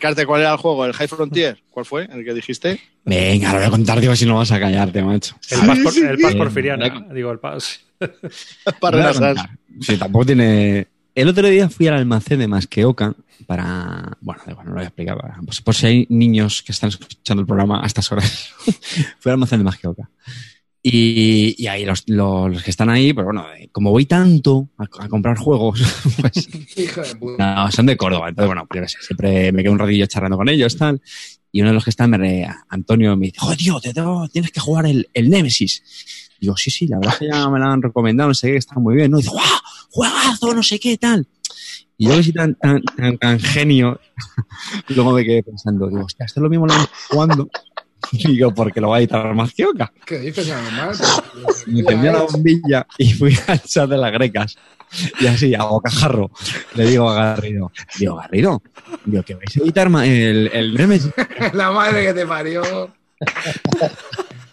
Carte, ¿cuál era el juego? ¿El High Frontier? ¿Cuál fue? ¿El que dijiste? Venga, lo voy a contar, digo, si no vas a callarte, macho. El por- sí, el pas sí. porfiriana, digo, el pas. Para. Sí, tampoco tiene. El otro día fui al almacén de Masqueoka para. Bueno, no lo voy a explicar. para- Pues, por si hay niños que están escuchando el programa a estas horas. fui al almacén de Masqueoka. Y, y ahí los, los, que están ahí, pero bueno, eh, como voy tanto a, a comprar juegos, pues Hijo de puta. no, son de Córdoba. Entonces, bueno, pues siempre me quedo un ratillo charlando con ellos, tal. Y uno de los que están, me Antonio, me dice, joder, tío, te tengo- tienes que jugar el, el Nemesis. Digo, sí, sí, la verdad que ya me lo han recomendado, no sé qué, está muy bien. No, dice, ¡guau! ¡Juegazo! No sé qué, tal. Y yo que soy tan, tan, tan, tan genio, luego me quedé pensando, digo, hostia, esto es lo mismo lo jugando. Digo, porque lo va a editar más que Oca. ¿Qué dices, normal? Me encendí la bombilla y fui al chat de las grecas. Y así, a bocajarro, le digo a Garrido, digo, Garrido, digo, que vais a editar el, el Nemesis. La madre que te parió.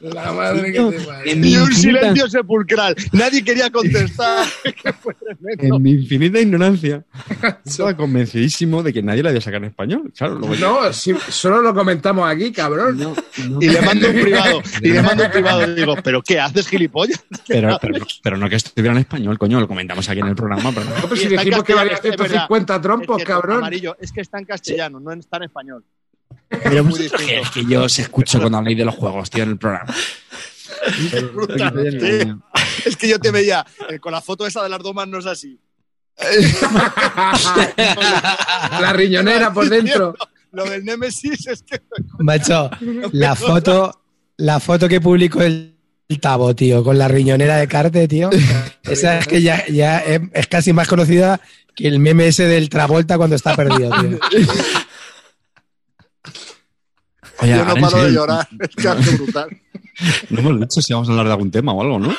La madre que te parió. Y un infinita- silencio sepulcral. Nadie quería contestar. que fue tremendo. En mi infinita ignorancia, estaba convencidísimo de que nadie la había sacado en español. Claro, No, si, solo lo comentamos aquí, cabrón. no, no. Y le mando un privado. Y le mando un privado. Y digo, ¿pero qué haces, gilipollas? Pero, pero, pero no que estuviera en español, coño, lo comentamos aquí en el programa. Pero no. No, Y si está en dijimos que valía castellano, es verdad. 150 trompos, Es que, cabrón. Amarillo, es que está en castellano, no está en español. Pero qué es que yo os escucho cuando habláis de los juegos, tío, en el programa. brutal. Es que yo te veía eh, con la foto esa de las domas, no es así. La riñonera por dentro. Lo del Nemesis es que. Macho, la foto, la foto que publicó el, el Tabo, tío, con la riñonera de Carte, tío. Esa es que ya, ya es, es casi más conocida que el meme ese del Travolta cuando está perdido, tío. Oye, yo no paro de llorar. Es que hace brutal. No hemos dicho si vamos a hablar de algún tema o algo, ¿no?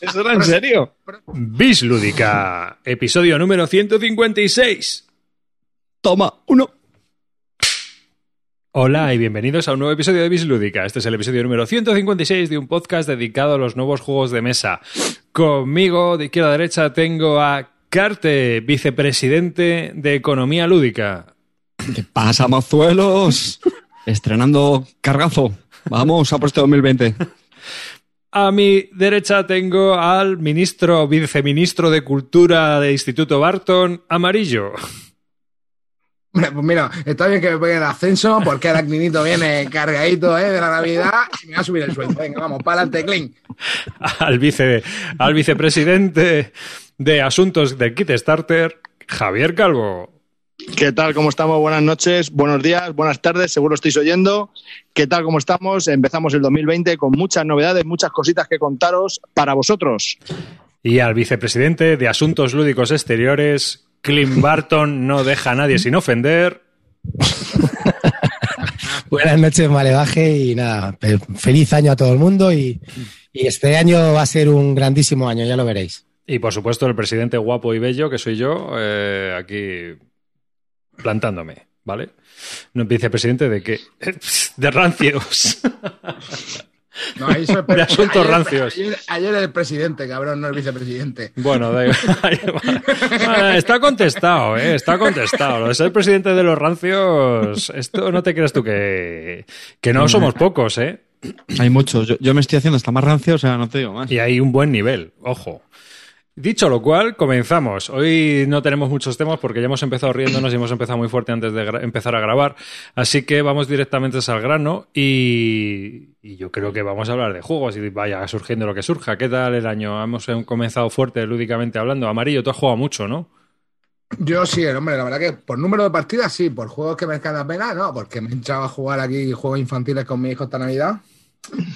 ¿Eso era en serio? Bis Lúdica, episodio número 156. Toma, uno. Hola y bienvenidos a un nuevo episodio de Bis Lúdica. Este es el episodio número 156 de un podcast dedicado a los nuevos juegos de mesa. Conmigo, de izquierda a derecha, tengo a Carte, vicepresidente de Economía Lúdica. ¿Qué pasa, mozuelos? Estrenando cargazo. Vamos a por este 2020. A mi derecha tengo al ministro, viceministro de Cultura de Instituto Barton, Amarillo. Hombre, Pues mira, está bien que me peguen el ascenso porque el acninito viene cargadito ¿eh? de la Navidad y me va a subir el sueldo. Venga, vamos, para adelante, Clean. al, vice, al vicepresidente de Asuntos de Kickstarter, Javier Calvo. ¿Qué tal? ¿Cómo estamos? Buenas noches, buenos días, buenas tardes, seguro estáis oyendo. ¿Qué tal? ¿Cómo estamos? Empezamos el 2020 con muchas novedades, muchas cositas que contaros para vosotros. Y al vicepresidente de Asuntos Lúdicos Exteriores, Clint Barton, no deja a nadie sin ofender. Buenas noches, Malevaje, y nada, feliz año a todo el mundo y, y este año va a ser un grandísimo año, ya lo veréis. Y por supuesto el presidente guapo y bello, que soy yo, eh, aquí plantándome, ¿vale? No vicepresidente de qué? De rancios. No, ahí soy- De asuntos ayer- rancios. Ayer, ayer el presidente, cabrón, no el vicepresidente. Bueno, da igual. Está contestado, ¿eh? Está contestado. Lo de ser presidente de los rancios, esto no te creas tú que, que no somos pocos, ¿eh? Hay muchos. Yo, yo me estoy haciendo hasta más rancio, o sea, no te digo más. Y hay un buen nivel, ojo. Dicho lo cual, comenzamos. Hoy no tenemos muchos temas porque ya hemos empezado riéndonos y hemos empezado muy fuerte antes de empezar a grabar. Así que vamos directamente al grano y, yo creo que vamos a hablar de juegos y vaya surgiendo lo que surja. ¿Qué tal el año? Hemos em- comenzado fuerte lúdicamente hablando. Amarillo, tú has jugado mucho, ¿no? Yo sí, hombre, la verdad que por número de partidas sí, por juegos que me merezcan la pena, no, porque me he echado a jugar aquí juegos infantiles con mi hijo esta Navidad.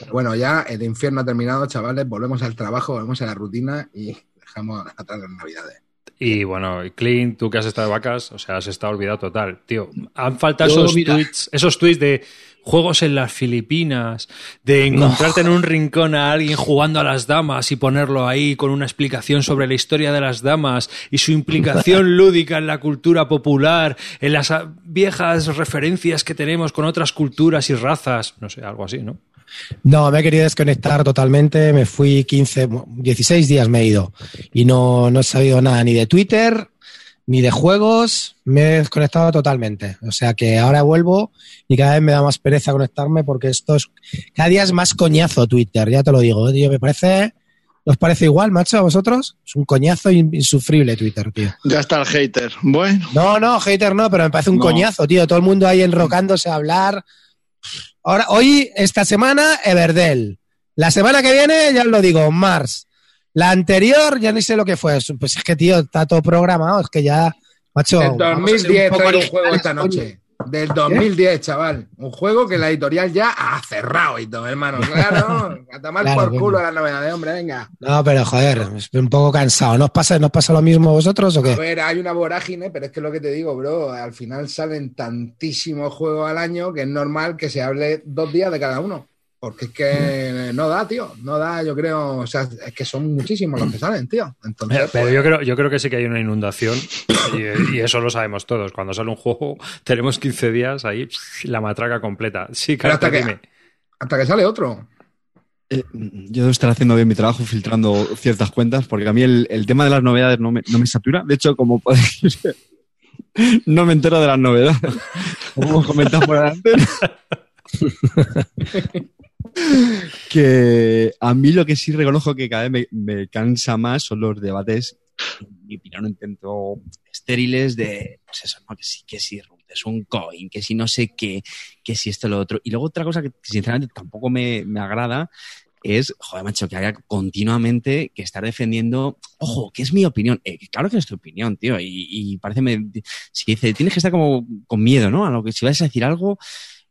Pero bueno, ya el infierno ha terminado, chavales, volvemos al trabajo, volvemos a la rutina y dejamos atrás las Navidades. Y bueno, Clint, tú que has estado de vacas, o sea, has estado olvidado total. Tío, han faltado Yo, esos mira. tweets, esos tweets de juegos en las Filipinas, de encontrarte en un rincón a alguien jugando a las damas y ponerlo ahí con una explicación sobre la historia de las damas y su implicación lúdica en la cultura popular, en las viejas referencias que tenemos con otras culturas y razas, no sé, algo así, ¿no? No, me he querido desconectar totalmente, me fui 15, 16 días me he ido y no, no he sabido nada ni de Twitter, ni de juegos, me he desconectado totalmente. O sea que ahora vuelvo y cada vez me da más pereza conectarme porque esto es, cada día es más coñazo Twitter, ya te lo digo, tío, me parece, ¿os parece igual, macho, a vosotros? Es un coñazo in- insufrible Twitter, tío. Ya está el hater. Bueno, No, no, hater no, pero me parece un No. coñazo, tío. Todo el mundo ahí enrocándose a hablar. Ahora, hoy, esta semana, Everdell. La semana que viene, ya os lo digo, Mars. La anterior, ya ni sé lo que fue. Pues es que, tío, está todo programado. Es que ya, macho. Ser 2010 poco traigo un juego originales, esta noche. Del 2010, chaval. Un juego que la editorial ya ha cerrado y todo, hermano. Claro, a tomar Claro, por culo las novedades, hombre, venga. No, pero joder, estoy un poco cansado. ¿No os pasa, ¿no os pasa lo mismo a vosotros o A qué? ver, hay una vorágine, pero es que lo que te digo, bro, al final salen tantísimos juegos al año que es normal que se hable dos días de cada uno. Porque es que no da, tío. No da, yo creo. O sea, es que son muchísimos los que salen, tío. Entonces, Pero, pero pues, yo creo, yo creo que sí que hay una inundación y, y eso lo sabemos todos. Cuando sale un juego, tenemos 15 días ahí, la matraca completa. Sí, Carta, hasta que- hasta que sale otro. Eh, yo debo estar haciendo bien mi trabajo filtrando ciertas cuentas, porque a mí el, el tema de las novedades no me, no me satura. De hecho, como podéis ver, no me entero de las novedades. Como comentado por delante. que a mí lo que sí reconozco que cada vez me, cansa más son los debates, en mi opinión, un tanto estériles de, pues eso, ¿no? que sí, que es un coin, que si no sé qué, que si esto lo otro. Y luego otra cosa que sinceramente tampoco me, me agrada es, joder, macho, que haya continuamente que estar defendiendo, ojo, que es mi opinión. Eh, claro que es tu opinión, tío. Y, y parece, me, si dice, tienes que estar como con miedo, ¿no? A lo que si vas a decir algo,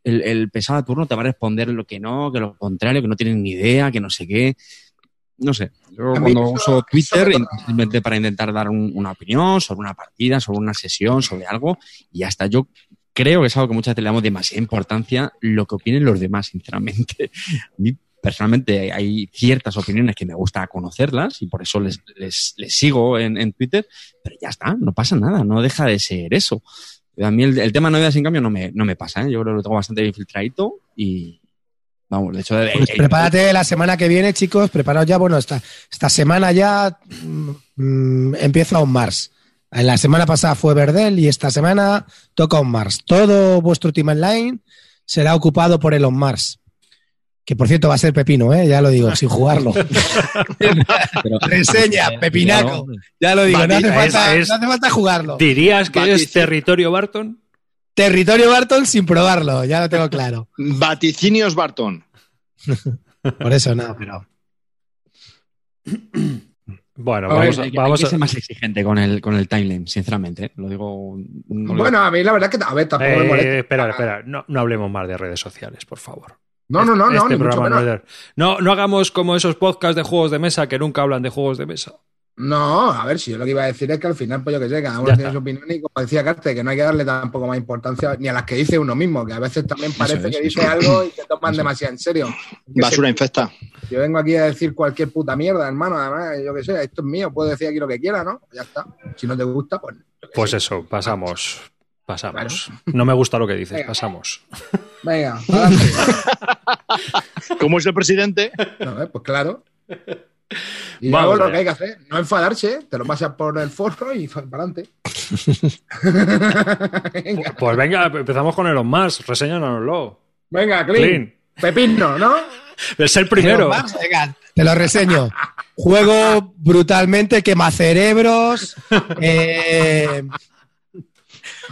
el, el pesado turno te va a responder lo que no, que lo contrario, que no tienen ni idea, que no sé qué. No sé. Yo cuando uso Twitter, simplemente para intentar dar un- una opinión sobre una partida, sobre una sesión, sobre algo, y hasta yo creo que es algo que muchas veces le damos demasiada importancia lo que opinen los demás, sinceramente. A mí, personalmente, hay ciertas opiniones que me gusta conocerlas y por eso les, les, les sigo en, en Twitter, pero ya está, no pasa nada, no deja de ser eso. A mí el, el tema de novedades, en cambio, no me, no me pasa, ¿eh? Yo creo que lo tengo bastante bien filtradito y, vamos, de hecho... Pues eh, prepárate la semana que viene, chicos. Preparaos ya. Bueno, esta, esta semana ya mm, mm, empieza un Mars. La semana pasada fue Verdel y esta semana toca un Mars. Todo vuestro team online será ocupado por el On Mars. Que por cierto va a ser pepino, ¿eh? ya lo digo, sin jugarlo. pero- Reseña, pepinaco. Ya lo digo, no hace, falta, es- no hace falta jugarlo. ¿Dirías que es territorio Barton? Territorio Barton sin probarlo, ya lo tengo claro. vaticinios Barton. Por eso no, pero. Bueno, A ver, vamos, a, hay, que- vamos hay que a- ser más exigente con el, con el timeline, sinceramente. ¿eh? Lo digo. no lo- Bueno, a mí la verdad que, a ver, tampoco me Eh, molesta. espera, espera, no, no hablemos más de redes sociales, por favor. No, no, no, no, Este ni mucho menos. no, no hagamos como esos podcasts de juegos de mesa que nunca hablan de juegos de mesa. No, a ver, si yo lo que iba a decir es que al final, pues yo que sé, cada uno Ya tiene está. su opinión y como decía Carte, que no hay que darle tampoco más importancia ni a las que dice uno mismo, que a veces también parece es, que dice es. algo y te toman Eso. demasiado en serio. Que Basura infecta. yo vengo aquí a decir cualquier puta mierda, hermano, además, yo que sé, esto es mío, puedo decir aquí lo que quiera, ¿no? Ya está. Si no te gusta, pues... Pues sé. eso, pasamos. Pasamos. No me gusta lo que dices, Venga. pasamos. Venga, adelante. Como es el presidente, No, eh, pues claro. Y Vamos luego lo que hay que hacer, no enfadarse, te lo pasas por el forro y para adelante. venga, Pues venga, empezamos con Elon Musk, reseñanoslo. venga, clean. Clean. Pepino, ¿no? Es el primero. Venga, te lo reseño. Juego brutalmente, quema cerebros, eh,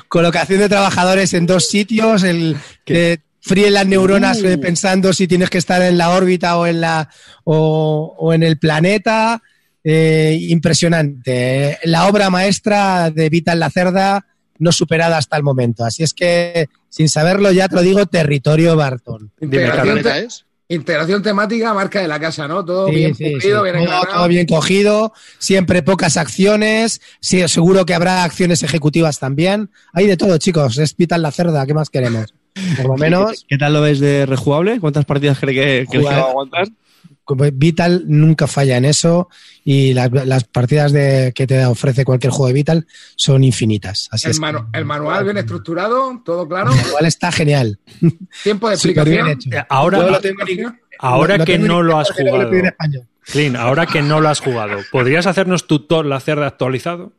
colocación de trabajadores en dos sitios, el que fríen las neuronas eh, pensando si tienes que estar en la órbita o en la o, o en el planeta. Eh, impresionante. La obra maestra de Vital la Cerda no superada hasta el momento. Así es que, sin saberlo, ya te lo digo, territorio Barton. Dime, ¿qué planeta es? Integración temática, marca de la casa, ¿no? Todo Sí, bien sí, sí. bien Todo- todo bien cogido, siempre pocas acciones, sí, seguro que habrá acciones ejecutivas también. Hay de todo, chicos, es Vital la cerda, ¿qué más queremos? Por lo menos, ¿Qué tal lo ves de rejugable? ¿Cuántas partidas cree que, que Jugar- va a aguantar? Vital nunca falla en eso y las, las partidas de, que te ofrece cualquier juego de Vital son infinitas. Así El, es que- el manual bien estructurado, todo claro. Igual está genial. Tiempo de explicación. Ahora, Yo lo tengo en- ahora lo que tengo en no lo has lo jugado, español. Clean, ahora que no lo has jugado, ¿podrías hacernos tu Thor la cerda actualizado?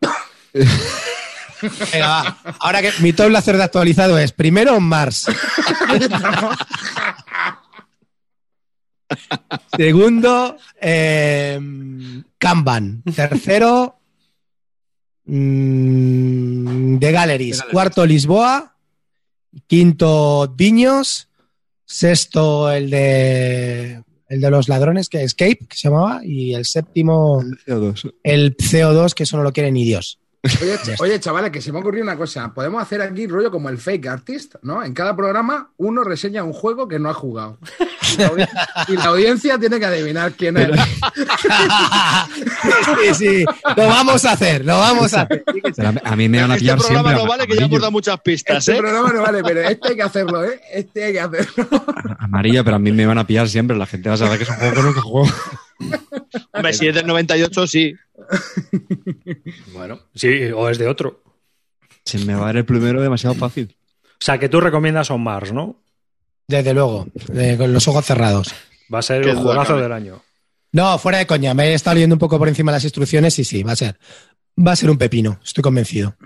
Venga, va. Ahora que mi top láser de actualizado es primero Mars. Segundo, eh, Kanban. Tercero, mm, The Galleries. Cuarto, Lisboa. Quinto, Viños. Sexto, el de el de los ladrones, que Escape, que se llamaba. Y el séptimo, el CO2, que eso no lo quiere ni Dios. Oye, ch- oye, chavales, que se me ha ocurrido una cosa. Podemos hacer aquí rollo como el fake artist, ¿no? En cada programa uno reseña un juego que no ha jugado. Y la, audi- y la audiencia tiene que adivinar quién es. sí, sí, lo vamos a hacer, lo vamos a hacer. A- a mí me van a Este pillar programa siempre no vale, que ya hemos dado muchas pistas, Este ¿eh? programa no vale, pero este hay que hacerlo, ¿eh? Este hay que hacerlo. Amarillo, pero a mí me van a pillar siempre. La gente va a saber que es un juego que nunca juego. Hombre, si es del 98, sí. Bueno, sí, o es de otro. Se me va a dar el primero demasiado fácil. O sea, que tú recomiendas On Mars, ¿no? Desde luego, eh, con los ojos cerrados. Va a ser Qué el juegazo cabe. del año. No, fuera de coña, me he estado leyendo un poco por encima las instrucciones y sí, va a ser. Va a ser un pepino, estoy convencido.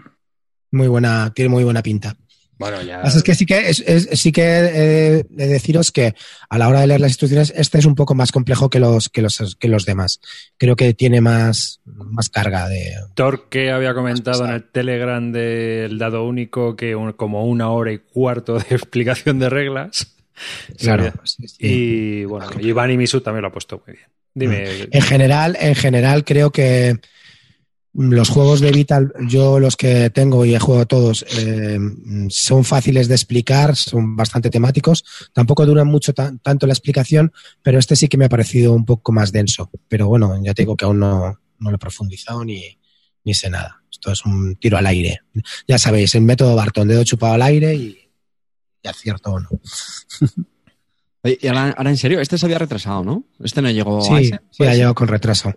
Muy buena, tiene muy buena pinta. Bueno, ya. Pasa es que sí que es, es- sí que he de deciros que a la hora de leer las instrucciones, este es un poco más complejo que los, que los, que los demás. Creo que tiene más, más carga de. Torque había comentado en el Telegram del dado único que un- como una hora y cuarto de explicación de reglas. Claro. sí, sí. Y bueno, Iván y Misu también lo ha puesto muy bien. Dime. En general, en general creo que los juegos de Vital, yo los que tengo y he jugado todos, eh, son fáciles de explicar, son bastante temáticos. Tampoco duran mucho tan- tanto la explicación, pero este sí que me ha parecido un poco más denso. Pero bueno, ya te digo que aún no, no lo he profundizado ni, ni sé nada. Esto es un tiro al aire. Ya sabéis, el método Barton, dedo chupado al aire y, y acierto o no. Oye, y ahora, ahora, en serio, este se había retrasado, ¿no? Este no llegó a Sí, ese. sí, ha llegado con retraso.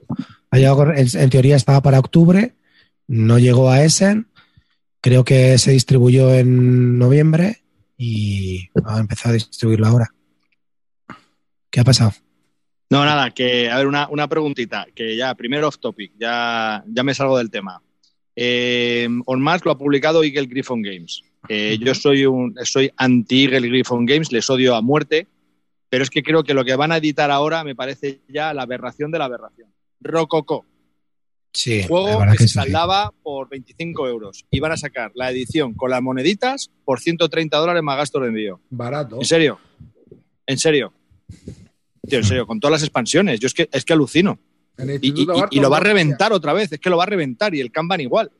Ha llegado con- en, en teoría estaba para octubre, no llegó a Essen, creo que se distribuyó en noviembre y ha empezado a distribuirlo ahora. ¿Qué ha pasado? No, nada, que, a ver, una, una preguntita, que ya, primero off topic, ya, ya me salgo del tema. Eh, On Mars lo ha publicado Eagle Griffon Games. Eh, Yo soy un soy anti Eagle Griffon Games, les odio a muerte, pero es que creo que lo que van a editar ahora me parece ya la aberración de la aberración. Rococo, Sí, juego que, que se sí. saldaba por 25 euros y van a sacar la edición con las moneditas por 130 dólares más gasto de envío. Barato. ¿En serio? ¿En serio? Tío, en serio, con todas las expansiones. Yo es que, es que alucino. Y, y- lo va a reventar otra vez. Es que lo va a reventar y el Kanban igual.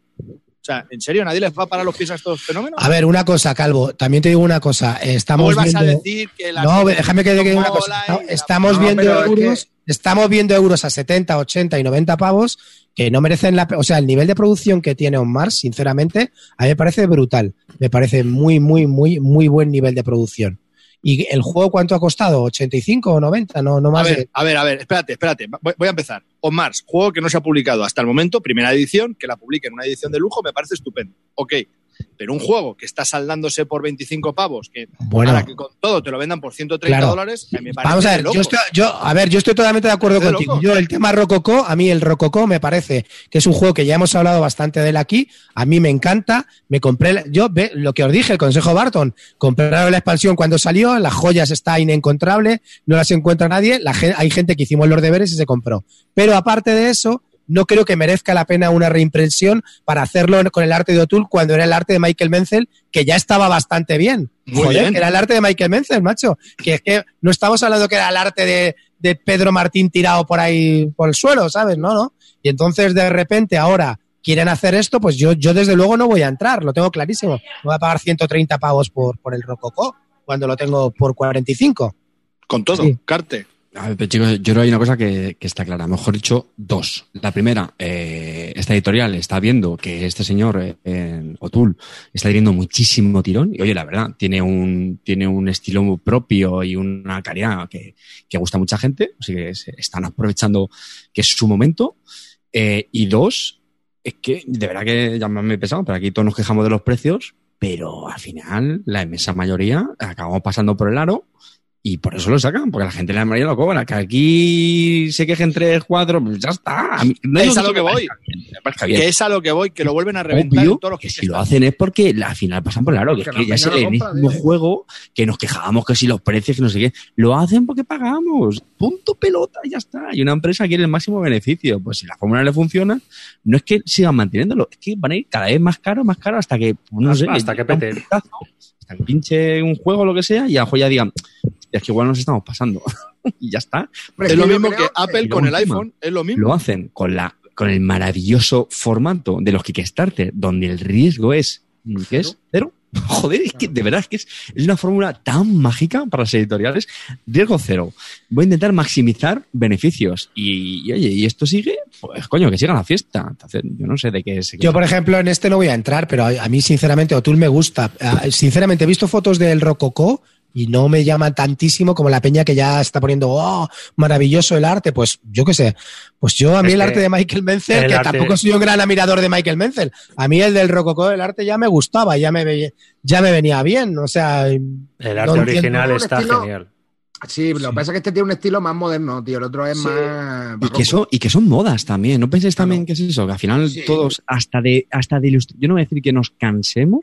O sea, ¿en serio nadie les va a parar los pies a estos fenómenos? A ver, una cosa, Calvo, también te digo una cosa. ¿Cómo Estamos vas a viendo... decir que la No, déjame que diga una cosa. Estamos No, viendo es euros, estamos viendo euros a 70, 80 y 90 pavos que no merecen la, o sea, el nivel de producción que tiene On Mars, sinceramente, a mí me parece brutal. Me parece muy, muy, muy, muy buen nivel de producción. ¿Y el juego cuánto ha costado? ¿85 o 90? No, no A más ver, de- a ver, a ver, espérate, espérate. Voy, voy a empezar. On Mars, juego que no se ha publicado hasta el momento, primera edición, que la publique en una edición de lujo, me parece estupendo. Ok. Pero un juego que está saldándose por 25 pavos, que Bueno. ahora que con todo te lo vendan por 130 Claro. dólares, a mí me parece Vamos a ver, yo estoy, yo, a ver, yo estoy totalmente de acuerdo contigo. Yo, el tema Rococó, a mí el Rococó me parece que es un juego que ya hemos hablado bastante de él aquí. A mí me encanta. Me compré, yo, ve, lo que os dije, el consejo Barton, compraron la expansión cuando salió, las joyas está inencontrable, no las encuentra nadie. La, hay gente que hicimos los deberes y se compró. Pero aparte de eso, no creo que merezca la pena una reimpresión para hacerlo con el arte de O'Toole cuando era el arte de Michael Menzel, que ya estaba bastante bien. Muy Joder, bien. que era el arte de Michael Menzel, macho. Que es que no estamos hablando que era el arte de, de Pedro Martín tirado por ahí por el suelo, ¿sabes? No, no. Y entonces de repente ahora quieren hacer esto, pues yo, yo desde luego no voy a entrar, lo tengo clarísimo. No voy a pagar 130 pavos por, por el Rococó cuando lo tengo por 45. Con todo, Sí. Carte. A chicos, yo creo que hay una cosa que, está clara. Mejor dicho, dos. La primera, eh, esta editorial está viendo que este señor, eh, en O'Toole, está teniendo muchísimo tirón. Y oye, la verdad, tiene un, tiene un estilo propio y una calidad que, gusta a mucha gente. Así que están aprovechando que es su momento. Eh, y dos, es que de verdad que ya me he pesado, pero aquí todos nos quejamos de los precios, pero al final la inmensa mayoría acabamos pasando por el aro Y por eso lo sacan, porque la gente le mayoría lo cobra. Que aquí se quejen tres, cuatro, pues ya está. No Es a lo que que voy. parezca bien, me parezca bien. Que es a lo que voy, que lo vuelven a reventar Obvio en todos los que si lo hacen es porque al final pasan por el aro, que es Que que la ya es el mismo juego que nos quejábamos que si los precios, que no sé qué. Lo hacen porque pagamos. Punto pelota, ya está. Y una empresa quiere el máximo beneficio. Pues si la fórmula le funciona, no es que sigan manteniéndolo, es que van a ir cada vez más caro, más caro, hasta que, no sé, Hasta que llega un pete. puntazo, Hasta que pinche un juego o lo que sea, y a lo mejor ya digan, es que igual nos estamos pasando. y ya está. Es lo mismo creo que Apple y con el iPhone, es lo mismo. Lo hacen con la con el maravilloso formato de los Kickstarter, donde el riesgo es ¿qué es? ¿Cero? Joder, es que de verdad es que es, es una fórmula tan mágica para las editoriales. Riesgo cero. Voy a intentar maximizar beneficios. Y, y, oye, y esto sigue, pues coño, que siga la fiesta. Entonces, yo no sé de qué es. Yo, por ejemplo, en este no voy a entrar, pero a, a mí, sinceramente, O'Toole me gusta. Ah, Sinceramente, he visto fotos del Rococó y no me llama tantísimo como la peña que ya está poniendo, oh, maravilloso el arte. Pues yo qué sé. Pues yo, a mí Es el arte de Michael Menzel, el que arte- tampoco soy un gran admirador de Michael Menzel, a mí el del Rococó del arte ya me gustaba, ya me, ya me venía bien. O sea, El arte No original está estilo- genial. Sí, lo que pasa es que este tiene un estilo más moderno, tío. El otro es Sí. más. Y que, son, y que son modas también. ¿No penséis Claro. también que es eso? Que al final Sí. todos, hasta de, hasta de Yo no voy a decir que nos cansemos,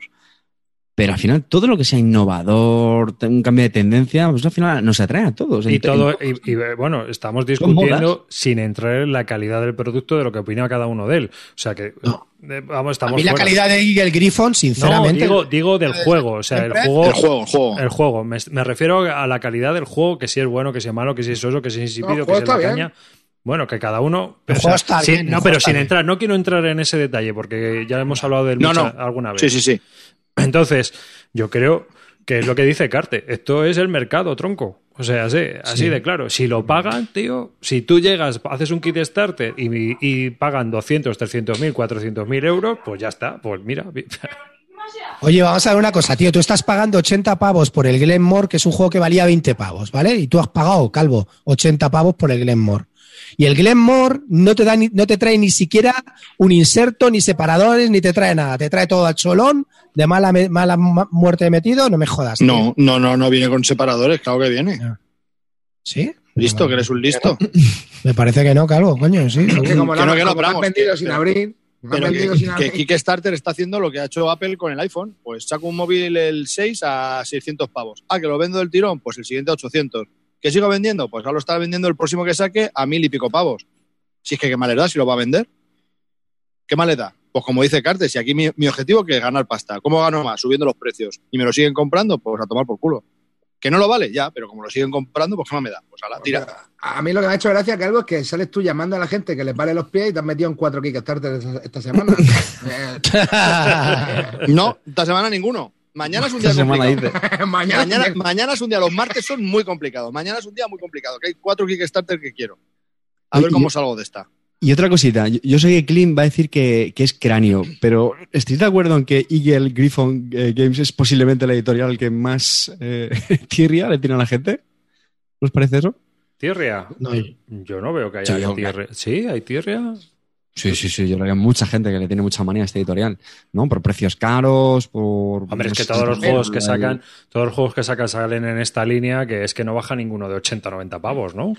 pero al final todo lo que sea innovador, un cambio de tendencia, pues al final nos atrae a todos. Y todo, y, y, bueno, estamos discutiendo sin entrar en la calidad del producto de lo que opina cada uno de él. O sea que, No. eh, vamos, a estamos mí la fuera. calidad de Eagle Griffon, No, sinceramente. digo, digo del juego, o sea, el Siempre- juego, El juego, el juego. el juego. Me, me refiero a la calidad del juego, que si es bueno, que si es malo, que si es soso, que si es No, insípido, que si es la está bien. caña. Bueno, que cada uno. El o juego sea, está sin- bien, el no, juego pero está sin bien. entrar, no quiero entrar en ese detalle porque ya hemos hablado de él No, mucha- no. alguna vez. Sí, sí, sí. Entonces, yo creo que es lo que dice Carte. Esto es el mercado, tronco. O sea, sí, así de claro. Si lo pagan, tío, si tú llegas, haces un Kickstarter y, y pagan 200, 300 mil, 400 mil euros, pues ya está. Pues mira, Oye, vamos a ver una cosa, tío. Tú estás pagando 80 pavos por el Glenmore, que es un juego que valía 20 pavos, ¿vale? Y tú has pagado, Calvo, 80 pavos por el Glenmore. Y el Glenmore no te, da ni- no te trae ni siquiera un inserto, ni separadores, ni te trae nada. Te trae todo al cholón, de mala, me- mala ma- muerte metido, no me jodas. tío. No, no, no, no viene con separadores, claro que viene. ¿Sí? Listo, que eres un listo. Me parece que no, Calvo, coño, sí. Que como Que no, han- que no, como han vendido sin abrir. Pero que, sin que. Kickstarter está haciendo lo que ha hecho Apple con el iPhone. Pues saco un móvil el 6 a 600 pavos. Ah, que lo vendo del tirón, pues el siguiente a 800. ¿Que sigo vendiendo? Pues ahora lo está vendiendo el próximo que saque a mil y pico pavos. Si es que qué mal le da si lo va a vender. ¿Qué mal le da? Pues como dice Cartes, si aquí mi, mi objetivo que es ganar pasta. ¿Cómo gano más? Subiendo los precios. ¿Y me lo siguen comprando? Pues a tomar por culo. Que no lo vale, ya, pero como lo siguen comprando, pues qué más me da. Pues a la tira. A mí lo que me ha hecho gracia, Calvo, es que sales tú llamando a la gente que les vale los pies y te has metido en cuatro Kickstarter esta, esta semana. Eh, No, esta semana ninguno. Mañana es un día complicado. mañana, Mañana, mañana es un día, los martes son muy complicados. Mañana es un día muy complicado, que hay cuatro Kickstarter que quiero. A ver cómo salgo de esta. Y otra cosita, yo, yo sé que Clint va a decir que, que es cráneo, pero ¿estáis de acuerdo en que Eagle Griffon eh, Games es posiblemente la editorial que más eh, tirria le tiene a la gente? ¿No os parece eso? tierra. No, Yo no veo que Sí, haya tierra. Sí, hay tierra. Sí, sí, sí, yo creo que hay mucha gente que le tiene mucha manía a esta editorial, ¿no? Por precios caros, por... Hombre, es que todos los juegos que sacan, todos los juegos que sacan salen en esta línea, que es que no baja ninguno de 80 90 pavos, ¿no?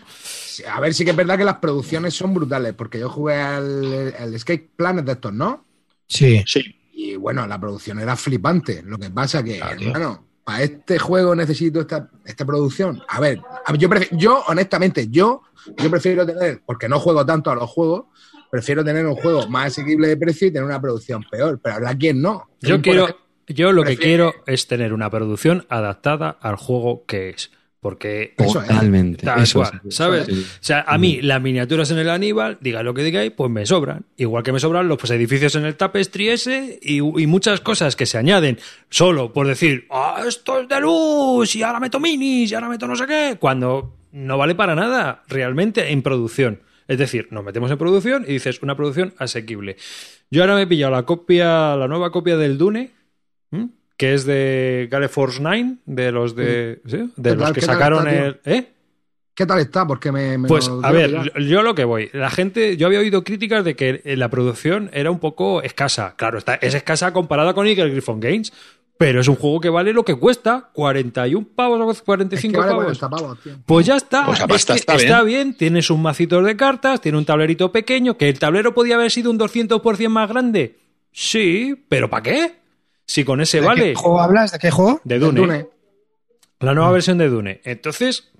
A ver, sí que es verdad que las producciones son brutales, porque yo jugué al, al Escape Planet de estos, ¿no? Sí. Sí. Y bueno, la producción era flipante. Lo que pasa que, Claro, hermano, para este juego necesito esta, esta producción. A ver, yo, prefi- yo honestamente, yo, yo prefiero tener, porque no juego tanto a los juegos, prefiero tener un juego más asequible de precio y tener una producción peor. Pero habrá quien no. Yo quiero, ejemplo, yo lo que quiero es tener una producción adaptada al juego que es. Porque. Totalmente. Tal eso cual, es. ¿sabes? Sí. O sea, a mí las miniaturas en el Aníbal, diga lo que digáis, pues me sobran. Igual que me sobran los pues, edificios en el Tapestry ese y, y muchas cosas que se añaden solo por decir, ah, esto es de luz y ahora meto minis y ahora meto no sé qué, cuando no vale para nada realmente en producción. Es decir, nos metemos en producción y dices una producción asequible. Yo ahora me he pillado la copia, la nueva copia del Dune, que es de Gale Force 9, de los de, ¿sí? de ¿Qué los que sacaron el. ¿Eh? ¿Qué tal está? Porque me. me Pues a ver, yo lo que voy. La gente, yo había oído críticas de que eh, la producción era un poco escasa. Claro, está, es escasa comparada con Eagle Griffon Games. Pero es un juego que vale lo que cuesta, 41 pavos o Es 45 que vale pavos. 40 pavos, tío. Pues ya está. Pues Es que está está bien. Tiene sus macitos de cartas, tiene un tablerito pequeño, que el tablero podía haber sido un 200% más grande. Sí, pero ¿para qué? Si con ese ¿De vale. qué juego hablas? ¿De qué juego? De Dune. Dune. La nueva versión de Dune. Entonces,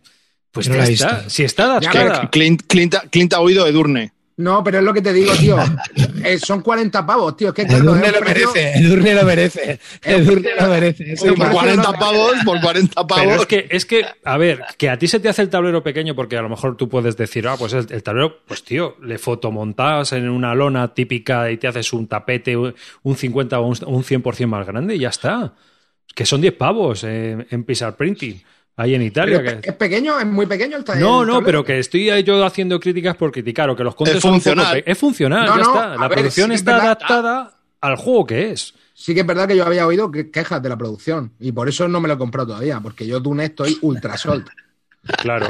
pues No ya la está. visto. Si está adaptada. Clint, Clint, Clint ha oído Edurne. No, pero es lo que te digo, tío. Eh, son 40 pavos, tío. Es que El claro, Durne lo merece, el Durne lo merece. El Durne lo merece. Por es Por más- 40 pavos, por 40 Pero pavos. es que, es que, a ver, que a ti se te hace el tablero pequeño porque a lo mejor tú puedes decir, ah, pues el, el tablero, pues tío, le fotomontas en una lona típica y te haces un tapete, un 50 o un, un 100% más grande y ya está. Que son 10 pavos en, en Pixar Printing, ahí en Italia. Pero que- es pequeño, es muy pequeño el ta- No, no, tablero. pero que estoy yo haciendo críticas por criticar o que los contes Es son funcional. Es funcional, No, ya no, está. La ver, producción sí está verdad. adaptada al juego que es. Sí que es verdad que yo había oído que- quejas de la producción y por eso no me lo he comprado todavía, porque yo Dune estoy ultra sold. Claro,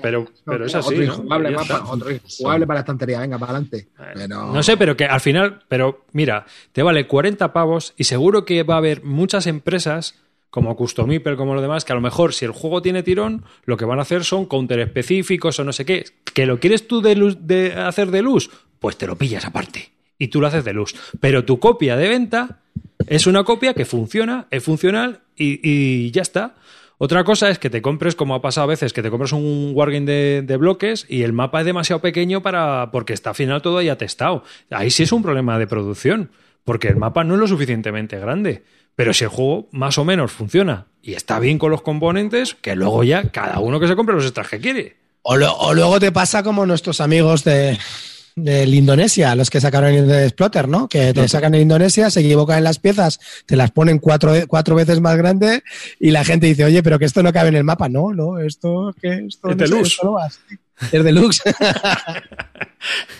pero, pero es así. Otro más está. pa- otro injugable para la estantería, venga, para adelante. Pero... No sé, pero que al final, pero mira, te vale 40 pavos y seguro que va a haber muchas empresas como Custom Hyper, como lo demás, que a lo mejor si el juego tiene tirón, lo que van a hacer son counter específicos o no sé qué. ¿Que lo quieres tú de, luz, de hacer de luz? Pues te lo pillas aparte y tú lo haces de luz. Pero tu copia de venta es una copia que funciona, es funcional y, ya está. Otra cosa es que te compres, como ha pasado a veces, que te compres un wargame de, bloques y el mapa es demasiado pequeño para porque está al final todo ahí atestado. Ahí sí es un problema de producción, porque el mapa no es lo suficientemente grande. Pero si el juego más o menos funciona y está bien con los componentes, que luego ya cada uno que se compre los extras que quiere. O, lo- o luego te pasa como nuestros amigos de, del Indonesia, los que sacaron el de Exploter, ¿no? Que te sacan en Indonesia, se equivocan en las piezas, te las ponen cuatro, cuatro veces más grande y la gente dice, oye, pero que esto no cabe en el mapa. No, no, esto, que esto, Es no sé, esto no va así. Es deluxe.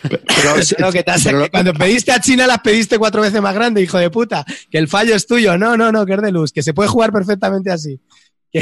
Pero, No, que te pero- que cuando pediste a China las pediste cuatro veces más grande, hijo de puta. Que el fallo es tuyo. No, no, no, que es deluxe. Que se puede jugar perfectamente así.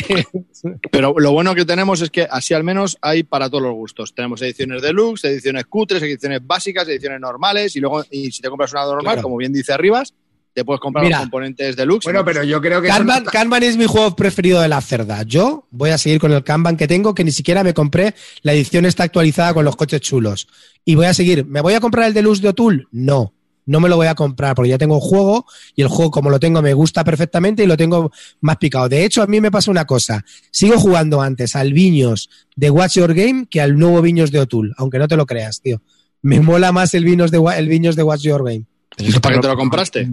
Pero lo bueno que tenemos es que así al menos hay para todos los gustos. Tenemos ediciones deluxe, ediciones cutres, ediciones básicas, ediciones normales y luego, y si te compras una normal, Claro. como bien dice Arribas, te puedes comprar Mira. los componentes deluxe. Bueno, pero yo creo que... no Kanban, está- Kanban es mi juego preferido de la cerda. Yo voy a seguir con el Kanban que tengo, que ni siquiera me compré. La edición está actualizada con los coches chulos. Y voy a seguir. ¿Me voy a comprar el Deluxe de O'Toole? No. No me lo voy a comprar porque ya tengo el juego y el juego como lo tengo me gusta perfectamente y lo tengo más picado. De hecho, a mí me pasa una cosa. Sigo jugando antes al Viños de Watch Your Game que al nuevo Viños de O'Toole, aunque no te lo creas, tío. Me mola más el Viños de, el Viños de Watch Your Game. ¿Eso para qué te lo compraste?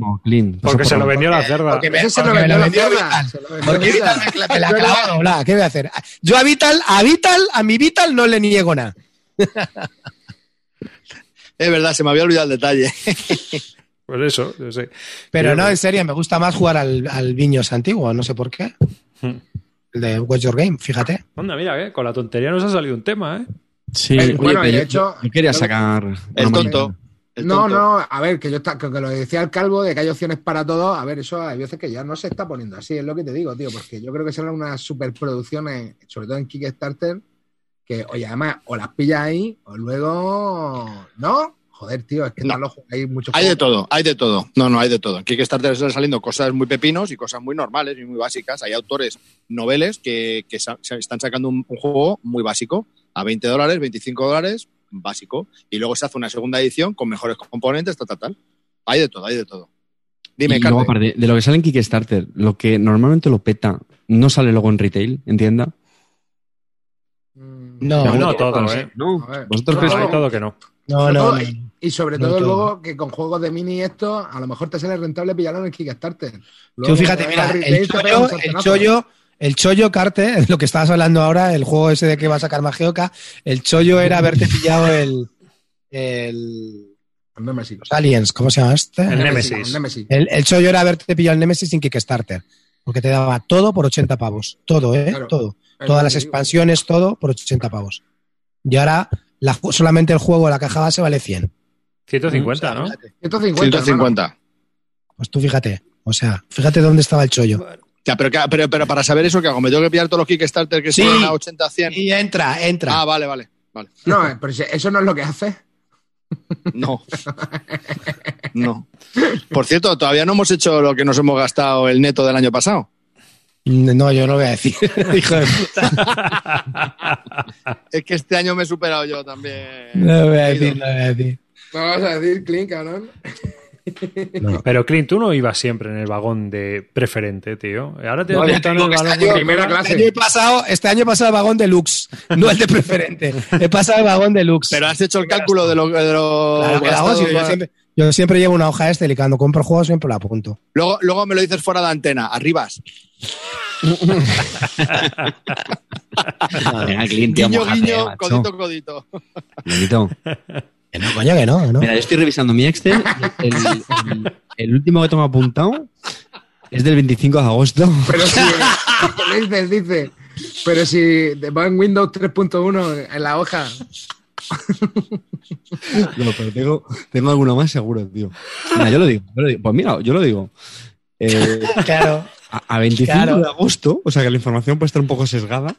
Porque se lo vendió la cerda. Porque porque me vendió la vendió cerda, Vital. Porque me, la ha clavado doblada, ¿Qué voy a hacer? Yo a Vital, a Vital, a mi Vital no le niego nada. Es verdad, se me había olvidado el detalle. Pues eso, yo sé. Pero Yo- no, en serio, me gusta más jugar al, al Viños antiguo, no sé por qué. Hmm. El de Watch Your Game, fíjate. Anda, mira, ¿eh? con la tontería nos ha salido un tema, ¿eh? Sí, Eh, oye, bueno, de yo- hecho- yo quería sacar. El tonto. manera- No, no, a ver, que yo está, que, que lo decía el calvo de que hay opciones para todo. A ver, eso hay veces que ya no se está poniendo así, es lo que te digo, tío, porque yo creo que serán unas superproducciones, sobre todo en Kickstarter, que, oye, además, o las pillas ahí, o luego. ¿No? Joder, tío, es que No. los- hay muchos. Hay de todo, hay de todo. No, no, hay de todo. En Kickstarter están saliendo cosas muy pepinos y cosas muy normales y muy básicas. Hay autores noveles que, que sa- se están sacando un, un juego muy básico a 20 dólares, 25 dólares, básico. Y luego se hace una segunda edición con mejores componentes, tal, tal, tal. Hay de todo, hay de todo. Dime, y luego, Carmen. aparte, de lo que sale en Kickstarter, lo que normalmente lo peta, no sale luego en retail, ¿entienda? Mm, No, No, todo, ¿eh? No. ¿Vosotros creéis todo que no. no, no. Y sobre todo, todo. luego que con juegos de mini y esto, a lo mejor te sale rentable pillarlo en el Kickstarter. Tú Luego, fíjate, mira, retail el un chollo, el chollo, el chollo Carte, lo que estabas hablando ahora, el juego ese de que va a sacar Magioka, el chollo era haberte pillado el, el El Nemesis. los aliens, ¿cómo se llama este? El Nemesis. El Nemesis. El, el chollo era haberte pillado el Nemesis sin Kickstarter. Porque te daba todo por 80 pavos. Todo, ¿eh? Claro. Todo. Todas las expansiones, todo por 80 pavos. Y ahora la solamente el juego, la caja base vale 100. 150, ¿no? 150. 150. Pues tú fíjate. O sea, fíjate dónde estaba el chollo. Ya, pero, que- pero, pero para saber eso, ¿qué hago? ¿Me tengo que pillar todos los Kickstarter que Sí. son a 80, 100? Y entra, entra. Ah, vale, vale. vale. No, eh, pero si- eso no es lo que hace. No. No. Por cierto, todavía no hemos hecho lo que nos hemos gastado el neto del año pasado. No, yo no voy a decir. Hijo de puta. Es que este año me he superado yo también. No voy a decir, no voy a decir. ¿Me vas a decir, Clint, cabrón? No. Pero Clint, tú no ibas siempre en el vagón de preferente, tío. Ahora te No, ya montado te en digo el vagón este año- Primera este clase. año he pasado, este año he pasado el vagón deluxe, no el de preferente. He pasado el vagón deluxe. Pero has hecho el cálculo de lo, de lo Claro que hago, yo, siempre, yo siempre llevo una hoja este y cuando compro juegos siempre lo apunto. luego, luego me lo dices fuera de antena, arribas. Venga, Clint, tío, Guiño, guiño, macho. codito, codito. Que no, coño, que no. que no. Mira, yo estoy revisando mi Excel. El, el- el último que tengo apuntado es del 25 de agosto. Pero si. dices, dice. Pero si va en Windows 3.1 en la hoja. No, pero tengo, tengo alguno más seguro, tío. Mira, yo lo digo. yo lo digo. Pues mira, yo lo digo. Eh, Claro. a, a 25 Claro. de agosto, o sea que la información puede estar un poco sesgada,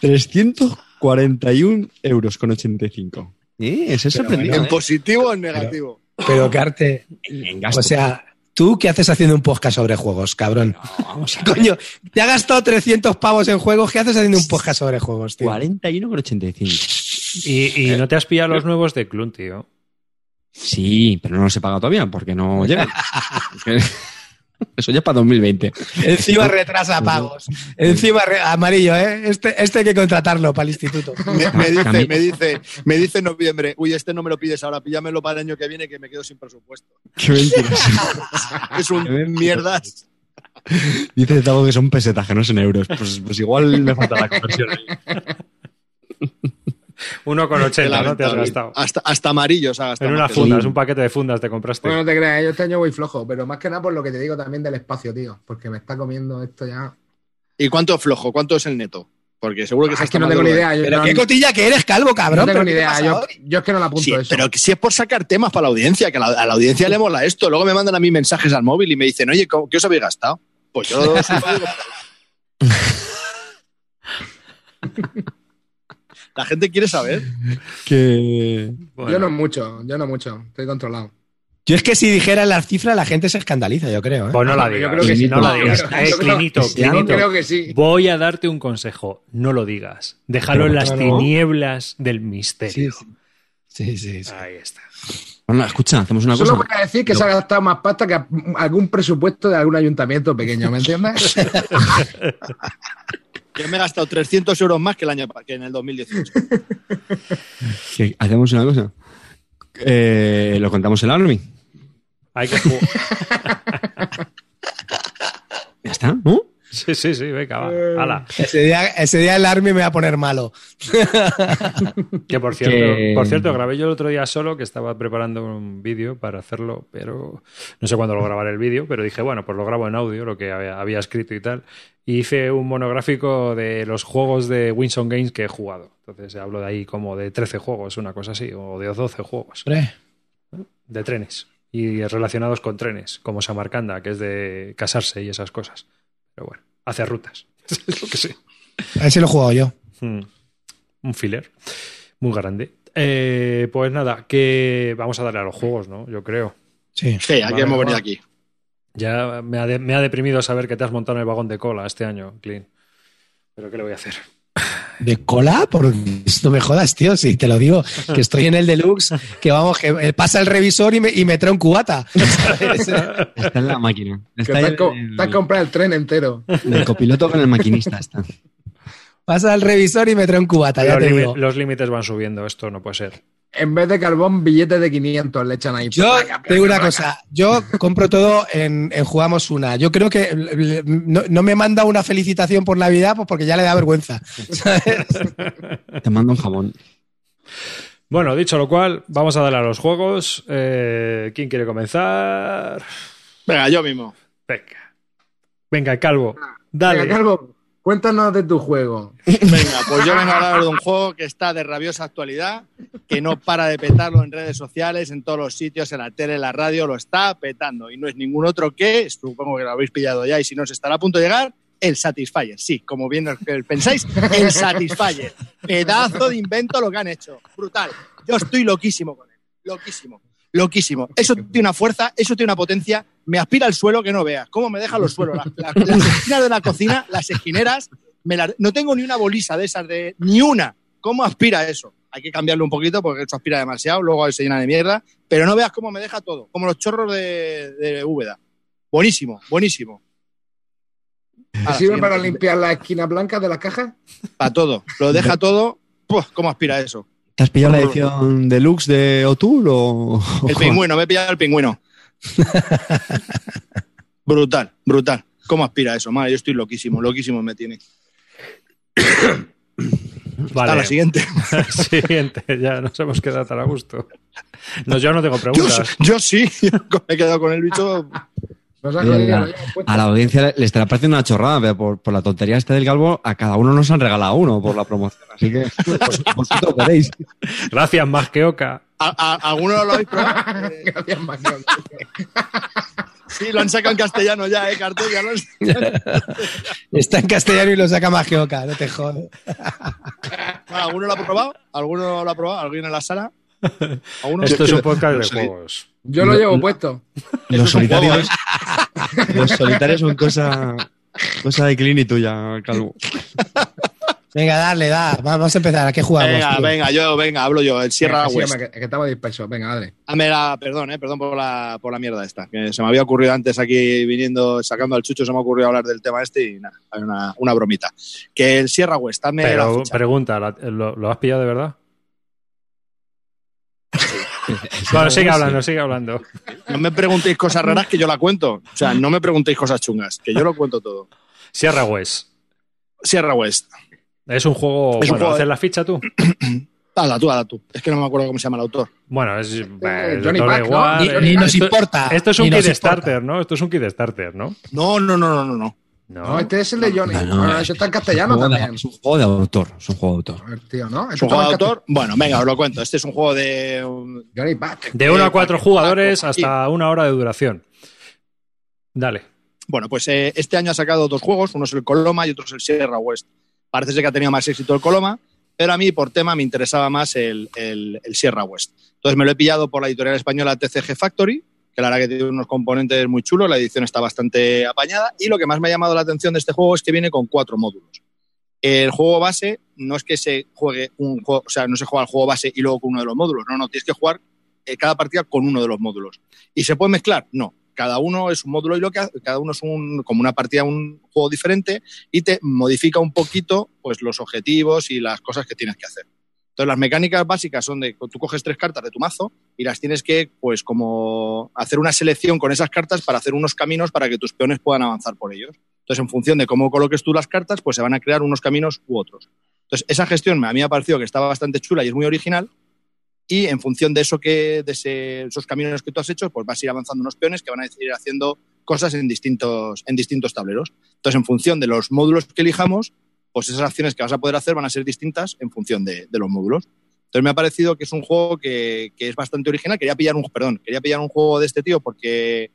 341 euros con 85. ¿Eh? Eso es Pero sorprendente. ¿En positivo o en negativo? Pero Carte, En gasto. o sea, ¿tú qué haces haciendo un podcast sobre juegos, cabrón? vamos a Coño, te ha gastado 300 pavos en juegos, ¿qué haces haciendo un podcast sobre juegos, tío? 41 con 85. Y, y no te has pillado los nuevos de Clun, tío. Sí, pero no los he pagado todavía porque no llegan. Eso ya es para 2020. Encima retrasa pagos. Encima re- amarillo, ¿eh? Este, este hay que contratarlo para el instituto. Me, me dice, me dice, me dice en noviembre, uy, este no me lo pides ahora, píllamelo para el año que viene que me quedo sin presupuesto. Qué mentiroso. Es un mierdas. Dice Tavo que son pesetas, que no son euros. Pues, pues igual me falta la conversión. ahí. 1,80, ¿no? Te has gastado. Hasta, hasta amarillo se ha gastado. En una funda, es un paquete de fundas te compraste. Bueno, no te creas, yo este año voy flojo, pero más que nada por lo que te digo también del espacio, tío. Porque me está comiendo esto ya. ¿Y cuánto es flojo? ¿Cuánto es el neto? Porque seguro que Ah, es que no tengo ni idea. Yo Pero no, qué cotilla que eres, calvo, cabrón. no tengo ¿Pero ni idea. Yo, yo es que no la apunto Sí, eso. pero si es por sacar temas para la audiencia, que a la, a la audiencia le mola esto. Luego me mandan a mí mensajes al móvil y me dicen, oye, ¿cómo- ¿qué os habéis gastado? Pues yo digo, La gente quiere saber. Que. Bueno, Yo no mucho, yo no mucho. Estoy controlado. Yo es que si dijera las cifras, la gente se escandaliza, yo creo. ¿eh? pues no la Yo digas. creo que sí. no la No, digas. yo Eh, creo- Clinito, Clinito. creo que sí. Voy a darte un consejo. No lo digas. Déjalo Pero en las tinieblas del misterio. sí. Sí, sí, sí. Ahí está. Bueno, escucha, hacemos una Solo cosa. voy a decir que se ha gastado más pasta que algún presupuesto de algún ayuntamiento pequeño, ¿me entiendes? Yo me he gastado 300 euros más que el año que en el 2018. que hacemos una cosa. Eh, lo contamos en el Army. Hay que jugar. Ya está, ¿no? Sí, sí, sí, venga, va. Eh. Hala. Ese día, ese día el Army me va a poner malo. Que por cierto, Que- por cierto, grabé yo el otro día solo, que estaba preparando un vídeo para hacerlo, pero no sé cuándo lo grabaré el vídeo, pero dije, bueno, pues lo grabo en audio, lo que había, había escrito y tal. Y hice un monográfico de los juegos de Winson Games que he jugado. Entonces hablo de ahí como de 13 juegos, una cosa así, o de 12 juegos, de trenes. Y relacionados con trenes, como Samarcanda, que es de casarse y esas cosas. Pero bueno, hace rutas. es lo que sé. A si lo he jugado yo. Mm. Un filler muy grande. Eh, pues nada, que vamos a darle a los juegos, ¿no? Yo creo. Sí. Sí, aquí Vale, hemos va. venido aquí. Ya me ha, de- me ha deprimido saber que te has montado en el vagón de cola este año, Clean. Pero ¿qué le voy a hacer? ¿De cola? Porque no me jodas, tío, si te lo digo, que estoy en el deluxe, que vamos, que eh, pasa el revisor y me, y me trae un cubata. ¿sabes? Está en la máquina. Está te el, comprado el tren entero. el copiloto con el maquinista. Está. Pasa el revisor y me trae un cubata, ya te digo. los límites van subiendo, esto no puede ser. En vez de carbón, billetes de 500 le echan ahí. Yo te digo una cosa, yo compro todo en, en Jugamos Una. Yo creo que no, no me manda una felicitación por Navidad pues porque ya le da vergüenza. ¿sabes? Te mando un jamón. Bueno, dicho lo cual, vamos a darle a los juegos. Eh, ¿Quién quiere comenzar? Venga, yo mismo. Venga. Venga, Calvo. Dale. Venga, Calvo, cuéntanos de tu juego. Venga, pues yo vengo a hablar de un juego que está de rabiosa actualidad, que no para de petarlo en redes sociales, en todos los sitios, en la tele, en la radio, lo está petando. Y no es ningún otro que, supongo que lo habéis pillado ya y si no, se estará a punto de llegar, el Satisfyer. Sí, como bien pensáis, el Satisfyer. Pedazo de invento lo que han hecho. Brutal. Yo estoy loquísimo con él. loquísimo. Loquísimo. Eso tiene una fuerza, eso tiene una potencia. Me aspira al suelo que no veas. ¿Cómo me dejan los suelos? Las, las- las esquinas de la cocina, las esquineras, me no tengo ni una bolisa de esas, de ni una. ¿Cómo aspira eso? Hay que cambiarlo un poquito porque eso aspira demasiado, luego se llena de mierda. Pero no veas cómo me deja todo, como los chorros de, de Úbeda. Buenísimo, buenísimo. ¿Te Ahora, sirve para limpiar las esquinas blancas de las cajas? Para todo. Lo deja todo. ¿Cómo aspira eso? ¿Te has pillado la edición deluxe de O'Toole o...? El pingüino, me he pillado el pingüino. brutal, brutal. ¿Cómo aspira eso? Madre, yo estoy loquísimo, loquísimo me tiene. Hasta la Vale, siguiente. siguiente. Ya nos hemos quedado tan a gusto. No, yo no tengo Yo, preguntas. yo sí, me he quedado con el bicho. Nos jodido, puesto. A la audiencia le- estará pareciendo una chorrada, pero por, por la tontería esta del galvo, a cada uno nos han regalado uno por la promoción. Así que vos- vosotros veréis. Gracias, más que Oca. ¿A, a- ¿Alguno lo habéis probado? Eh, Gracias, Mario. sí, lo han sacado en castellano ya, ¿eh? Cartel, ya lo han- Está en castellano y lo saca más que Oca, no te jodas. ¿Alguno lo ha probado? ¿Alguno lo ha probado? ¿Alguien en la sala? ¿Alguno? Esto es un podcast de juegos. Yo lo llevo puesto. Los juego, solitarios, los solitarios son cosa, cosa de Clini tuya, Calvo. Venga, dale, da. Vamos a empezar. ¿A qué jugamos? Venga, tío? venga, yo, venga, hablo yo, el Sierra Sí, West. que, que estaba disperso. Venga, dale. Ah, mira, perdón, eh, perdón por la, por la mierda esta. Que se me había ocurrido antes aquí viniendo, sacando al chucho, se me ha ocurrido hablar del tema este y nada, hay una, una bromita. Que el Sierra West, dame la Pero ficha. pregunta, ¿la- ¿lo, lo has pillado de verdad? Bueno, sigue hablando, sigue hablando. No me preguntéis cosas raras que yo la cuento. O sea, no me preguntéis cosas chungas, que yo lo cuento todo. Sierra West. Sierra West. Es un juego. Es un bueno, juego ¿haces de- la ficha tú? Dala tú, dala tú. Es que no me acuerdo cómo se llama el autor. Bueno, es. eh, Johnny da Pack, ¿no? Ni, Eh, ni nos esto- importa. Esto es un ni kit nos importa. starter, ¿no? Esto es un kit starter, ¿no? No, no, no, no, no. no. No. No, este es el de Johnny. No, no, Bueno, eso está en castellano Es juego también. Es un juego de autor. Es un juego de autor. A ver, tío, ¿no? ¿Es un juego de autor? Bueno, venga, os lo cuento. Este es un juego de. um, Johnny Pack. De uno Eh, a cuatro Paco, jugadores Paco, hasta una hora de duración. Dale. Bueno, pues eh, este año ha sacado dos juegos, uno es el Coloma y otro es el Sierra West. Parece ser que ha tenido más éxito el Coloma, pero a mí por tema me interesaba más el, el- el Sierra West. Entonces me lo he pillado por la editorial española TCG Factory, que la verdad que tiene unos componentes muy chulos, la edición está bastante apañada y lo que más me ha llamado la atención de este juego es que viene con cuatro módulos. El juego base no es que se juegue un juego, o sea, no se juega el juego base y luego con uno de los módulos, no, no, tienes que jugar eh, cada partida con uno de los módulos. ¿Y se puede mezclar? No. Cada uno es un módulo y lo que hace- cada uno es un, como una partida, un juego diferente y te modifica un poquito pues, los objetivos y las cosas que tienes que hacer. Entonces, las mecánicas básicas son de tú coges tres cartas de tu mazo y las tienes que, pues, como hacer una selección con esas cartas para hacer unos caminos para que tus peones puedan avanzar por ellos. Entonces, en función de cómo coloques tú las cartas, pues se van a crear unos caminos u otros. Entonces, esa gestión a mí me ha parecido que estaba bastante chula y es muy original. Y en función de eso que, de esos caminos que tú has hecho, pues vas a ir avanzando unos peones que van a ir haciendo cosas en distintos, en distintos tableros. Entonces, en función de los módulos que elijamos, pues esas acciones que vas a poder hacer van a ser distintas en función de, los módulos. Entonces me ha parecido que es un juego que, que es bastante original. Quería pillar un, perdón, quería pillar un juego de este tío porque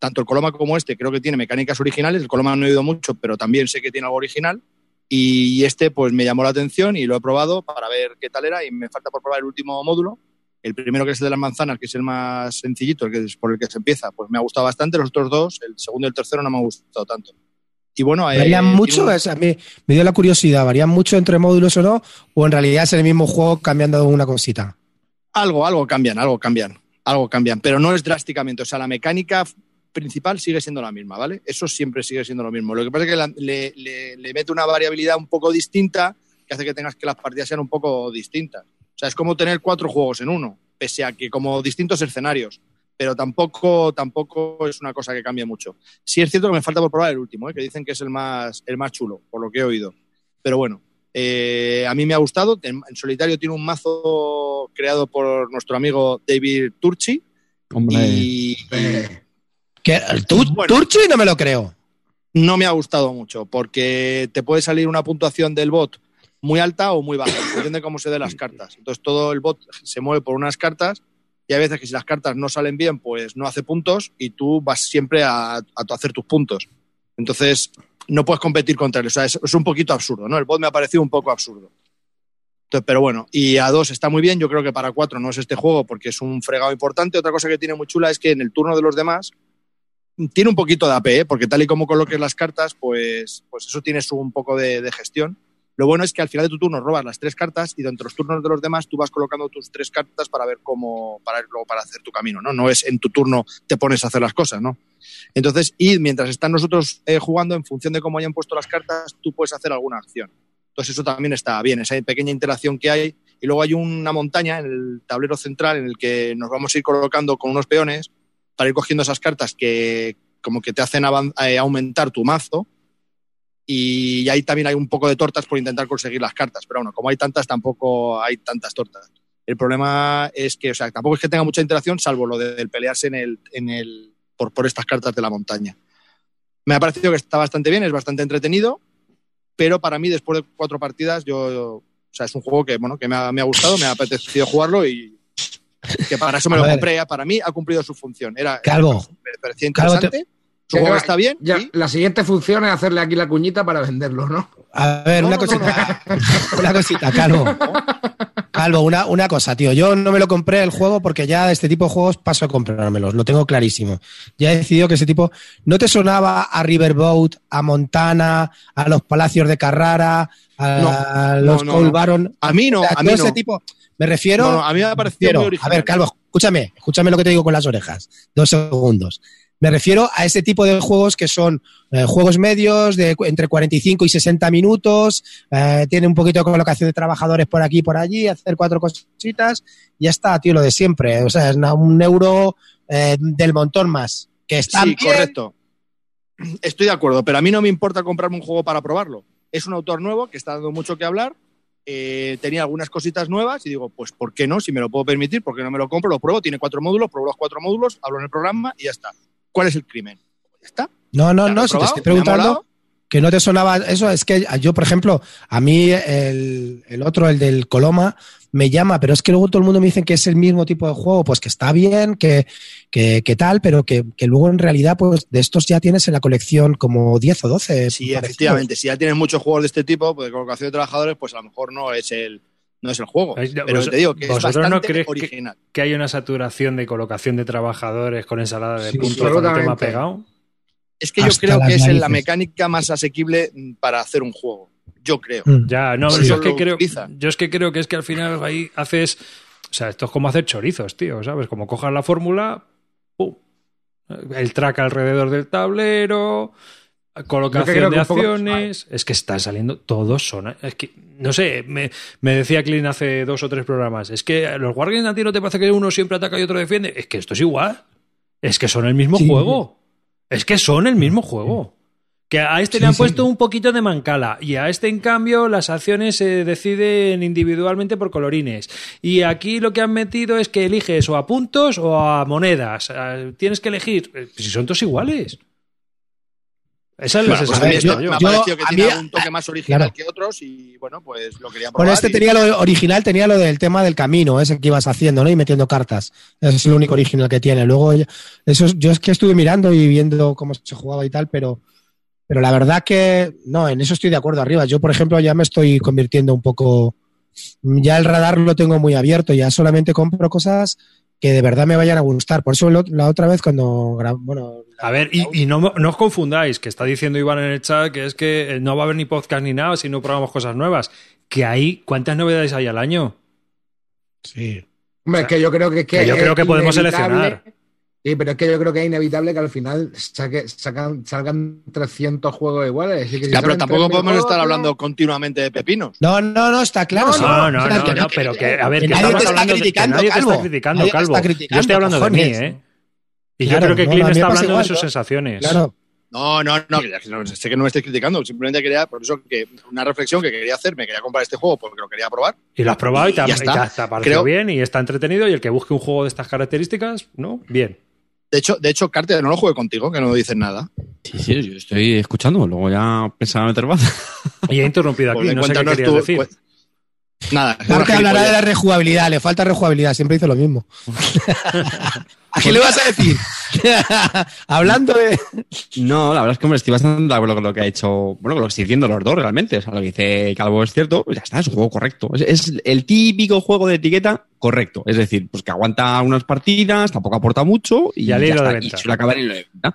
tanto el Coloma como este creo que tiene mecánicas originales. El Coloma no he oído mucho, pero también sé que tiene algo original. Y este pues me llamó la atención y lo he probado para ver qué tal era y me falta por probar el último módulo. El primero que es el de las manzanas, que es el más sencillito, el que es por el que se empieza, pues me ha gustado bastante. Los otros dos, el segundo y el tercero, no me han gustado tanto. Y bueno, eh, ¿Varían tiene mucho? un- O sea, me, me dio la curiosidad. ¿Varían mucho entre módulos o no? ¿O en realidad es el mismo juego cambiando una cosita? Algo, algo cambian, algo cambian, algo cambian, pero no es drásticamente. O sea, la mecánica principal sigue siendo la misma, ¿vale? Eso siempre sigue siendo lo mismo. Lo que pasa es que la- le, le- le mete una variabilidad un poco distinta que hace que tengas que las partidas sean un poco distintas. O sea, es como tener cuatro juegos en uno, pese a que como distintos escenarios, pero tampoco, tampoco es una cosa que cambie mucho. Sí es cierto que me falta por probar el último, ¿eh? que dicen que es el más, el más chulo, por lo que he oído. Pero bueno, eh, a mí me ha gustado. En, en solitario tiene un mazo creado por nuestro amigo David Turchi. Hombre, Y, ¿Qué? ¿Tú, Bueno. Turchi? No me lo creo. no me ha gustado mucho porque te puede salir una puntuación del bot muy alta o muy baja, en función de cómo se den las cartas. Entonces todo el bot se mueve por unas cartas y hay veces que si las cartas no salen bien, pues no hace puntos y tú vas siempre a, hacer tus puntos. Entonces no puedes competir contra él. O sea, es, un poquito absurdo, ¿no? El bot me ha parecido un poco absurdo. Pero bueno, y a dos está muy bien. Yo creo que para cuatro no es este juego porque es un fregado importante. Otra cosa que tiene muy chula es que en el turno de los demás tiene un poquito de AP, ¿eh? porque tal y como coloques las cartas, pues, pues eso tiene su un poco de gestión. Lo bueno es que al final de tu turno robas las tres cartas y de los turnos de los demás tú vas colocando tus tres cartas para ver cómo, para luego para hacer tu camino, ¿no? No es en tu turno te pones a hacer las cosas, ¿no? Entonces, y mientras están nosotros eh, jugando, en función de cómo hayan puesto las cartas, tú puedes hacer alguna acción. Entonces eso también está bien, esa pequeña interacción que hay. Y luego hay una montaña en el tablero central en el que nos vamos a ir colocando con unos peones para ir cogiendo esas cartas que como que te hacen eh, aumentar tu mazo. Y ahí también hay un poco de tortas por intentar conseguir las cartas. Pero bueno, como hay tantas, tampoco hay tantas tortas. El problema es que, o sea, tampoco es que tenga mucha interacción, salvo lo de- del pelearse en el, en el, por, por estas cartas de la montaña. Me ha parecido que está bastante bien, es bastante entretenido, pero para mí, después de cuatro partidas, yo, o sea, es un juego que, bueno, que me ha, me ha gustado, me ha apetecido jugarlo y que para eso me A lo ver. compré. Para mí ha cumplido su función. Era, Calvo. me parecía Calvo, te- interesante. Su juego está bien. Ya, La siguiente función es hacerle aquí la cuñita para venderlo, ¿no? A ver, No, una no, no, cosita. Una cosita, Calvo. Calvo, una, una cosa, tío. Yo no me lo compré el juego porque ya de este tipo de juegos paso a comprármelos. Lo tengo clarísimo. Ya he decidido que ese tipo. ¿No te sonaba a Riverboat, a Montana, a los Palacios de Carrara, a No, los no. Baron? A mí no, O sea, a mí todo no. ese tipo. Me refiero. No, no, a mí me ha parecido refiero- muy a ver, Calvo, escúchame, escúchame lo que te digo con las orejas. Dos segundos. Me refiero a ese tipo de juegos que son eh, juegos medios de entre 45 y 60 minutos, eh, tiene un poquito de colocación de trabajadores por aquí y por allí, hacer cuatro cositas, y ya está, tío, lo de siempre. O sea, es una- un euro eh, del montón más. Que está Sí, bien, correcto. Estoy de acuerdo, pero a mí no me importa comprarme un juego para probarlo. Es un autor nuevo que está dando mucho que hablar. eh, tenía algunas cositas nuevas y digo, pues ¿por qué no? Si me lo puedo permitir, ¿por qué no me lo compro? Lo pruebo, tiene cuatro módulos, pruebo los cuatro módulos, hablo en el programa y ya está. ¿Cuál es el crimen? Ya está. No, no, no, si te estoy preguntando que no te sonaba eso, es que yo, por ejemplo, a mí el, el otro, el del Coloma, me llama, pero es que luego todo el mundo me dice que es el mismo tipo de juego, pues que está bien, que, que, que tal, pero que, que luego en realidad, pues de estos ya tienes en la colección como 10 o 12. Sí, parecidos. efectivamente. Si ya tienes muchos juegos de este tipo, pues de colocación de trabajadores, pues a lo mejor no es el, no es el juego. Pero vos- te digo que es ¿vosotros no bastante creéis que- original. Que hay una saturación de colocación de trabajadores con ensalada de Sí, puntos con el tema pegado. Es que yo creo que es la mecánica más asequible para hacer un juego. Yo creo. Mm. Ya, no, Por yo es que creo, yo es que creo que es que al final ahí haces, o sea, esto es como hacer chorizos, tío, ¿sabes? Como cojas la fórmula, ¡pum! el track alrededor del tablero, colocación creo de poco- acciones, es que están saliendo todos son, es que no sé, me, me decía Clint hace dos o tres programas, es que los Guardians a ti no te parece que uno siempre ataca y otro defiende, es que esto es igual, es que son el mismo Sí. juego, es que son el mismo juego. Que a este Sí, le han sí. puesto un poquito de mancala y a este, en cambio, las acciones se deciden individualmente por colorines. Y aquí lo que han metido es que eliges o a puntos o a monedas. Eh, Tienes que elegir. Eh, Si son todos iguales. Esa es la Bueno, pues sensación que esto tengo yo. me ha yo- parecido que tiene mí- algún toque más original claro. que otros y bueno, pues lo quería probar. Bueno, este y- tenía lo original, tenía lo del tema del camino, ese que ibas haciendo, ¿no? Y metiendo cartas. Ese es lo único original que tiene. Luego, ya- eso es- yo es que estuve mirando y viendo cómo se jugaba y tal, pero, pero la verdad que no, en eso estoy de acuerdo arriba. Yo, por ejemplo, ya me estoy convirtiendo un poco. Ya el radar lo tengo muy abierto, ya solamente compro cosas que de verdad me vayan a gustar. Por eso lo- la otra vez cuando bueno, A ver, y, y no, no os confundáis, que está diciendo Iván en el chat que es que eh, no va a haber ni podcast ni nada si no probamos cosas nuevas. Que hay, ¿cuántas novedades hay al año? sí. Hombre, es que yo creo que, que yo es creo que podemos seleccionar. Sí, pero es que yo creo que es inevitable que al final saque- sacan, salgan 300 juegos iguales. Así que si Ya, pero tampoco 3.000 podemos juegos, estar hablando continuamente de pepinos. No, no, no, está claro. No. No, no, no, pero que, a ver, que que nadie te está hablando de que criticando, nadie te está Calvo. criticando, Nadie te Calvo. está criticando, Yo estoy hablando de mí, cojones. ¿eh? Y Claro, yo creo que no, Clint está hablando de sus ¿no? sensaciones. Claro. No, no, no, sé que no me estáis criticando. Simplemente quería, por eso que una reflexión que quería hacer, me quería comprar este juego porque lo quería probar. Y lo has probado y te ha, Y te está. ha- te ha parecido Creo- bien y está entretenido. Y el que busque un juego de estas características, ¿no? Bien. De hecho, de hecho, Carter, no lo jugué contigo, que no dices nada. Sí, sí, yo estoy escuchando, luego ya pensaba meter baza. Y he interrumpido aquí, Pues no sé qué querías tú, decir. pues- Nada. Marca hablará de la rejugabilidad, le falta rejugabilidad, siempre dice lo mismo. ¿A qué le vas a decir? Hablando de. No, la verdad es que hombre, estoy bastante de acuerdo con lo que ha hecho, bueno, con lo que estoy diciendo los dos realmente. O sea, lo que dice Calvo es cierto, pues ya está, es un juego correcto. Es, es el típico juego de etiqueta correcto. Es decir, pues que aguanta unas partidas, tampoco aporta mucho y, ya de está, y suele acabar en lo de venta.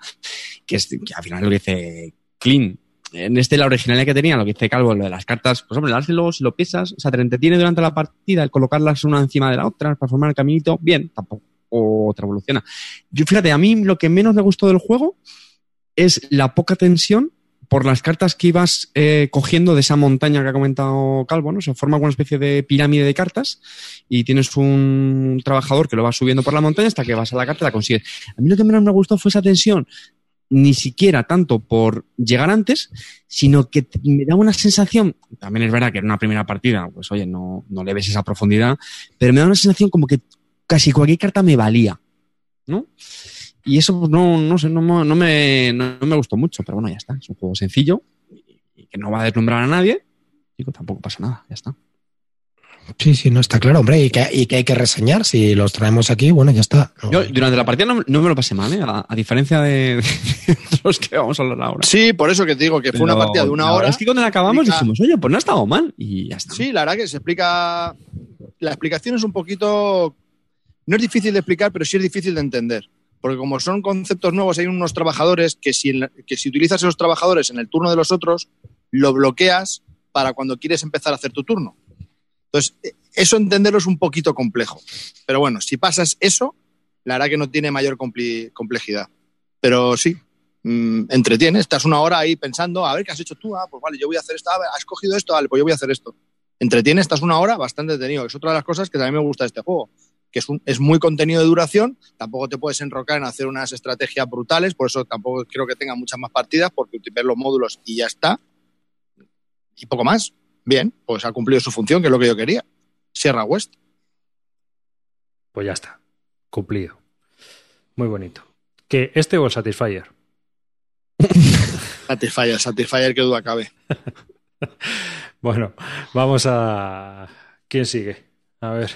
Que, es, que al final lo que dice Clean. En este, la originalidad que tenía, lo que dice Calvo, lo de las cartas, pues hombre, dárselo, si lo piensas, o sea, te entretiene durante la partida el colocarlas una encima de la otra para formar el caminito, bien, tampoco otra evoluciona. Yo, fíjate, a mí lo que menos me gustó del juego es la poca tensión por las cartas que ibas eh, cogiendo de esa montaña que ha comentado Calvo, ¿no? Se forma una especie de pirámide de cartas y tienes un trabajador que lo va subiendo por la montaña hasta que vas a la carta y la consigues. A mí lo que menos me gustó fue esa tensión, ni siquiera tanto por llegar antes, sino que me daba una sensación, también es verdad que en una primera partida, pues oye, no, no le ves esa profundidad, pero me da una sensación como que casi cualquier carta me valía, ¿no? Y eso pues, no, no sé, no, no me, no me gustó mucho, pero bueno, ya está. Es un juego sencillo y que no va a deslumbrar a nadie. Digo, tampoco pasa nada, ya está. Sí, sí, no está claro, hombre, y que, y que hay que reseñar. Si los traemos aquí, bueno, ya está. No, Yo durante la partida no, no me lo pasé mal, ¿eh? a, a diferencia de, de los que vamos a hablar ahora. Sí, por eso que te digo que fue una partida de una hora. Es que cuando la acabamos explica- dijimos, oye, pues no ha estado mal y ya está. Sí, la verdad que se explica. La explicación es un poquito. No es difícil de explicar, pero sí es difícil de entender. Porque como son conceptos nuevos, hay unos trabajadores que si, que si utilizas esos trabajadores en el turno de los otros, lo bloqueas para cuando quieres empezar a hacer tu turno. Entonces, eso entenderlo es un poquito complejo. Pero bueno, si pasas eso, la verdad que no tiene mayor complejidad. Pero sí, mm, entretiene. Estás una hora ahí pensando, a ver qué has hecho tú. Ah, pues vale, yo voy a hacer esto. Ah, has cogido esto, vale, pues yo voy a hacer esto. Entretiene, estás una hora bastante detenido. Es otra de las cosas que también me gusta de este juego. Que es, muy contenido de duración. Tampoco te puedes enrocar en hacer unas estrategias brutales. Por eso tampoco creo que tenga muchas más partidas, porque ves los módulos y ya está. Y poco más. Bien, pues ha cumplido su función, que es lo que yo quería. Sierra West. Pues ya está. Cumplido. Muy bonito. Que este o el Satisfyer. Satisfyer, Satisfyer, que duda cabe. Bueno, vamos a. ¿Quién sigue? A ver.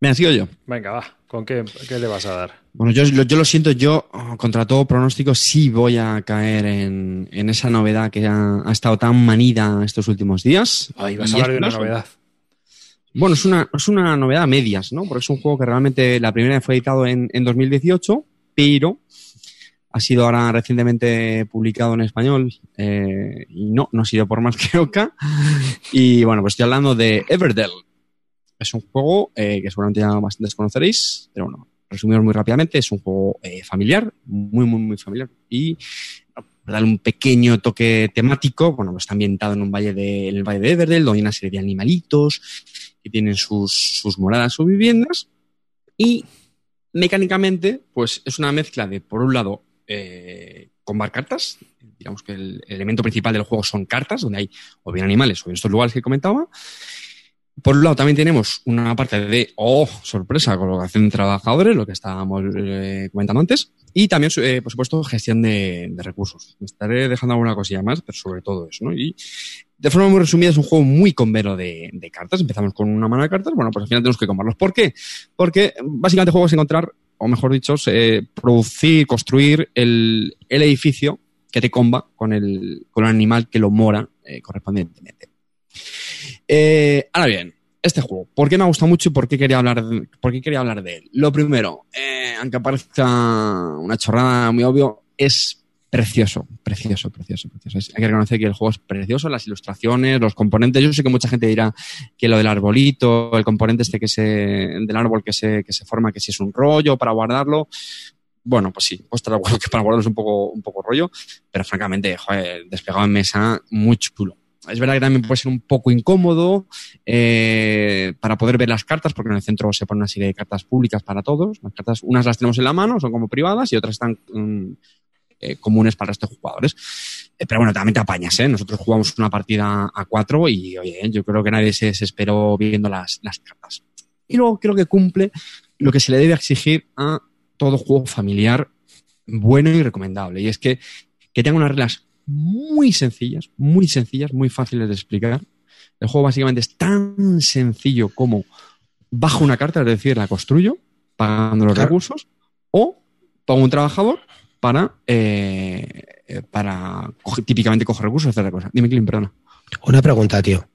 Venga, sigo yo. Venga, va. ¿Con qué, qué le vas a dar? Bueno, yo, lo- yo lo siento, yo oh, contra todo pronóstico sí voy a caer en, en esa novedad que ha, ha estado tan manida estos últimos días. Ay, vas a hablar de una novedad. Bueno, es una, es una novedad a medias, ¿no? Porque es un juego que realmente la primera vez fue editado en, en 2018, pero ha sido ahora recientemente publicado en español eh, y no, no ha sido por más que Oca. Y bueno, pues estoy hablando de Everdell. Es un juego eh, que seguramente ya bastantes conoceréis, pero bueno, resumidos muy rápidamente, es un juego eh, familiar, muy, muy, muy familiar. Y para darle un pequeño toque temático, bueno, pues está ambientado en un valle de, en el valle de Everdell, donde hay una serie de animalitos que tienen sus, sus moradas, sus viviendas. Y mecánicamente, pues es una mezcla de, por un lado, eh, combar cartas. Digamos que el elemento principal del juego son cartas, donde hay o bien animales o bien estos lugares que comentaba. Por un lado, también tenemos una parte de, oh, sorpresa, colocación de trabajadores, lo que estábamos eh, comentando antes. Y también, eh, por supuesto, gestión de, de recursos. Estaré dejando alguna cosilla más, pero sobre todo eso, ¿no? Y de forma muy resumida, es un juego muy convero de, cartas. Empezamos con una mano de cartas, bueno, pues al final tenemos que comarlos. ¿Por qué? Porque básicamente el juego es encontrar, o mejor dicho, eh, producir, construir el, el edificio que te comba con el, con el animal que lo mora correspondientemente. Eh, ahora bien, este juego, ¿por qué me ha gustado mucho y por qué quería hablar de, por qué quería hablar de él? Lo primero, eh, aunque parezca una chorrada muy obvio, es precioso, precioso, precioso, precioso. Hay que reconocer que el juego es precioso, las ilustraciones, los componentes. Yo sé que mucha gente dirá que lo del arbolito, el componente este que se, del árbol que se, que se forma, que si es un rollo para guardarlo. Bueno, pues sí, que para guardarlo es un poco, un poco rollo, pero francamente, joder, desplegado en mesa, muy chulo. Es verdad que también puede ser un poco incómodo eh, para poder ver las cartas, porque en el centro se pone una serie de cartas públicas para todos. Las cartas, unas las tenemos en la mano, son como privadas, y otras están mm, eh, comunes para estos jugadores. Eh, pero bueno, también te apañas, ¿eh? Nosotros jugamos una partida a cuatro y, oye, yo creo que nadie se desesperó viendo las, las cartas. Y luego creo que cumple lo que se le debe exigir a todo juego familiar bueno y recomendable. Y es que, que tenga unas reglas muy sencillas, muy sencillas, muy fáciles de explicar. El juego básicamente es tan sencillo como bajo una carta, es decir, la construyo pagando los Claro. recursos o pongo un trabajador para, eh, eh, para típicamente coger recursos, hacer cosas. Dime, Clint, perdona. Una pregunta, tío.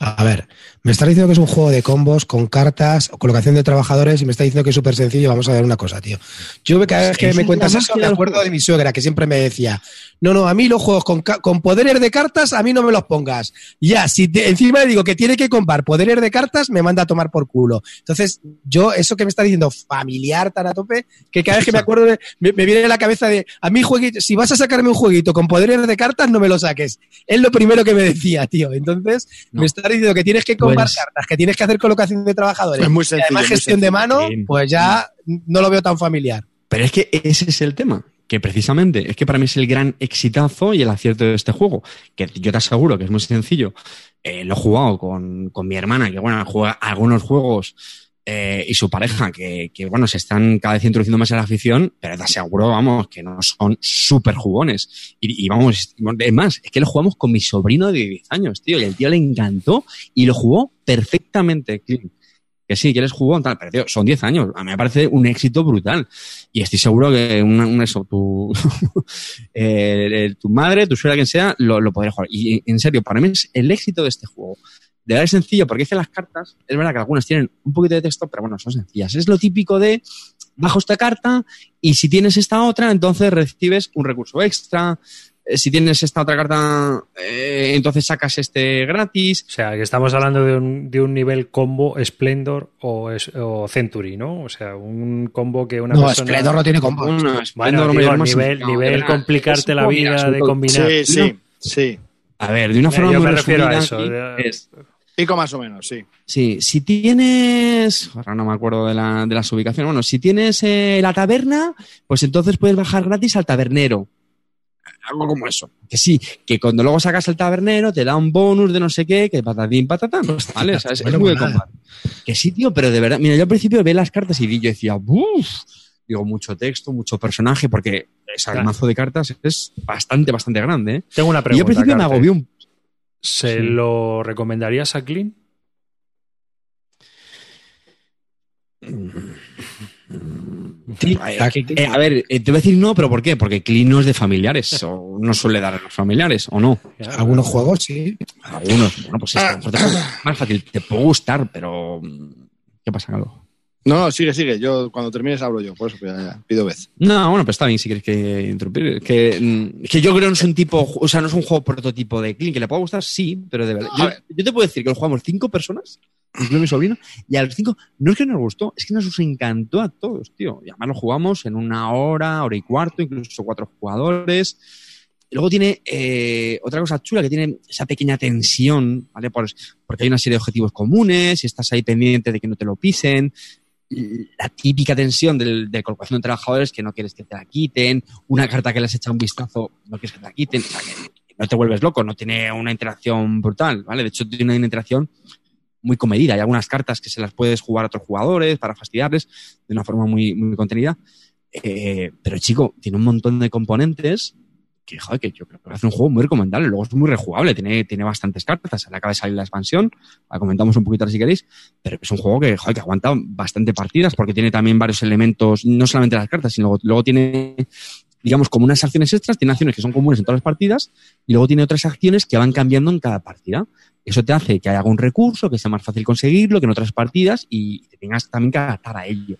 A ver, me está diciendo que es un juego de combos con cartas, colocación de trabajadores y me está diciendo que es súper sencillo. Vamos a ver una cosa, tío. Yo cada vez que me cuentas eso me acuerdo de mi suegra que siempre me decía, no, no, a mí los juegos con, poderes de cartas a mí no me los pongas. Ya, si te- encima le digo que tiene que comprar poderes de cartas, me manda a tomar por culo. Entonces, yo eso que me está diciendo familiar tan a tope, que cada vez que me acuerdo de- me, me viene a la cabeza de, a mí jueguito, si vas a sacarme un jueguito con poderes de cartas, no me lo saques. Es lo primero que me decía, tío. Entonces, No. me está diciendo que tienes que comprar Pues- cartas, que tienes que hacer colocación de trabajadores. Es muy y sencillo. además gestión de mano, pues ya no lo veo tan familiar. Pero es que ese es el tema, que precisamente es que para mí es el gran exitazo y el acierto de este juego, que yo te aseguro que es muy sencillo. Eh, lo he jugado con, con mi hermana, que bueno, juega algunos juegos eh, y su pareja, que, que bueno, se están cada vez introduciendo más en la afición, pero te aseguro, vamos, que no son súper jugones. Y, y vamos, es más, es que lo jugamos con mi sobrino de 10 años, tío, y el tío le encantó y lo jugó perfectamente. Que sí, que les jugó, tal, pero tío, son 10 años. A mí me parece un éxito brutal. Y estoy seguro que una, un eso, tu, eh, tu madre, tu suegra, quien sea, lo, lo podría jugar. Y en serio, para mí es el éxito de este juego. De verdad es sencillo, porque es que las cartas, es verdad que algunas tienen un poquito de texto, pero bueno, son sencillas. Es lo típico de bajo esta carta y si tienes esta otra, entonces recibes un recurso extra. Eh, Si tienes esta otra carta, eh, entonces sacas este gratis. O sea, que estamos hablando de un, de un nivel combo Splendor o, es- o Century, ¿no? O sea, un combo que una no, persona... Splendor no tiene combo. Bueno, digo, más nivel, verdad. complicarte la vida de combinar. Sí, sí, sí. A ver, de una Yo forma me muy refiero a eso, es- Pico más o menos, sí. sí, si tienes, ahora no me acuerdo de, la, de las ubicaciones, bueno, si tienes eh, la taberna, pues entonces puedes bajar gratis al tabernero. Algo como eso. Que sí, que cuando luego sacas al tabernero te da un bonus de no sé qué, que patatín, patatán. ¿Vale? O sea, es, es Bueno, muy pues de. Que sí, tío, pero de verdad, mira, yo al principio vi las cartas y yo decía, uff, digo, mucho texto, mucho personaje, porque el Claro. mazo de cartas es bastante, bastante grande. ¿eh? Tengo una Y yo pregunta. al principio me agobió un ¿Se Sí. lo recomendarías a Clean? Sí, eh, a ver, eh, te voy a decir no, pero ¿por qué? Porque Clean no es de familiares, o no suele dar a los familiares, o no. Algunos juegos, sí. Algunos, bueno, pues puede- más fácil, te puede gustar, pero. ¿Qué pasa, Carlos? No, no, sigue, sigue. Yo cuando termines hablo yo, por eso ya, ya, pido vez. No, bueno, pues está bien si quieres que interrumpir. Que, mm, que yo creo que no es un tipo, o sea, no es un juego prototipo de Clean, que le pueda gustar, sí, pero de verdad. Yo, te puedo decir que lo jugamos cinco personas, incluido mi sobrino, y a los cinco, no es que nos gustó, es que nos encantó a todos, tío. Y además lo jugamos en una hora, hora y cuarto, incluso cuatro jugadores. Luego tiene eh, otra cosa chula que tiene esa pequeña tensión, ¿vale? Por- porque hay una serie de objetivos comunes y estás ahí pendiente de que no te lo pisen. La típica tensión del, de colocación de trabajadores que no quieres que te la quiten, una carta que le has echado un vistazo, no quieres que te la quiten, o sea, no te vuelves loco, no tiene una interacción brutal, ¿vale? De hecho, tiene una interacción muy comedida. Hay algunas cartas que se las puedes jugar a otros jugadores para fastidiarles de una forma muy, muy contenida. Eh, pero chico, tiene un montón de componentes que, joder, que yo creo que hace un juego muy recomendable. Luego es muy rejugable, tiene, tiene bastantes cartas. Le acaba de salir la expansión, la comentamos un poquito ahora si queréis, pero es un juego que, joder, que aguanta bastante partidas porque tiene también varios elementos, no solamente las cartas, sino luego, luego tiene, digamos, como unas acciones extras, tiene acciones que son comunes en todas las partidas y luego tiene otras acciones que van cambiando en cada partida. Eso te hace que haya algún recurso, que sea más fácil conseguirlo que en otras partidas y te tengas también que adaptar a ello.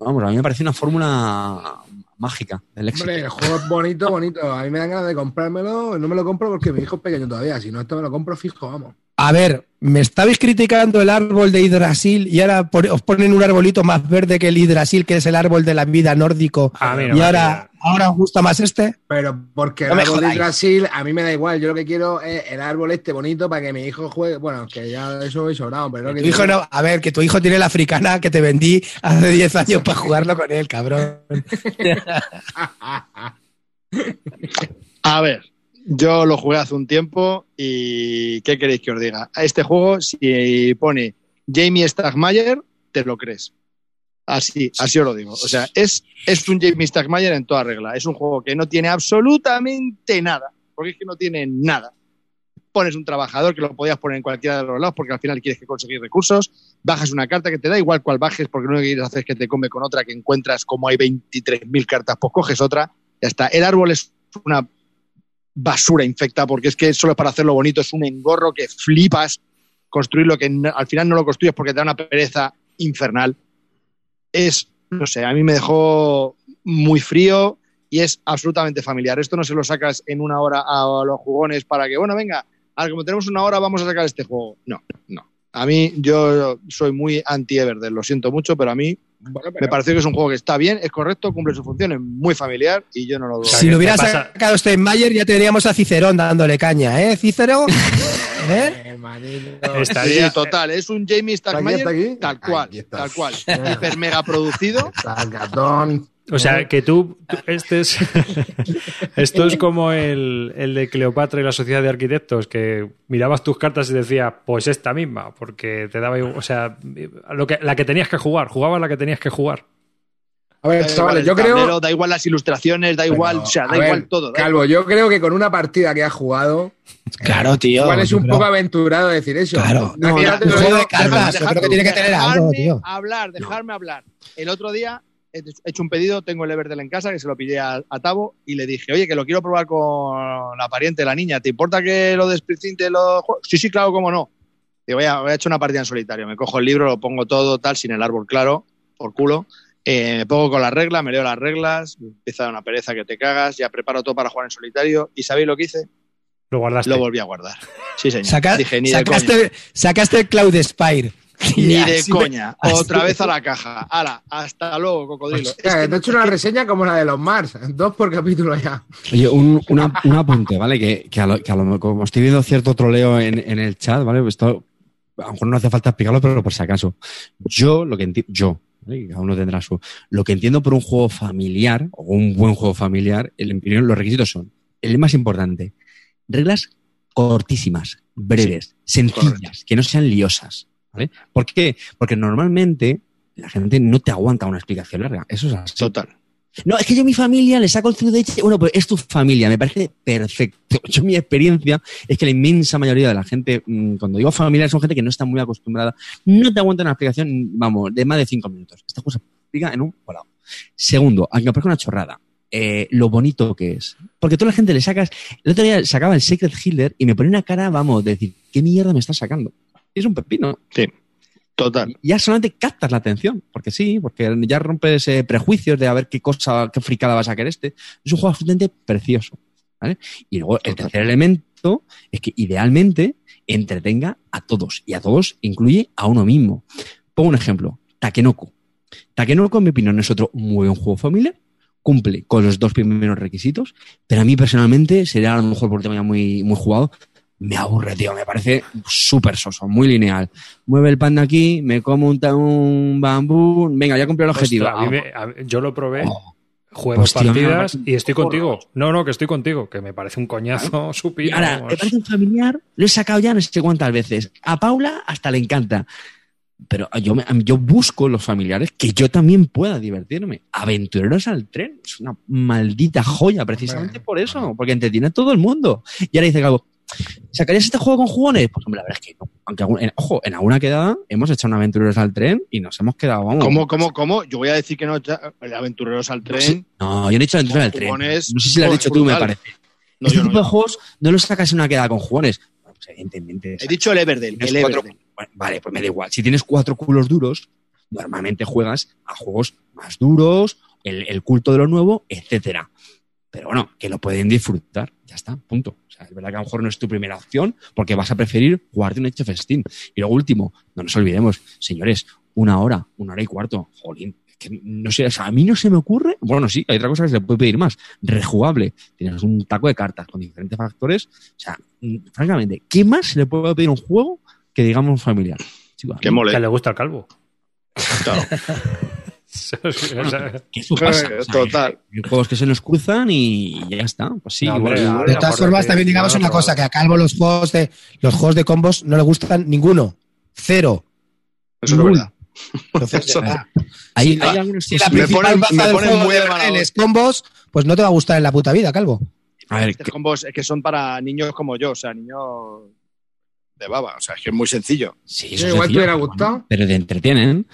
Vamos, a mí me parece una fórmula mágica del éxito. Hombre, el juego es bonito, bonito. A mí me dan ganas de comprármelo. No me lo compro porque mi hijo es pequeño todavía. Si no, esto me lo compro fijo, vamos. A ver, me estabais criticando el árbol de Hidrasil y ahora por- os ponen un arbolito más verde que el Hidrasil, que es el árbol de la vida nórdico. A mí no y ahora, ahora os gusta más este. Pero porque No el árbol de jodáis. Brasil a mí me da igual. Yo lo que quiero es el árbol este bonito para que mi hijo juegue. Bueno, que ya eso he sobrado, pero lo que Tu hijo no, a ver, que tu hijo tiene la africana que te vendí hace 10 años para jugarlo con él, cabrón. A ver, yo lo jugué hace un tiempo y ¿qué queréis que os diga? A este juego, si pone Jamie Stagmayer, te lo crees. Así, así os lo digo. O sea, es, es un Jamie Stagmayer en toda regla. Es un juego que no tiene absolutamente nada, porque es que no tiene nada. pones un trabajador que lo podías poner en cualquiera de los lados porque al final quieres que conseguir recursos, bajas una carta que te da igual cual bajes porque lo quieres hacer es que te come con otra que encuentras como hay 23.000 cartas, pues coges otra, ya está. El árbol es una basura infecta porque es que solo es para hacerlo bonito, es un engorro que flipas construirlo que no- al final no lo construyes porque te da una pereza infernal. Es, no sé, a mí me dejó muy frío y es absolutamente familiar. Esto no se lo sacas en una hora a los jugones para que, bueno, venga, ahora como tenemos una hora vamos a sacar este juego. No, no. A mí yo soy muy anti-Everdell, lo siento mucho, pero a mí Bueno, me pareció que es un juego que está bien, es correcto, cumple su función, es muy familiar y yo no lo dudo. Si ¿qué lo hubiera pasa? sacado Steinmeier, ya tendríamos a Cicerón dándole caña, ¿eh? Cícero. ¿Eh? Estaría- Sí, total, es un Jamie ¿Está aquí, Starkmeyer está aquí? tal cual, tal cual, hiper mega producido. O sea, que tú, tú- este es, esto es como el, el de Cleopatra y la sociedad de arquitectos, que mirabas tus cartas y decías, pues esta misma, porque te daba, igual- o sea, lo que, la que tenías que jugar, jugabas la que tenías que jugar. A ver, Da igual chavales, el yo creo. tablero, da igual las ilustraciones, da igual, o sea, da ver, igual todo. da Calvo, yo creo que con una partida que has jugado, Claro, tío. igual es un creo- poco aventurado decir eso. Claro. No, No, no, te lo un juego digo- de cartas, yo creo que tiene que tener algo, dejarme tío. hablar, dejarme hablar. El otro día he hecho un pedido, tengo el Everdell en casa, que se lo pillé a, a Tavo y le dije, oye, que lo quiero probar con la pariente la niña, ¿te importa que lo desprecinte juegos? Sí, sí, claro, cómo no. Digo, voy a, voy a una partida en solitario, me cojo el libro, lo pongo todo tal, sin el árbol claro, por culo. Eh, me pongo con las reglas, me leo las reglas, empieza una pereza que te cagas, ya preparo todo para jugar en solitario. ¿Y sabéis lo que hice? Lo guardaste. Lo volví a guardar. Sí, señor. Saca- Dije, ni de coña. sacaste, sacaste el Cloud Spire. Ni de así coña. así Otra vez a la caja. Hala, hasta luego, cocodrilo. O sea, Es que te he hecho una reseña como la de los Mars, dos por capítulo ya. Oye, un, una- un apunte, ¿vale? Que, que a lo, que a lo- como estoy viendo cierto troleo en, en el chat, ¿vale? Pues Esto, a lo mejor no hace falta explicarlo, pero por si acaso. Yo, lo que entiendo, yo, cada uno tendrá su. Lo que entiendo por un juego familiar, o un buen juego familiar, el, primero, los requisitos son, el más importante, reglas cortísimas, breves, sencillas, que no sean liosas, ¿vale? ¿Por qué? Porque normalmente la gente no te aguanta una explicación larga. Eso es así. Total. No, es que yo a mi familia le saco el truco de. Bueno, pues es tu familia, me parece perfecto. Yo mi experiencia es que la inmensa mayoría de la gente, mm, cuando digo familia, son gente que no está muy acostumbrada, no te aguanta una explicación, vamos, de más de cinco minutos. Esta cosa se explica en un volado. Segundo, aunque me parezca una chorrada, eh, lo bonito que es. Porque toda la gente le sacas, el otro día sacaba el Secret Hitler y me ponía una cara, vamos, de decir, ¿qué mierda me estás sacando? Es un pepino. Total. Y ya solamente captas la atención, porque sí, porque ya rompes eh, prejuicios de a ver qué cosa, qué fricada va a sacar este. Es un juego absolutamente precioso. ¿vale? Y luego el Total. tercer elemento es que idealmente entretenga a todos. Y a todos incluye a uno mismo. Pongo un ejemplo. Takenoko. Takenoko, en mi opinión, es otro muy buen juego familiar. Cumple con los dos primeros requisitos, pero a mí personalmente sería a lo mejor por un tema ya muy, muy jugado. Me aburre, tío. Me parece súper soso, muy lineal mueve el panda aquí, me como un, un bambú, venga, ya cumplí el objetivo. Ostras, a mí me- a mí- yo lo probé, Oh. juego partidas y estoy contigo. No, no, que estoy contigo, que me parece un coñazo supino. ahora, me parece un familiar, lo he sacado ya no sé cuántas veces. A Paula hasta le encanta. Pero yo, me- yo busco los familiares que yo también pueda divertirme. Aventureros al tren es una maldita joya, precisamente por eso, porque entretiene a todo el mundo. Y ahora dice Calvo, ¿sacarías este juego con jugones? Pues hombre, la verdad es que no. Aunque, algún- en- ojo, en alguna quedada hemos hecho un Aventureros al tren y nos hemos quedado, vamos. ¿Cómo, cómo, cómo? Yo voy a decir que no, ya- aventureros al No, sé- tren. no, yo no he dicho Aventureros al tren. No sé si lo has dicho tú, me parece. No, este no, tipo de juegos no los sacas en una quedada con jugones. Evidentemente. He dicho el Everdell, el cuatro- Everdell. Bueno, Vale, pues me da igual. Si tienes cuatro culos duros, normalmente juegas a juegos más duros, el, el culto de lo nuevo, etcétera. Pero bueno, que lo pueden disfrutar. Ya está, punto. O sea, es verdad que a lo mejor no es tu primera opción porque vas a preferir jugarte un hecho festín. Y luego último, no nos olvidemos, señores, una hora, una hora y cuarto. Jolín, que no sé, o sea, a mí no se me ocurre. Bueno, sí, hay otra cosa que se le puede pedir más. Rejugable. Tienes un taco de cartas con diferentes factores. O sea, mm, francamente, ¿qué más se le puede pedir a un juego que digamos familiar? Chico, Que mole. Que le gusta al calvo. Claro. Eso pasa. O sea, Total. Hay juegos que se nos cruzan y ya está. Pues sí, No, igual- hombre, igual- De todas formas, también digamos no, una cosa, que a Calvo los juegos de los juegos de combos no le gustan ninguno. Cero. Eso es verdad. Entonces, Eso- ah, hay, hay algunos si la me principal ponen- me del ponen juego muy de combos, pues no te va a gustar en la puta vida, Calvo. A ver, Estos combos es que son para niños como yo, o sea, niños de baba. O sea, es que es muy sencillo. sí, Sí, eso es igual te hubiera pero gustado. bueno, Pero te entretienen.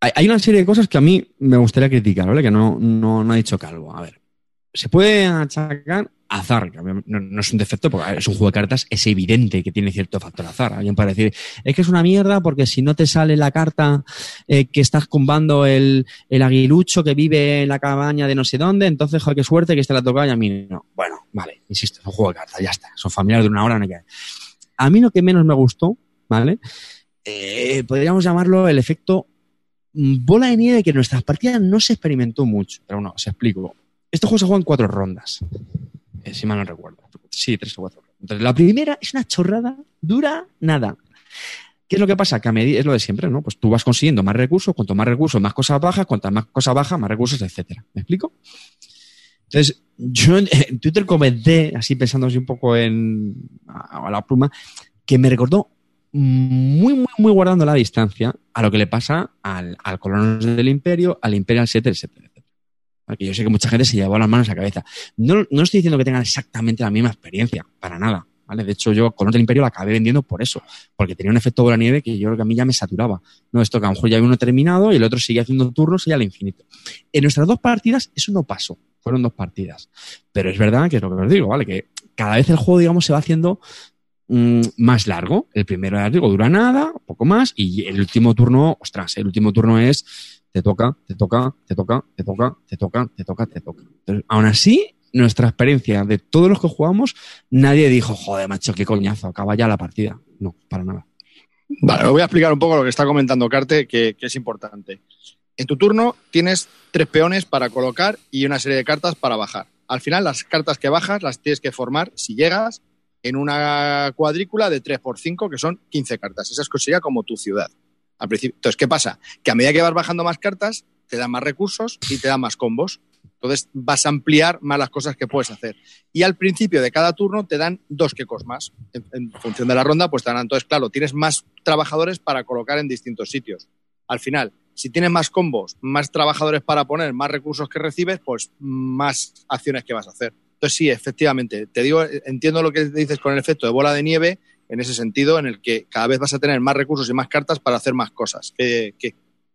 Hay, hay una serie de cosas que a mí me gustaría criticar, ¿vale? Que no, no, no ha dicho Calvo. A ver, se puede achacar azar, no, no es un defecto, porque es un juego de cartas, es evidente que tiene cierto factor azar. Alguien puede decir, es que es una mierda porque si no te sale la carta eh, que estás combando el, el aguilucho que vive en la cabaña de no sé dónde, entonces, joder, qué suerte que este la toca y a mí no. Bueno, vale, insisto, es un juego de cartas, ya está. Son familiares de una hora, no hay que... A mí lo que menos me gustó, ¿vale? Eh, podríamos llamarlo el efecto bola de nieve que en nuestras partidas no se experimentó mucho. Pero no, os explico. Este juego se juega en cuatro rondas. Si mal no recuerdo. Sí, tres o cuatro. Entonces, la primera es una chorrada, dura nada. ¿Qué es lo que pasa? Que a medida, es lo de siempre, ¿no? Pues tú vas consiguiendo más recursos, cuanto más recursos, más cosas bajas, cuantas más cosas bajas, más recursos, etcétera. ¿Me explico? Entonces, yo en, Twitter comenté, así pensando un poco en a, la pluma, que me recordó muy, muy, muy guardando la distancia a lo que le pasa al, al Colonos del Imperio, al Imperial 7, etcétera, etcétera. Porque yo sé que mucha gente se llevó las manos a la cabeza. No, no estoy diciendo que tengan exactamente la misma experiencia, para nada. ¿Vale? De hecho, yo Colonos del Imperio la acabé vendiendo por eso, porque tenía un efecto bola nieve que yo creo que a mí ya me saturaba. No, esto que a lo mejor ya había uno terminado y el otro sigue haciendo turnos y al infinito. En nuestras dos partidas eso no pasó, fueron dos partidas. Pero es verdad que es lo que os digo, ¿vale? Que cada vez el juego, digamos, se va haciendo mm, más largo. El primero, digo, dura nada, poco más, y el último turno, ostras, el último turno es te toca, te toca, te toca, te toca, te toca, te toca, te toca. Entonces, aún así, nuestra experiencia de todos los que jugamos, nadie dijo, joder, macho, qué coñazo, acaba ya la partida. No, para nada. Vale, os voy a explicar un poco lo que está comentando Carte, que, es importante. En tu turno tienes tres peones para colocar y una serie de cartas para bajar. Al final, las cartas que bajas las tienes que formar, si llegas, en una cuadrícula de 3x5, que son 15 cartas. Esa sería como tu ciudad. Al principio. Entonces, ¿qué pasa? Que a medida que vas bajando más cartas, te dan más recursos y te dan más combos. Entonces vas a ampliar más las cosas que puedes hacer. Y al principio de cada turno te dan dos quecos más. En, en función de la ronda, pues te dan. Entonces, claro, tienes más trabajadores para colocar en distintos sitios. Al final, si tienes más combos, más trabajadores para poner, más recursos que recibes, pues más acciones que vas a hacer. Entonces, sí, efectivamente, te digo, entiendo lo que dices con el efecto de bola de nieve, en ese sentido, en el que cada vez vas a tener más recursos y más cartas para hacer más cosas.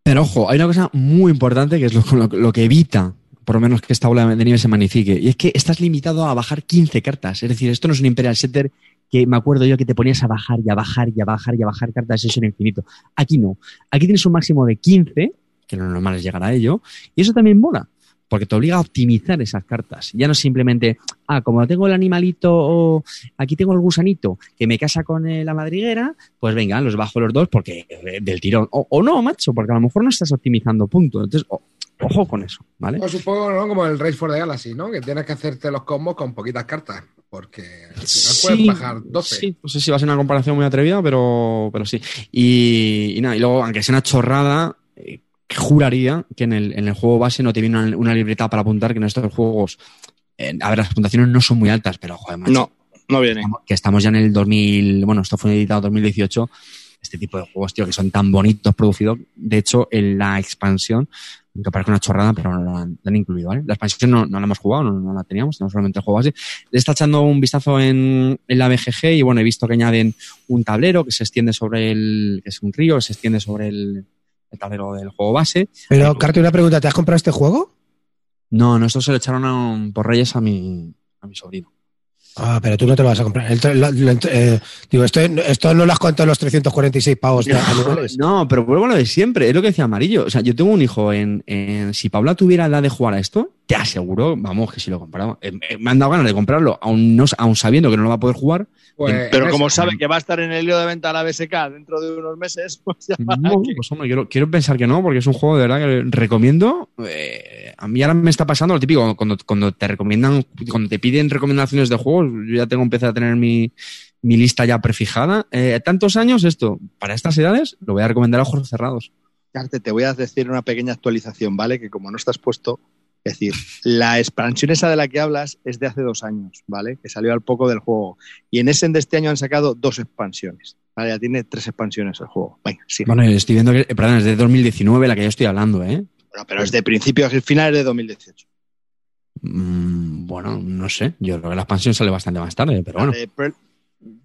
Pero ojo, hay una cosa muy importante que es lo, lo, que evita por lo menos que esta bola de nieve se magnifique. Y es que estás limitado a bajar 15 cartas. Es decir, esto no es un Imperial Setter que me acuerdo yo que te ponías a bajar y a bajar y a bajar y a bajar cartas eso en infinito. Aquí no. Aquí tienes un máximo de 15, que lo normal es llegar a ello, y eso también mola, porque te obliga a optimizar esas cartas. Ya no simplemente, ah, como tengo el animalito o aquí tengo el gusanito que me casa con eh, la madriguera, pues venga, los bajo los dos porque eh, del tirón. O, o, no, macho, porque a lo mejor no estás optimizando punto. Entonces, oh, ojo con eso, ¿vale? Pues supongo, ¿no? Como el Race for the Galaxy, ¿no? Que tienes que hacerte los combos con poquitas cartas. Porque al final Sí, puedes bajar 12. Sí, no sé si va a ser una comparación muy atrevida, pero, pero sí. Y, y nada, y luego, aunque sea una chorrada, eh, juraría que en el, en el juego base no te viene una, una libreta para apuntar que en estos juegos, eh, a ver, las puntuaciones no son muy altas, pero joder, macho, no, no viene. que estamos ya en el 2000, bueno, esto fue editado en 2018, este tipo de juegos, tío, que son tan bonitos producidos. De hecho, en la expansión, aunque parezca una chorrada, pero no la han, la han incluido, ¿vale? La expansión no, no la hemos jugado, no, no la teníamos, teníamos solamente el juego así. Le está echando un vistazo en, en la BGG y bueno, he visto que añaden un tablero que se extiende sobre el, que es un río, que se extiende sobre el, el tablero del juego base. Pero, Carte, una pregunta, ¿te has comprado este juego? No, no, esto se lo echaron a un- por Reyes a mi, a mi sobrino. Ah, pero tú no te lo vas a comprar. El- eh, digo, esto, esto no lo has contado los 346 pavos de anuales. No, pero vuelvo a lo de siempre, es lo que decía Amarillo. O sea, yo tengo un hijo en, en- si Paula tuviera edad de jugar a esto, te aseguro, vamos, que si lo compraba. Eh, eh, me han dado ganas de comprarlo, aún, no, aún sabiendo que no lo va a poder jugar. Pues, Pero como ese- sabe que va a estar en el hilo de venta a la BSK dentro de unos meses, pues ya No, pues hombre, quiero, quiero pensar que no, porque es un juego de verdad que recomiendo. Eh, a mí ahora me está pasando lo típico, cuando, cuando te recomiendan, cuando te piden recomendaciones de juegos, yo ya tengo empezado a tener mi, mi lista ya prefijada. Eh, tantos años esto, para estas edades, lo voy a recomendar a ojos cerrados. Te voy a decir una pequeña actualización, ¿vale? Que como no estás puesto, es decir, la expansión esa de la que hablas es de hace dos años, ¿vale? Que salió al poco del juego. Y en Essen de este año han sacado dos expansiones. ¿vale? Ya tiene tres expansiones el juego. Venga, sí. Bueno, estoy viendo que, eh, perdón, es de 2019 la que yo estoy hablando, ¿eh? Bueno, pero es de principio a final de 2018. Mm, bueno, no sé. Yo creo que la expansión sale bastante más tarde, pero bueno.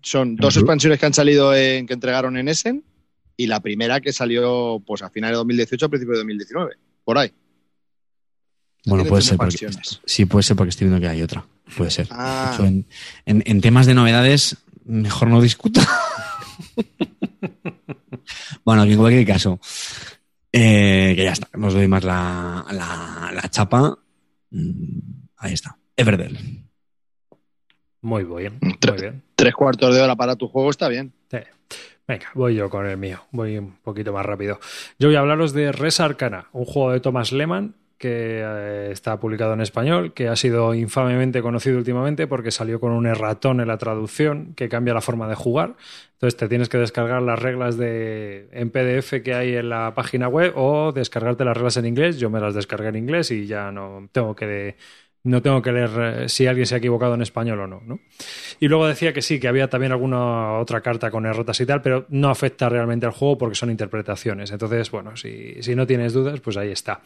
Son dos expansiones que han salido en, que entregaron en Essen y la primera que salió pues a finales de 2018 a principios de 2019. Por ahí. Bueno, puede tres ser porque, sí, puede ser porque estoy viendo que hay otra. Puede ser. Ah. En, en- en temas de novedades, mejor no discuto. bueno, que en cualquier caso, eh, que ya está, nos doy más la, la, la chapa. Mm, Ahí está. Everdell. Muy bien, Tre- muy bien. Tres cuartos de hora para tu juego está bien. Sí. Venga, voy yo con el mío. Voy un poquito más rápido. Yo voy a hablaros de Res Arcana, un juego de Thomas Lehmann que eh, está publicado en español, que ha sido infamemente conocido últimamente porque salió con un erratón en la traducción que cambia la forma de jugar. Entonces te tienes que descargar las reglas de, en PDF que hay en la página web o descargarte las reglas en inglés. Yo me las descargué en inglés y ya no tengo que no tengo que leer eh, si alguien se ha equivocado en español o no, ¿no? Y luego decía que sí, que había también alguna otra carta con erratas y tal, pero no afecta realmente al juego porque son interpretaciones. Entonces, bueno, si, si no tienes dudas, pues ahí está.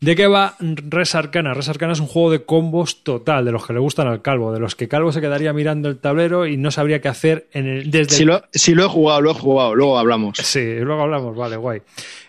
¿De qué va Res Arcana? Res Arcana es un juego de combos total, de los que le gustan al calvo, de los que calvo se quedaría mirando el tablero y no sabría qué hacer en el, desde Si lo, si lo he jugado, lo he jugado, luego hablamos. Sí, luego hablamos, vale, guay.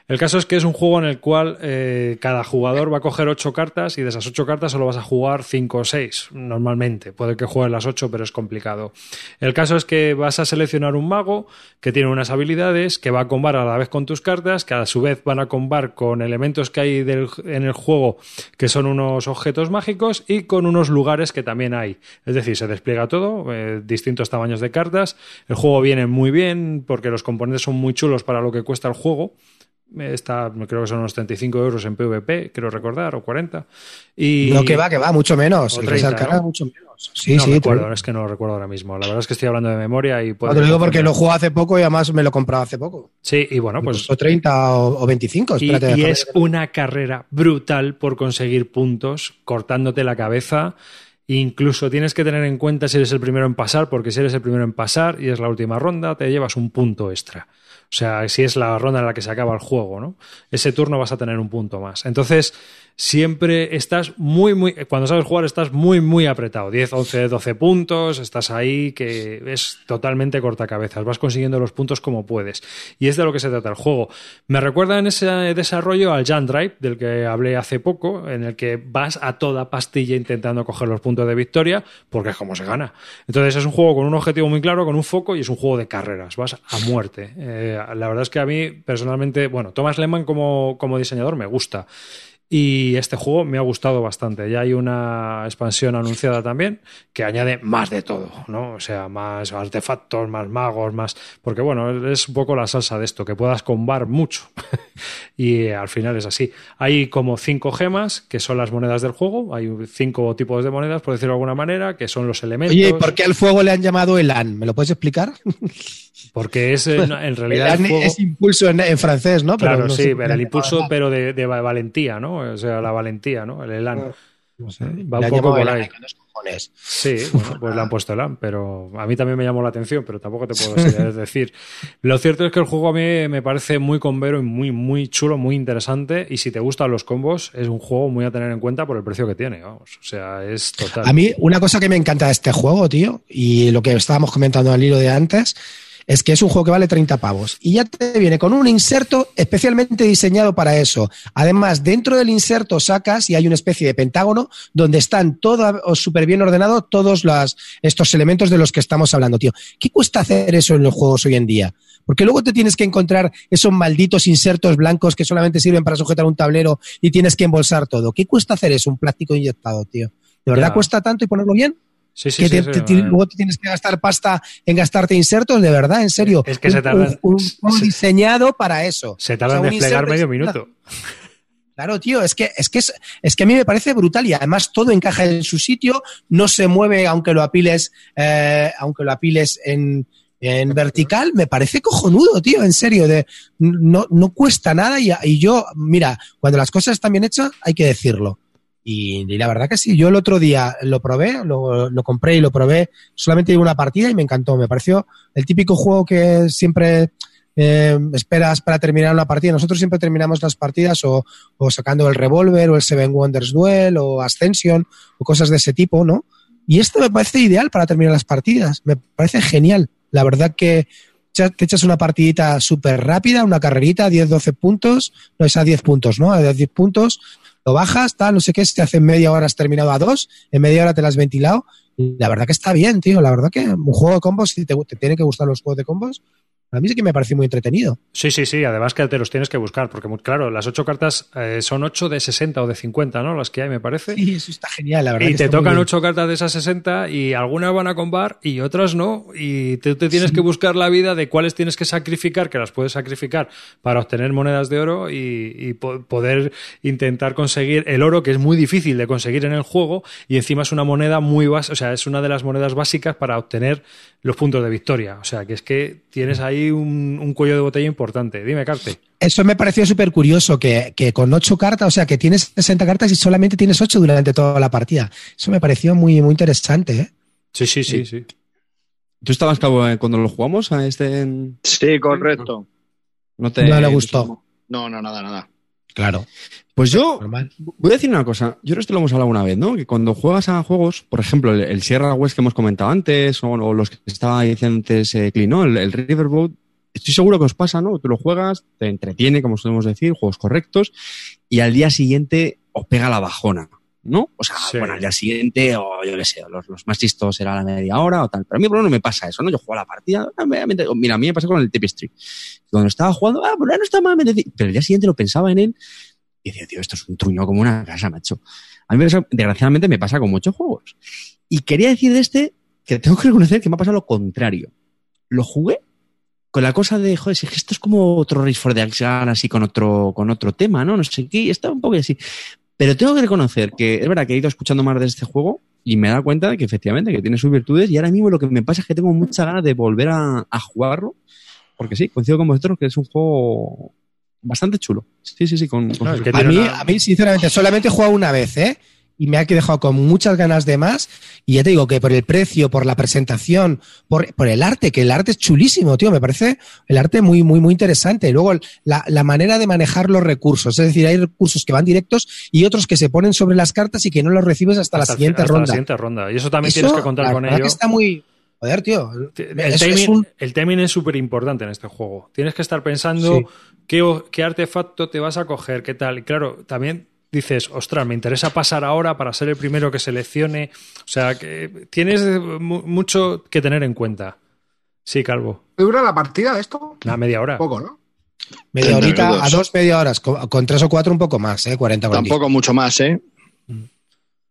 El caso es que es un juego en el cual eh, cada jugador va a coger ocho cartas y de esas ocho cartas solo vas a jugar cinco o seis, normalmente. Puede que juegues las ocho, pero es complicado. El caso es que vas a seleccionar un mago que tiene unas habilidades, que va a combar a la vez con tus cartas, que a su vez van a combar con elementos que hay en el juego, que son unos objetos mágicos, y con unos lugares que también hay. Es decir, se despliega todo, eh, distintos tamaños de cartas. El juego viene muy bien porque los componentes son muy chulos para lo que cuesta el juego. Está, creo que son unos 35 euros en PvP, creo recordar, o 40. Y No, que va, que va, mucho menos. O El Res 30, Arcana, ¿no? mucho menos. Sí, no sí. recuerdo, es que no lo recuerdo ahora mismo. La verdad es que estoy hablando de memoria y No, puedo te lo digo porque lo jugué hace poco y además me lo he comprado hace poco. Sí, y bueno, pues costó 30 o, o 25. Y, Espérate, y déjame- es una carrera brutal por conseguir puntos, cortándote la cabeza. Incluso tienes que tener en cuenta si eres el primero en pasar, porque si eres el primero en pasar y es la última ronda, te llevas un punto extra. O sea, si es la ronda en la que se acaba el juego, ¿no? Ese turno vas a tener un punto más. Entonces, siempre estás muy, muy. Cuando sabes jugar, estás muy, muy apretado. 10, 11, 12 puntos, estás ahí, que es totalmente cortacabezas. Vas consiguiendo los puntos como puedes. Y es de lo que se trata el juego. Me recuerda en ese desarrollo al Jan Drive, del que hablé hace poco, en el que vas a toda pastilla intentando coger los puntos de victoria, porque es como se gana. Entonces, es un juego con un objetivo muy claro, con un foco, y es un juego de carreras. Vas a muerte. Eh, la verdad es que a mí, personalmente, bueno, Thomas Lehmann como, como diseñador me gusta. Y este juego me ha gustado bastante. Ya hay una expansión anunciada también que añade más de todo, ¿no? O sea, más artefactos, más magos, más. Porque bueno, es un poco la salsa de esto, que puedas combar mucho. y eh, al final es así. Hay como cinco gemas, que son las monedas del juego. Hay cinco tipos de monedas, por decirlo de alguna manera, que son los elementos. Oye, ¿y por qué al fuego le han llamado Elan? ¿Me lo puedes explicar? Porque es en, en realidad. Elan el es impulso en, en francés, ¿no? Pero Claro, no sí, pero el impulso, pero de, de valentía, ¿no? O sea, la valentía, ¿no? El elan. Elan. No sé, Va un poco por ahí. Sí, bueno, pues le han puesto elan, pero a mí también me llamó la atención, pero tampoco te puedo decir- es decir. Lo cierto es que el juego a mí me parece muy convero y muy, muy chulo, muy interesante. Y si te gustan los combos, es un juego muy a tener en cuenta por el precio que tiene, vamos. O sea, es total. A mí, una cosa que me encanta de este juego, tío, y lo que estábamos comentando al hilo de antes, es que es un juego que vale 30 pavos. Y ya te viene con un inserto especialmente diseñado para eso. Además, dentro del inserto sacas y hay una especie de pentágono donde están todo súper bien ordenados todos las, estos elementos de los que estamos hablando, tío. ¿Qué cuesta hacer eso en los juegos hoy en día? Porque luego te tienes que encontrar esos malditos insertos blancos que solamente sirven para sujetar un tablero y tienes que embolsar todo. ¿Qué cuesta hacer eso? Un plástico inyectado, tío. ¿De verdad Ya. cuesta tanto y ponerlo bien? Sí, sí, que sí, te- sí, te- te- luego te tienes que gastar pasta en gastarte insertos, de verdad, en serio. Es que se tardan- un, un diseñado para eso. Se tarda O sea, en desplegar medio minuto. Claro, tío, es que, es, que es, es que a mí me parece brutal y además todo encaja en su sitio, no se mueve aunque lo apiles, eh, aunque lo apiles en, en vertical, me parece cojonudo, tío, en serio, de, no, no cuesta nada y, y yo, mira, cuando las cosas están bien hechas, hay que decirlo. Y, la verdad que sí, yo el otro día lo probé, lo, compré y lo probé, solamente una partida y me encantó, me pareció el típico juego que siempre eh, esperas para terminar una partida. Nosotros siempre terminamos las partidas o, o sacando el Revolver o el Seven Wonders Duel o Ascension o cosas de ese tipo, ¿no? Y esto me parece ideal para terminar las partidas. Me parece genial. La verdad que te echas una partidita súper rápida, una carrerita, 10-12 puntos, no es a 10 puntos, ¿no? A 10 puntos, lo bajas, tal, no sé qué, si te hace media hora has terminado a dos, en media hora te la has ventilado. La verdad que está bien, tío. La verdad que un juego de combos, si te, te tienen que gustar los juegos de combos, a mí sí que me parece muy entretenido. Sí, sí, sí. Además que te los tienes que buscar, porque muy claro, las ocho cartas eh, son ocho de 60 o de 50, ¿no? Las que hay, me parece. Sí, eso está genial, la verdad. Y te tocan ocho cartas de esas 60 y algunas van a combar y otras no. Y tú te tienes que buscar la vida de cuáles tienes que sacrificar, que las puedes sacrificar para obtener monedas de oro y, y po- poder intentar conseguir el oro, que es muy difícil de conseguir en el juego y encima es una moneda muy básica, o sea, es una de las monedas básicas para obtener los puntos de victoria. O sea, que es que tienes ahí un, un cuello de botella importante. Dime, Carte. Eso me pareció súper curioso, que, que con ocho cartas, o sea, que tienes 60 cartas y solamente tienes ocho durante toda la partida. Eso me pareció muy, muy interesante, ¿eh? Sí, sí, sí, sí. ¿Tú estabas Cabo, eh, cuando lo jugamos a este? en- Sí, correcto. No te No le gustó. No, no, nada, nada. Claro. Pues yo Normal. voy a decir una cosa. Yo esto lo hemos hablado una vez, ¿no? Que cuando juegas a juegos, por ejemplo, el, el Sierra West que hemos comentado antes, o, o los que estaba diciendo antes eh, Clean, ¿no? El, el Riverboat, estoy seguro que os pasa, ¿no? Tú lo juegas, te entretiene, como solemos decir, juegos correctos, y al día siguiente os pega la bajona, ¿no? O sea, Sí. bueno, al día siguiente, o yo qué sé, los, los más chistos era la media hora o tal. Pero a mí, por lo menos, no me pasa eso, ¿no? Yo juego a la partida, ah, mira, a mí me pasa con el Tapestry. Cuando estaba jugando, ah, bueno, no está mal, pero el día siguiente lo pensaba en él y decía, tío, esto es un truño como una casa, macho. A mí, desgraciadamente, me pasa con muchos juegos. Y quería decir de este que tengo que reconocer que me ha pasado lo contrario. Lo jugué con la cosa de, joder, si esto es como otro Race for the Axiom, así con otro, con otro tema, ¿no? No sé qué, está un poco así. Pero tengo que reconocer que es verdad que he ido escuchando más de este juego y me he dado cuenta de que efectivamente que tiene sus virtudes y ahora mismo lo que me pasa es que tengo mucha ganas de volver a jugarlo porque sí, coincido con vosotros que es un juego bastante chulo. Sí, sí, sí, con, con No, sus es que A mí, una- a mí, sinceramente, solamente he jugado una vez, ¿eh? Y me ha dejado con muchas ganas de más. Y ya te digo que por el precio, por la presentación, por, por el arte, que el arte es chulísimo, tío. Me parece el arte muy, muy, muy interesante. Y luego la, la manera de manejar los recursos. Es decir, hay recursos que van directos y otros que se ponen sobre las cartas y que no los recibes hasta, la Hasta siguiente hasta ronda. La siguiente ronda. Y eso también Eso, tienes que contar la con ello. que está muy. Joder, tío. El es timing, un- el timing es súper importante en este juego. Tienes que estar pensando Sí. Qué, artefacto te vas a coger, qué tal. Y claro, también dices, ostras, me interesa pasar ahora para ser el primero que seleccione. O sea, que tienes mu- mucho que tener en cuenta. Sí, Calvo. ¿Dura la partida de esto? Una media hora. Poco, ¿no? Media 30 horita minutos. a dos, media horas. Con, con tres o cuatro, un poco más, ¿eh? 40 con Tampoco mucho más, ¿eh?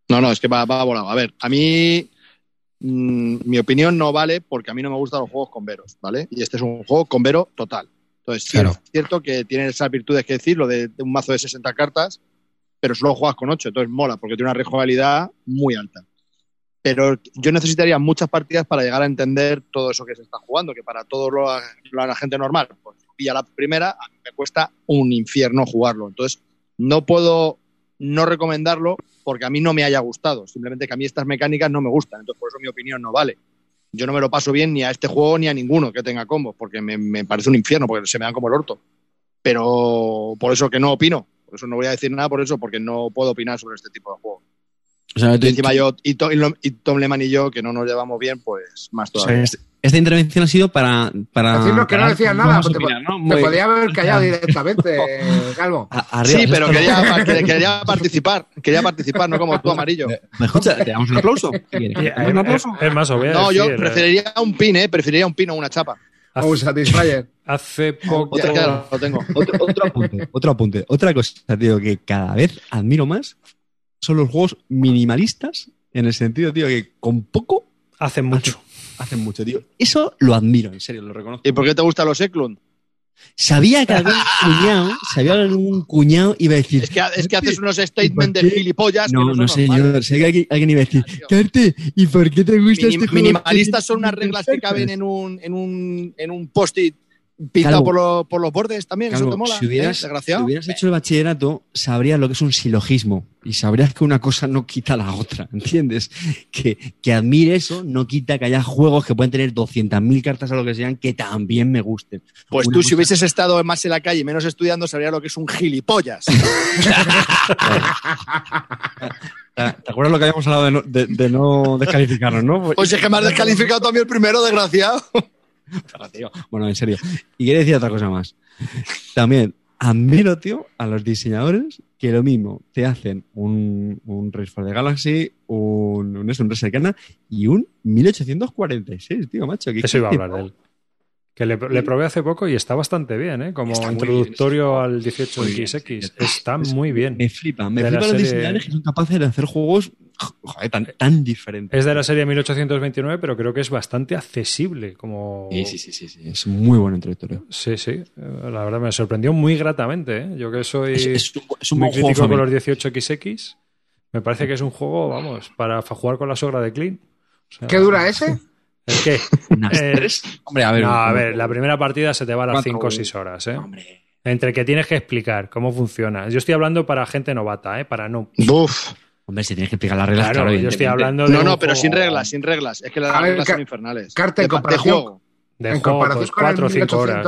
No, no, es que va, va volado. A ver, a mí mm, mi opinión no vale porque a mí no me gustan los juegos con veros, ¿vale? Y este es un juego con vero total. Entonces, Claro. es cierto que tiene esas virtudes que decir, lo de, de un mazo de 60 cartas, pero solo juegas con 8, entonces mola porque tiene una rejugabilidad muy alta. Pero yo necesitaría muchas partidas para llegar a entender todo eso que se está jugando, que para toda la gente normal, pues pilla la primera, a mí me cuesta un infierno jugarlo. Entonces, no puedo no recomendarlo porque a mí no me haya gustado. Simplemente que a mí estas mecánicas no me gustan. Entonces, por eso mi opinión no vale. Yo no me lo paso bien ni a este juego ni a ninguno que tenga combos, porque me, me parece un infierno, porque se me dan como el orto. Pero por eso que no opino. Por eso no voy a decir nada por eso, porque no puedo opinar sobre este tipo de juegos. O sea, Y encima yo, y Tom, y Tom Lehman y yo, que no nos llevamos bien, pues más o sea, todavía. Esta intervención ha sido para. para Decirnos que no decías nada, te, ¿no? te podía haber callado directamente, Calvo. A- arriba, Sí, pero quería, quería- participar, quería participar, no como tú, amarillo. ¿Me escucha? ¿Te damos un aplauso? ¿Qué quieres? ¿Te damos un aplauso? Es más, a No, yo eh, preferiría un pin, ¿eh? Preferiría un pin o una chapa. O un Satisfyer. Hace poco. Otra lo tengo. Otro, otro apunte, otro apunte. Otra cosa, tío, que cada vez admiro más son los juegos minimalistas, en el sentido, tío, que con poco Hace mucho. hacen mucho, tío. Eso lo admiro, en serio, lo reconozco. ¿Y por qué te gustan los Eklund? Sabía que algún cuñado, sabía que algún cuñado iba a decir. Es que, es que haces unos statements de gilipollas. que No, no, no, normales. señor. Sé que alguien, alguien iba a decir. Carte, ¿y por qué te gusta Minim- este juego? minimalistas son unas reglas que caben en un, en un, en un post-it Calvo. por, lo- por los bordes también, eso te mola. si hubieras, ¿eh? si hubieras hecho el bachillerato, sabrías lo que es un silogismo y sabrías que una cosa no quita la otra, ¿entiendes? Que, que admire eso no quita que haya juegos que pueden tener 200.000 cartas o lo que sean que también me gusten. Pues Una tú, si hubieses estado más en la calle y menos estudiando, sabrías lo que es un gilipollas. ¿Te te acuerdas lo que habíamos hablado de no, de- de no descalificarnos, no? Pues es que me has descalificado también el primero, desgraciado. Pero, tío, Bueno, en serio. Y quería decir otra cosa más. También admiro, tío, a los diseñadores que lo mismo te hacen un, un Race for the Galaxy, un, un, un Race Arcana y un 1846, tío, macho. que- Eso iba a hablar de él. Que le, le probé hace poco y está bastante bien, ¿eh? Como introductorio bien, al Muy bien, 18XX. sí. Está Es- muy bien. Me flipa, me flipa los serie- diseñadores que son capaces de hacer juegos joder, tan, tan diferentes. Es de la serie 1829, pero creo que es bastante accesible. Como... Sí, sí, sí, sí, sí, es muy buen introductorio. Sí, sí. La verdad me sorprendió muy gratamente. ¿eh? Yo que soy Es, es un, es un muy buen juego crítico con los 18XX, me parece que es un juego, vamos, para jugar con la sogra de Clean. O sea, ¿Qué dura ese? ¿El qué? Unas Eh, tres. Hombre, a ver. no, a ver, la primera partida se te va a las Cuatro, 5 o güey. 6 horas, ¿eh? Hombre. Entre que tienes que explicar cómo funciona. Yo estoy hablando para gente novata, ¿eh? Para no. Buf. Hombre, si tienes que explicar las reglas, Claro, claro, yo estoy hablando de. No, no, pero juego sin reglas, sin reglas. Es que las A reglas son infernales. Carta de, de comparación- juego. De en juego, comparación pues, con 4 o el 5 horas.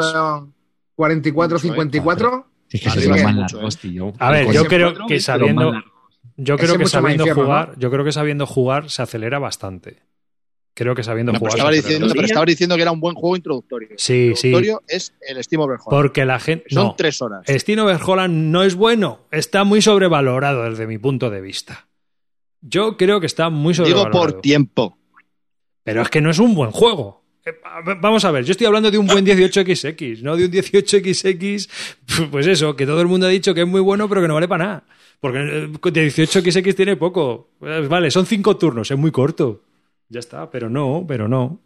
44-54, Sí, es que se más largos, ¿eh? tío. A ver, yo creo cuatro, que sabiendo-. Yo creo que sabiendo jugar, yo creo que sabiendo jugar se acelera bastante. Creo que sabiendo No, pero jugar. estaba se diciendo, pero estaba diciendo que era un buen juego introductorio. Sí, sí. introductorio es el Steam Overhaul. Porque la gente. Son no. tres horas. Steam Overholland no es bueno. Está muy sobrevalorado desde mi punto de vista. Yo creo que está muy Digo sobrevalorado. por tiempo. Pero es que no es un buen juego. Eh, Vamos a ver, yo estoy hablando de un buen 18XX, no de un 18XX, pues eso, que todo el mundo ha dicho que es muy bueno, pero que no vale para nada. Porque eh, de 18XX tiene poco. Eh, Vale, son cinco turnos, es muy corto. Ya está, pero no, pero no.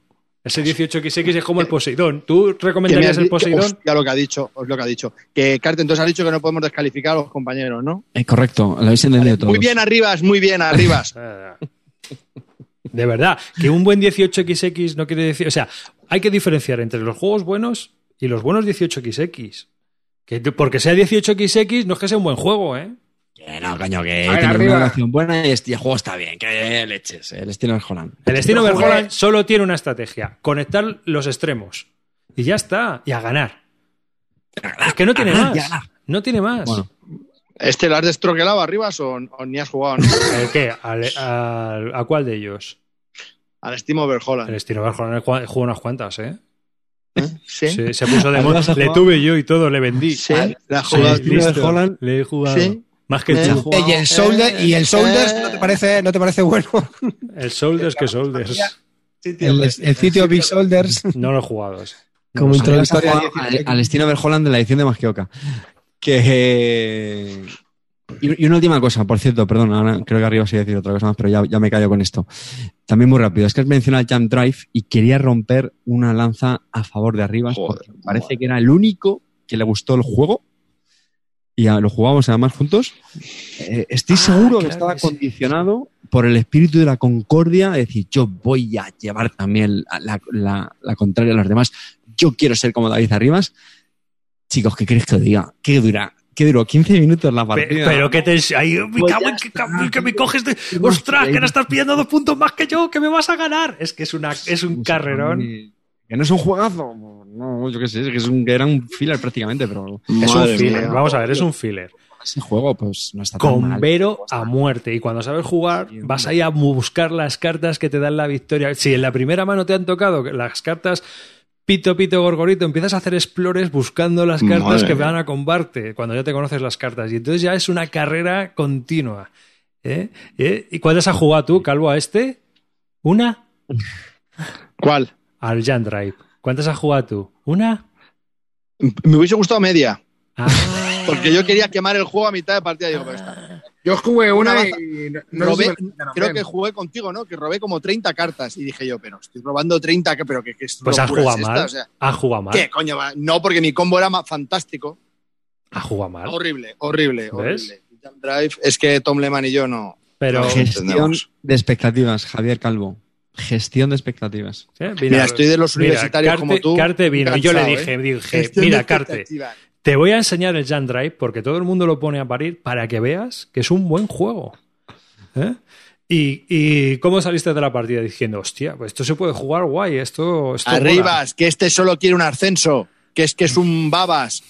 Ese 18XX es como el Poseidón. ¿Tú recomendarías el Poseidón? Hostia, lo que ha dicho, os lo que ha dicho. Que Carter, entonces ha dicho que no podemos descalificar a los compañeros, ¿no? Es correcto, lo habéis entendido todos. Muy bien, Arribas, muy bien, Arribas. De verdad, que un buen 18XX no quiere decir. O sea, hay que diferenciar entre los juegos buenos y los buenos 18XX. Que porque sea 18XX no es que sea un buen juego, ¿eh? Que no, coño, que tiene arriba. una relación buena y este juego está bien. Que leches, el estilo de Holland. El estilo Overholland solo tiene una estrategia: conectar los extremos. Y ya está, y a ganar. Es que no tiene ganar, más. No tiene más. Bueno, ¿Este lo has destroquelado, Arribas, o, o ni has jugado, no? ¿El qué? ¿Al- al- ¿A cuál de ellos? Al Steam Overholland. El estilo Overholland jugó unas cuantas, ¿eh? ¿Sí? Sí, se puso de ¿Al moda. Le tuve yo y todo, le vendí. Sí, la has Sí, el Le he jugado. Sí. Más que Eh. Y el Soldier, y el Shoulders Eh. ¿no te parece, no te parece bueno? El Shoulders que Shoulders. El, el sitio Big Shoulders. No lo he jugado. No Como lo sé. intro- Ahora vas a historia jugar de al, al estilo de Holland de la edición de Masqueoka. Que. Y, y una última cosa, por cierto, perdón, ahora creo que arriba se iba a decir otra cosa más, pero ya, ya me callo con esto. También muy rápido, es que has mencionado el Jump Drive y quería romper una lanza a favor de arriba, Joder, porque parece que era el único que le gustó el juego y lo jugábamos además juntos. Eh, estoy Ah, seguro que estaba que sí. condicionado por el espíritu de la concordia, es decir, yo voy a llevar también la, la- la contraria a los demás, yo quiero ser como David Arribas. Chicos, ¿qué queréis que os diga? ¿Qué dura? ¿Qué duró? ¿15 minutos la partida? Pero que te. Ay, me Pues cago ya en que, está. que me coges de. ¡Ostras! Que ahora estás pillando dos puntos más que yo, que me vas a ganar. Es que es, una, es un carrerón. Que no es un juegazo. No, yo qué sé, es que es un, que era un filler prácticamente, pero Es un filler. mía. Vamos a ver, es un filler. ese juego pues no está tan Con mal. Vero a muerte. Y cuando sabes jugar, vas ahí a buscar las cartas que te dan la victoria. Si en la primera mano te han tocado las cartas pito, pito, gorgorito, empiezas a hacer explores buscando las cartas Madre que van a combate, cuando ya te conoces las cartas. Y entonces ya es una carrera continua. ¿Eh? ¿Eh? ¿Y cuántas has jugado tú, Calvo, a este? ¿Una? ¿Cuál? Al Jan Drive. ¿Cuántas has jugado tú? ¿Una? Me hubiese gustado media. Ah. Porque yo quería quemar el juego a mitad de partida. Digo, pero está. Yo jugué una Una y no, Robé- creo que jugué contigo, ¿no? Que robé como 30 cartas. Y dije yo, pero estoy robando 30, que- pero que, que es Pues has jugado mal. O sea, Has jugado mal. ¿Qué coño? No, porque mi combo era fantástico. Has jugado mal. Horrible, horrible, ¿Ves? horrible. Jump Drive, es que Tom Lehman y yo no. Pero No, Gestión de expectativas, Javier Calvo. Gestión de expectativas. ¿eh? Mira, estoy de los mira, universitarios Carte- como tú. Carte vino y yo le dije, ¿eh? dije mira, Carte, te voy a enseñar el Jan Drive porque todo el mundo lo pone a parir para que veas que es un buen juego. ¿eh? Y, y cómo saliste de la partida diciendo, hostia, pues esto se puede jugar guay, esto, esto mola". Arribas, que este solo quiere un ascenso, que es que es un babas.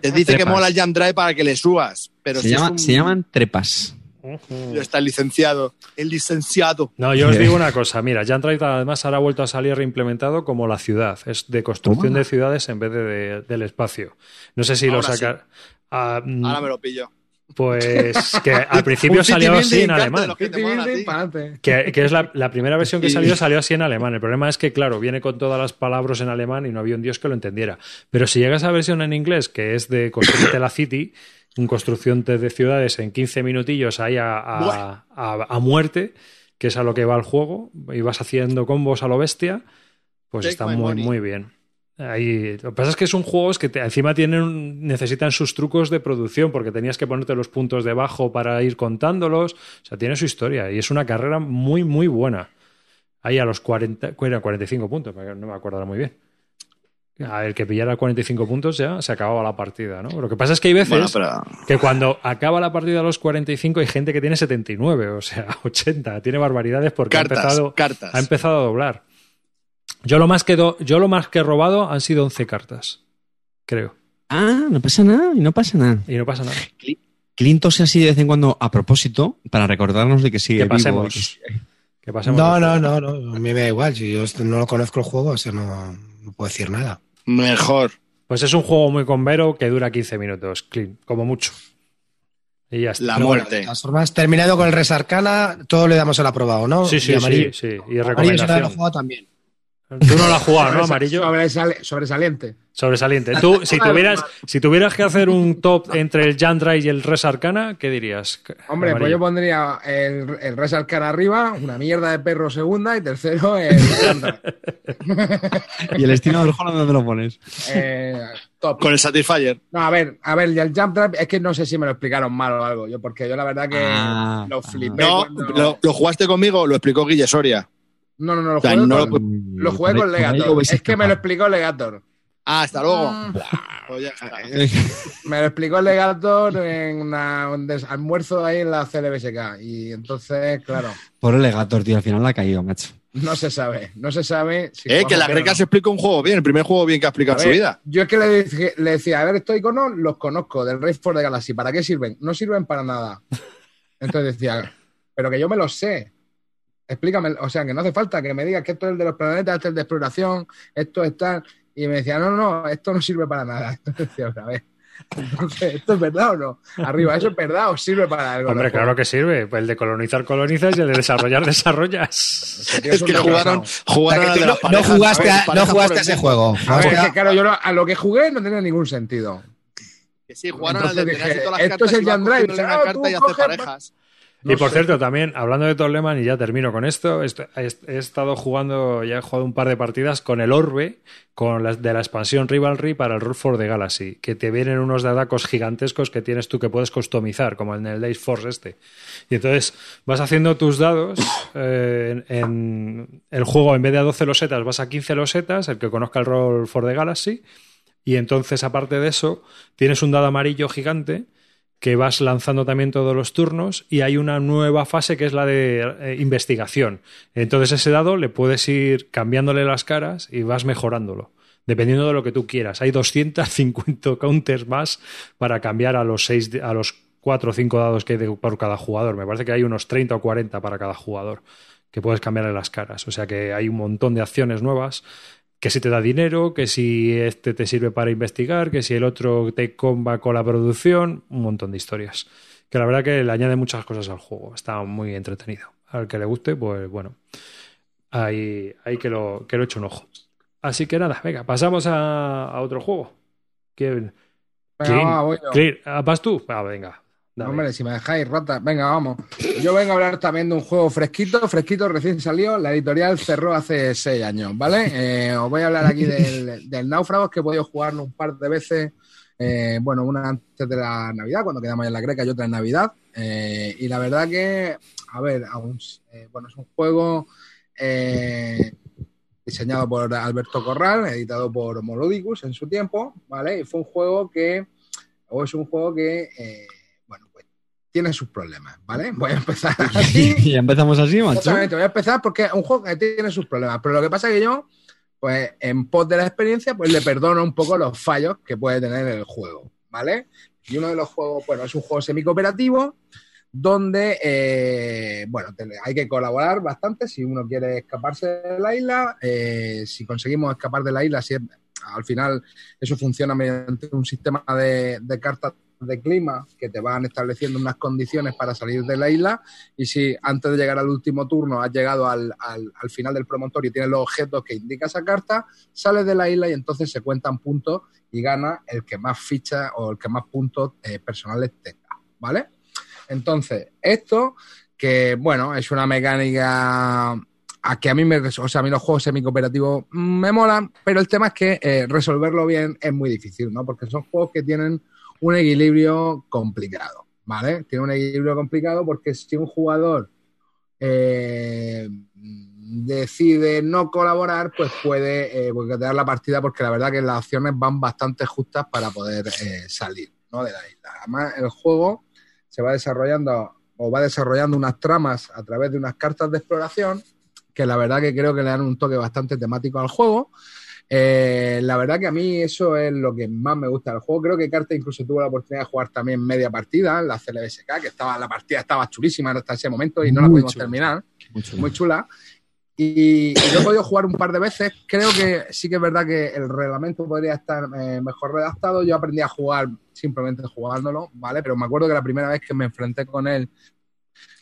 Te dice que mola el Jam Drive para que le subas. Pero Se, si llama- un- se llaman trepas. Está el licenciado. El licenciado. No, yo os digo una cosa, mira, Jan Drive además ahora ha vuelto a salir reimplementado como la ciudad, es de construcción de ciudades en vez de, de- del espacio. No sé si lo sí. sacar. Ah, mm, Ahora me lo pillo. Pues que al principio salió así en alemán. que es la, la primera versión que salió, salió así en alemán. El problema es que, claro, viene con todas las palabras en alemán y no había un dios que lo entendiera. Pero si llega esa versión en inglés, que es de Construirte la City, un construcción de de ciudades en 15 minutillos ahí a, a- a- a muerte, que es a lo que va el juego, y vas haciendo combos a lo bestia, pues Take está muy, money. muy bien. Ahí, lo que pasa es que son juegos que te- encima tienen necesitan sus trucos de producción porque tenías que ponerte los puntos debajo para ir contándolos. O sea, tiene su historia y es una carrera muy, muy buena. Ahí a los 40, ¿cuál era? 45 puntos, no me acuerdo muy bien. A el que pillara 45 puntos ya se acababa la partida, ¿no? Lo que pasa es que hay veces Bueno, pero que cuando acaba la partida a los 45 hay gente que tiene 79, o sea, 80, tiene barbaridades porque ha empezado, cartas. ha empezado a doblar. Yo lo más que do- yo lo más que he robado han sido 11 cartas, creo, Ah, no pasa nada, y no pasa nada. y no pasa nada. Clint tose así de vez en cuando a propósito para recordarnos de que sigue Que pasemos. que- No, no, no, no. A mí me da igual. Si yo no lo conozco el juego, o sea, no, no puedo decir nada. Mejor. Pues es un juego muy convero que dura 15 minutos, clean, como mucho. Y ya está. La muerte. de todas formas, terminado con el Resarcana, todo le damos el aprobado, ¿no? Sí, sí, Y sí, amarillo. sí. Y Amarillo se lo ha recomendación. también. Tú no lo has jugado, ¿no, amarillo? sobresale- sobresaliente. Sobresaliente. Tú, si tuvieras, si tuvieras que hacer un top entre el Jandra y el Res Arcana, ¿qué dirías? Hombre, pues yo pondría el, el Res Arcana arriba, una mierda de perro segunda y tercero el Sandra. ¿Y el estilo del Holland dónde lo pones? Eh, top. Con el Satisfyer. No, a ver, a ver, y el Jump Drive es que no sé si me lo explicaron mal o algo, yo porque yo la verdad que Ah, lo flipé. No, cuando- lo, lo jugaste conmigo, lo explicó Guille Soria. No, no, no, lo O sea, jugué no con, lo- lo jugué con Legator. Es que me lo explicó Legator. Ah, hasta luego. Mm. Pues ya está. Me lo explicó el Legator en una- un almuerzo ahí en la CLBSK. Y entonces, claro, Por el legator, tío, al final la ha caído, macho. no se sabe. No se sabe si. Eh, que la Greca no. se explica un juego bien, el primer juego bien que ha explicado en su vida. Yo es que le, dije- le decía, a ver, estos iconos los conozco del Race for the Galaxy. ¿Para qué sirven? No sirven para nada. Entonces decía, pero que yo me los sé. Explícame, o sea, que no hace falta que me digas que esto es el de los planetas, esto es el de exploración, esto es tal. Y me decía, no, no, no, esto no sirve para nada. Entonces decía, a ver, entonces, ¿esto es verdad o no? Arriba, ¿eso es verdad o sirve para algo? Hombre, claro que sirve. Pues el de colonizar, colonizas y el de desarrollar, desarrollas. Es que jugaron. O sea, que no, jugaste, a ver, no jugaste a el ese juego. A ver, es que claro, yo lo- a lo que jugué no tenía ningún sentido. Que sí, jugaron al de dije, todas las esto es cartas el y vas Jan Drive, cogiéndole una ah, carta tú y hacer coges- parejas. No y por sé. cierto, también, hablando de Torleman, y ya termino con esto, est- he, estado jugando, ya he jugado un par de partidas con el Orbe, con las de la expansión Rivalry para el Roll for the Galaxy, que te vienen unos dadacos gigantescos que tienes tú que puedes customizar, como en el Days Force este. Y entonces vas haciendo tus dados eh, en, en el juego, en vez de a 12 losetas, vas a 15 losetas, el que conozca el Roll for the Galaxy, y entonces, aparte de eso, tienes un dado amarillo gigante que vas lanzando también todos los turnos y hay una nueva fase que es la de eh, investigación. Entonces ese dado le puedes ir cambiándole las caras y vas mejorándolo, dependiendo de lo que tú quieras. Hay 250 counters más para cambiar a los seis, a los 4 o 5 dados que hay por cada jugador. Me parece que hay unos 30 o 40 para cada jugador que puedes cambiarle las caras. O sea que hay un montón de acciones nuevas que si te da dinero, que si este te sirve para investigar, que si el otro te comba con la producción, un montón de historias. Que la verdad que le añade muchas cosas al juego. Está muy entretenido. Al que le guste, pues bueno, ahí, ahí que, lo, que lo eche un ojo. Así que nada, venga, pasamos a, a otro juego. ¿Quién? Venga, ¿Quién? va, voy yo. Clear, ¿ah, ¿Vas tú? Ah, venga. Dame. Hombre, si me dejáis rata, venga, vamos. Yo vengo a hablar también de un juego fresquito, fresquito, recién salió. La editorial cerró hace seis años, ¿vale? Eh, os voy a hablar aquí del, del Náufragos, que he podido jugarlo un par de veces. eh, bueno, una antes de la Navidad, cuando quedamos en la Greca, y otra en Navidad. Eh, y la verdad que, a ver, aún, bueno, es un juego diseñado por Alberto Corral, editado por Molodicus en su tiempo, ¿vale? Y fue un juego que, o es un juego que, tiene sus problemas, ¿vale? Voy a empezar así. y empezamos así, macho. Exactamente, voy a empezar porque es un juego que tiene sus problemas, pero lo que pasa es que yo, pues en pos de la experiencia, pues le perdono un poco los fallos que puede tener el juego, ¿vale? Y uno de los juegos, bueno, es un juego semi-cooperativo donde, eh, bueno, hay que colaborar bastante si uno quiere escaparse de la isla. eh, si conseguimos escapar de la isla, si es- al final eso funciona mediante un sistema de, de cartas de clima que te van estableciendo unas condiciones para salir de la isla y si antes de llegar al último turno has llegado al, al- al final del promontorio y tienes los objetos que indica esa carta, sales de la isla y entonces se cuentan puntos y gana el que más fichas o el que más puntos eh, personales tenga, ¿vale? Entonces, esto que, bueno, es una mecánica a que a mí me, o sea, a mí los juegos semi-cooperativos me molan, pero el tema es que eh, resolverlo bien es muy difícil, ¿no? Porque son juegos que tienen un equilibrio complicado, ¿vale? Tiene un equilibrio complicado porque si un jugador eh, decide no colaborar, pues puede eh, boicotear la partida porque la verdad que las acciones van bastante justas para poder eh, salir ¿no? de la isla. Además, el juego se va desarrollando o va desarrollando unas tramas a través de unas cartas de exploración que la verdad que creo que le dan un toque bastante temático al juego. Eh, la verdad que a mí eso es lo que más me gusta del juego. Creo que Carta incluso tuvo la oportunidad de jugar también media partida en la CLBSK, que estaba la partida estaba chulísima hasta ese momento y no la Muy pudimos chula. terminar Mucho. muy chula. Y, y lo he podido jugar un par de veces. Creo que sí que es verdad que el reglamento podría estar eh, mejor redactado. Yo aprendí a jugar simplemente jugándolo, ¿vale? Pero me acuerdo que la primera vez que me enfrenté con él,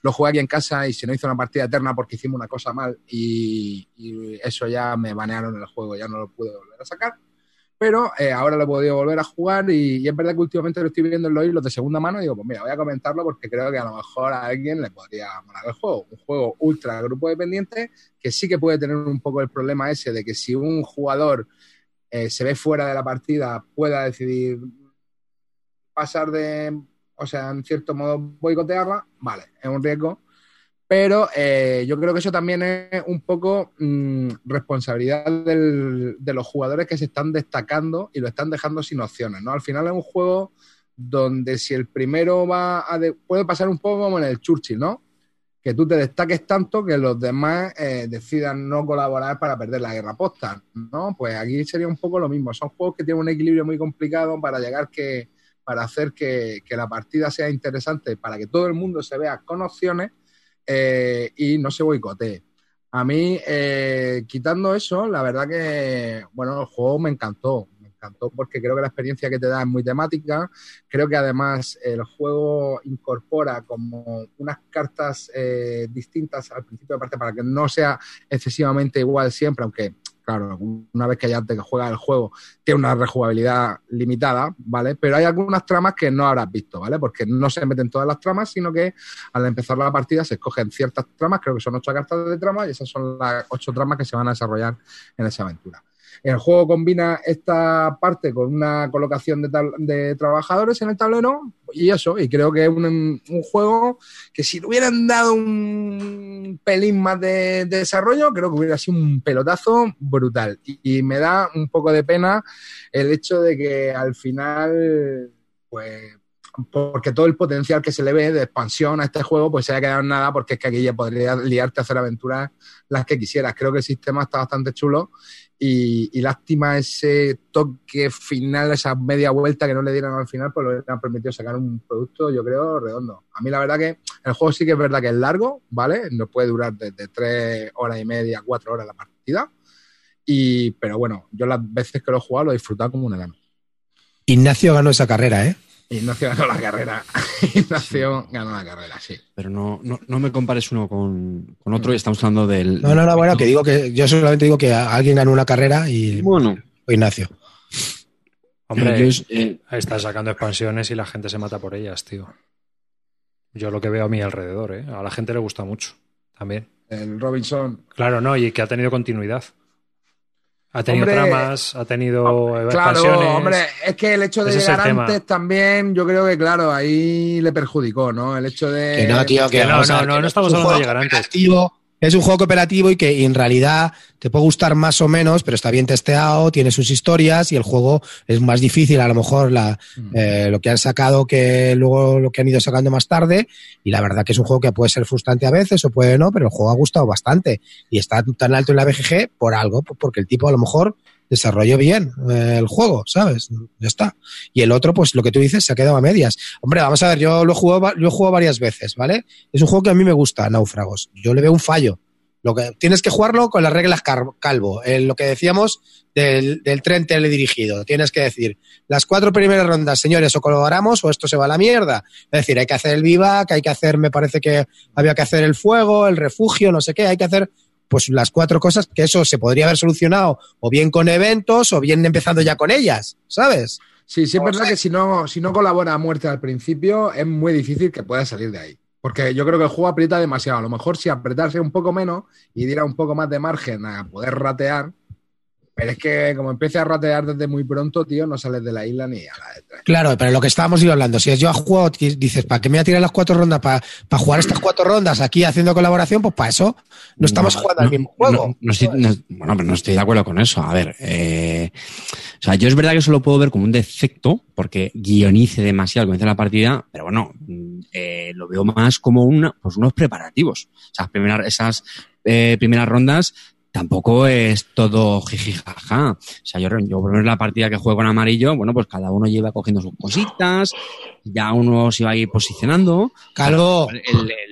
lo jugué aquí en casa y se nos hizo una partida eterna porque hicimos una cosa mal y, eso ya me banearon el juego, ya no lo pude volver a sacar. Pero eh, ahora lo he podido volver a jugar y, y es verdad que últimamente lo estoy viendo en los hilos de segunda mano y digo, pues mira, voy a comentarlo porque creo que a lo mejor a alguien le podría molar el juego. Un juego ultra grupo dependiente que sí que puede tener un poco el problema ese de que si un jugador eh, se ve fuera de la partida pueda decidir pasar de, o sea, en cierto modo boicotearla, vale, es un riesgo. Pero eh, yo creo que eso también es un poco mm, responsabilidad de los jugadores que se están destacando y lo están dejando sin opciones, ¿no? Al final es un juego donde si el primero va a... de- puede pasar un poco como en el Churchill, ¿no? Que tú te destaques tanto que los demás eh, decidan no colaborar para perder la guerra posta, ¿no? Pues aquí sería un poco lo mismo. Son juegos que tienen un equilibrio muy complicado para llegar que... para hacer que, la partida sea interesante, para que todo el mundo se vea con opciones eh, y no se boicotee. A mí, eh, quitando eso, la verdad que, bueno, el juego me encantó. Me encantó porque creo que la experiencia que te da es muy temática. Creo que además el juego incorpora como unas cartas eh, distintas al principio de parte para que no sea excesivamente igual siempre, aunque, claro, una vez que ya te juegas el juego, tiene una rejugabilidad limitada, ¿vale? Pero hay algunas tramas que no habrás visto, ¿vale? Porque no se meten todas las tramas, sino que al empezar la partida se escogen ciertas tramas, creo que son ocho cartas de trama, y esas son las ocho tramas que se van a desarrollar en esa aventura. El juego combina esta parte con una colocación de, trabajadores en el tablero y eso, y creo que es un, un juego que si le hubieran dado un pelín más de, de desarrollo, creo que hubiera sido un pelotazo brutal. Y, y me da un poco de pena el hecho de que al final, pues porque todo el potencial que se le ve de expansión a este juego pues se haya quedado en nada porque es que aquí ya podría liarte a hacer aventuras las que quisieras. Creo que el sistema está bastante chulo y, y lástima ese toque final, esa media vuelta que no le dieron al final, pues lo han permitido sacar un producto, yo creo, redondo. A mí la verdad que el juego sí que es verdad que es largo, ¿vale? No puede durar desde tres horas y media, cuatro horas la partida. Y, pero bueno, yo las veces que lo he jugado lo he disfrutado como un enano. Ignacio ganó esa carrera, ¿eh? Ignacio ganó la carrera. Ignacio ganó la carrera, sí. Pero no, no, no me compares uno con, con otro y estamos hablando del. No, no, no, bueno, que digo que yo solamente digo que alguien ganó una carrera y Bueno, Ignacio. Hombre, yo eh, está sacando expansiones y la gente se mata por ellas, tío. Yo lo que veo a mi alrededor, ¿eh? A la gente le gusta mucho también. El Robinson. Claro, no, y que ha tenido continuidad. Ha tenido Hombre, tramas, ha tenido Claro, expansiones. hombre, es que el hecho de llegar antes también, yo creo que, claro, ahí le perjudicó, ¿no? El hecho de. Que no, tío, que, que no, no, no, no estamos hablando de llegar antes. cooperativo Es un juego cooperativo y que en realidad te puede gustar más o menos, pero está bien testeado, tiene sus historias y el juego es más difícil, a lo mejor la, eh, lo que han sacado que luego lo que han ido sacando más tarde. Y la verdad que es un juego que puede ser frustrante a veces o puede no, pero el juego ha gustado bastante y está tan alto en la BGG por algo, porque el tipo a lo mejor desarrolló bien eh, el juego, ¿sabes? Ya está. Y el otro, pues lo que tú dices, se ha quedado a medias. Hombre, vamos a ver, yo lo he jugado, lo varias veces, ¿vale? Es un juego que a mí me gusta, Náufragos. Yo le veo un fallo. Lo que, tienes que jugarlo con las reglas calvo. lo que decíamos del, del, tren teledirigido. Tienes que decir, las cuatro primeras rondas, señores, o colaboramos o esto se va a la mierda. Es decir, hay que hacer el vivac, hay que hacer, me parece que había que hacer el fuego, el refugio, no sé qué, hay que hacer pues las cuatro cosas que eso se podría haber solucionado o bien con eventos o bien empezando ya con ellas, ¿sabes? Sí, sí es verdad que si no, si no colabora a muerte al principio es muy difícil que pueda salir de ahí. Porque yo creo que el juego aprieta demasiado. A lo mejor si apretase un poco menos y diera un poco más de margen a poder ratear, pero es que como empiece a ratear desde muy pronto, tío, no sales de la isla ni a la detrás. Claro, pero lo que estábamos hablando, si yo juego, dices, ¿para qué me voy a tirar las cuatro rondas? ¿Para, para jugar estas cuatro rondas aquí haciendo colaboración? Pues para eso no estamos jugando al mismo juego. bueno, pero no estoy de acuerdo con eso. A ver, eh, o sea, yo es verdad que eso lo puedo ver como un defecto, porque guionice demasiado al comienzo de la partida, pero bueno, eh, lo veo más como una, pues unos preparativos. O sea, primeras, esas eh, primeras rondas tampoco es todo jijijaja. O sea, yo, yo por la partida que juego con amarillo, bueno, pues cada uno lleva cogiendo sus cositas, ya uno se va a ir posicionando. Calvo.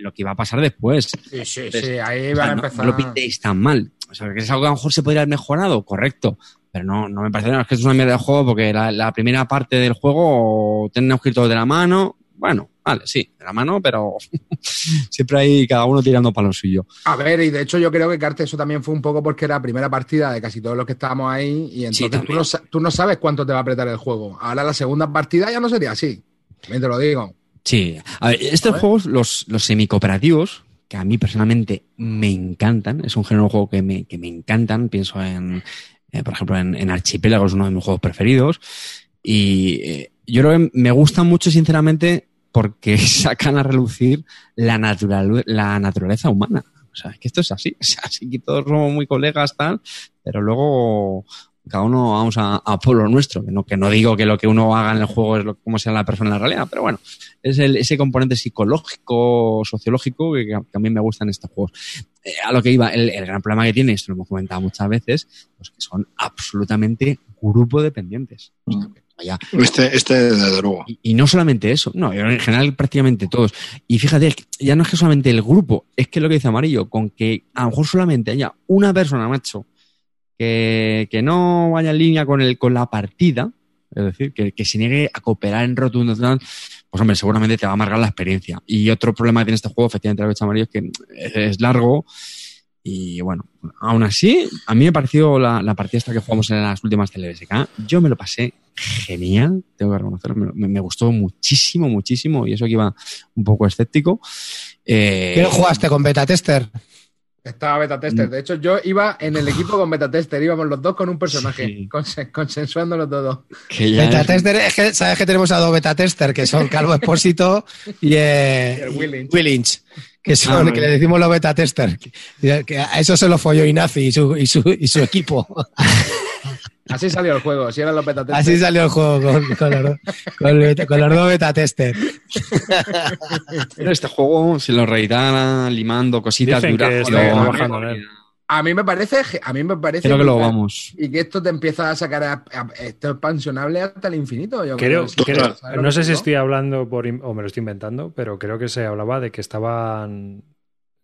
lo que iba a pasar después. Sí, sí, sí, ahí va a empezar. No, lo pintéis tan mal. O sea, que es algo que a lo mejor se podría haber mejorado, correcto. Pero no, no me parece que es una mierda de juego porque la, la primera parte del juego tenemos que ir todos de la mano. Bueno, Vale, sí, de la mano, pero siempre hay cada uno tirando para lo suyo. A ver, y de hecho yo creo que Carte eso también fue un poco porque era la primera partida de casi todos los que estábamos ahí y entonces tú, no, sabes cuánto te va a apretar el juego. Ahora la segunda partida ya no sería así, también te lo digo. Sí, a ver, estos juegos, los, los semi-cooperativos, que a mí personalmente me encantan, es un género de juego que me, que me encantan, pienso en, eh, por ejemplo, en, en Archipiélago, es uno de mis juegos preferidos, y eh, yo creo que me gusta mucho, sinceramente, porque sacan a relucir la, natural, la naturaleza humana. O sea, que esto es así. O sea, así que todos somos muy colegas, tal, pero luego cada uno vamos a, a pueblo nuestro. Que no, que no digo que lo que uno haga en el juego es lo, como sea la persona en la realidad, pero bueno, es el, ese componente psicológico, sociológico que, que a mí me gustan estos juegos. Eh, a lo que iba, el, el, gran problema que tiene, esto lo hemos comentado muchas veces, pues que son absolutamente grupo dependientes. Mm. Este, este desde luego. Y, y, no solamente eso, no, en general prácticamente todos. Y fíjate, ya no es que solamente el grupo, es que lo que dice Amarillo, con que a lo mejor solamente haya una persona, macho, que, que no vaya en línea con, el, con la partida, es decir, que, que se niegue a cooperar en rotundo, pues hombre, seguramente te va a amargar la experiencia. Y otro problema que tiene este juego, efectivamente, lo que Amarillo, es que es largo y bueno, aún así, a mí me pareció la, la partida esta que jugamos en las últimas TLSK, yo me lo pasé genial, tengo que reconocerlo, me, me, gustó muchísimo, muchísimo, y eso que iba un poco escéptico. Eh, ¿Qué jugaste con beta tester? Estaba beta tester. De hecho, yo iba en el equipo con beta tester. Íbamos los dos con un personaje, sí. consen consensuándolo todo. Beta es... tester, es que sabes que tenemos a dos beta tester, que son Calvo Espósito y, eh, y Willings. Willings. Que, son, ah, que le decimos los beta tester. Que, que a eso se lo folló Inazi y su, y su, y su equipo. Así salió el juego, si eran los beta testers. Así salió el juego con, con, los, con, con los dos beta testers. Pero este juego, si lo reirán limando cositas duras, trabajando en él. A mí me parece, a mí me parece creo que lo vamos. y que esto te empieza a sacar a, a, esto expansionable hasta el infinito. Yo creo, creo, creo no sé si estoy hablando por o me lo estoy inventando, pero creo que se hablaba de que estaban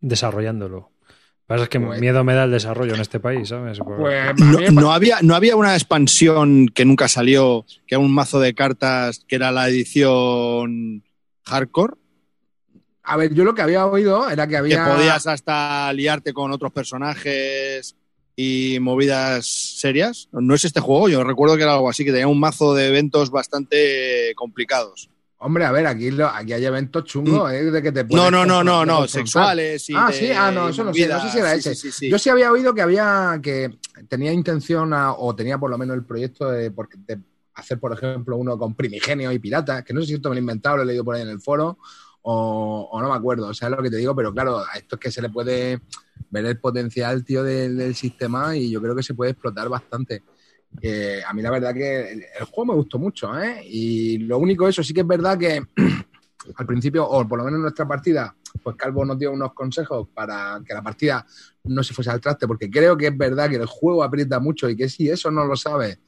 desarrollándolo. Pasa es que pues, miedo me da el desarrollo en este país, ¿sabes? Pues, no, no, había, no había una expansión que nunca salió, que era un mazo de cartas que era la edición hardcore. A ver, yo lo que había oído era que había. Que podías hasta liarte con otros personajes y movidas serias. No es este juego, yo recuerdo que era algo así, que tenía un mazo de eventos bastante complicados. Hombre, a ver, aquí, lo, aquí hay eventos chungos, ¿eh? De que te No, no, no, no, no, sexuales y Ah, sí, ah, no, eso no sé, no sé si era sí, ese. Sí, sí, Yo sí había oído que había, que tenía intención a, o tenía por lo menos el proyecto de, de, hacer, por ejemplo, uno con primigenio y piratas, que no sé si esto me lo he inventado, lo he leído por ahí en el foro, o, o no me acuerdo, o sea, es lo que te digo, pero claro, a esto es que se le puede ver el potencial, tío, del, del sistema y yo creo que se puede explotar bastante. A mí la verdad que el, juego me gustó mucho, ¿eh? Y lo único eso, sí que es verdad que al principio, o por lo menos en nuestra partida, pues Calvo nos dio unos consejos para que la partida no se fuese al traste, porque creo que es verdad que el juego aprieta mucho y que si eso no lo sabes,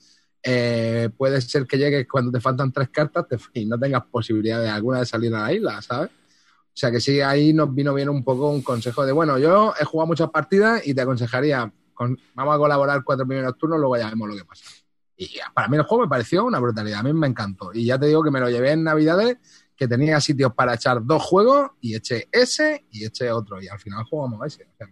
eh, puede ser que llegues cuando te faltan tres cartas y no tengas posibilidad de alguna de salir a la isla, ¿sabes? O sea que sí, ahí nos vino bien un poco un consejo de, bueno, yo he jugado muchas partidas y te aconsejaría, con- vamos a colaborar cuatro primeros turnos, luego ya vemos lo que pasa. Y para mí el juego me pareció una brutalidad, a mí me encantó. Y ya te digo que me lo llevé en Navidades, que tenía sitios para echar dos juegos y eché ese y eché otro. Y al final jugamos ese. O sea,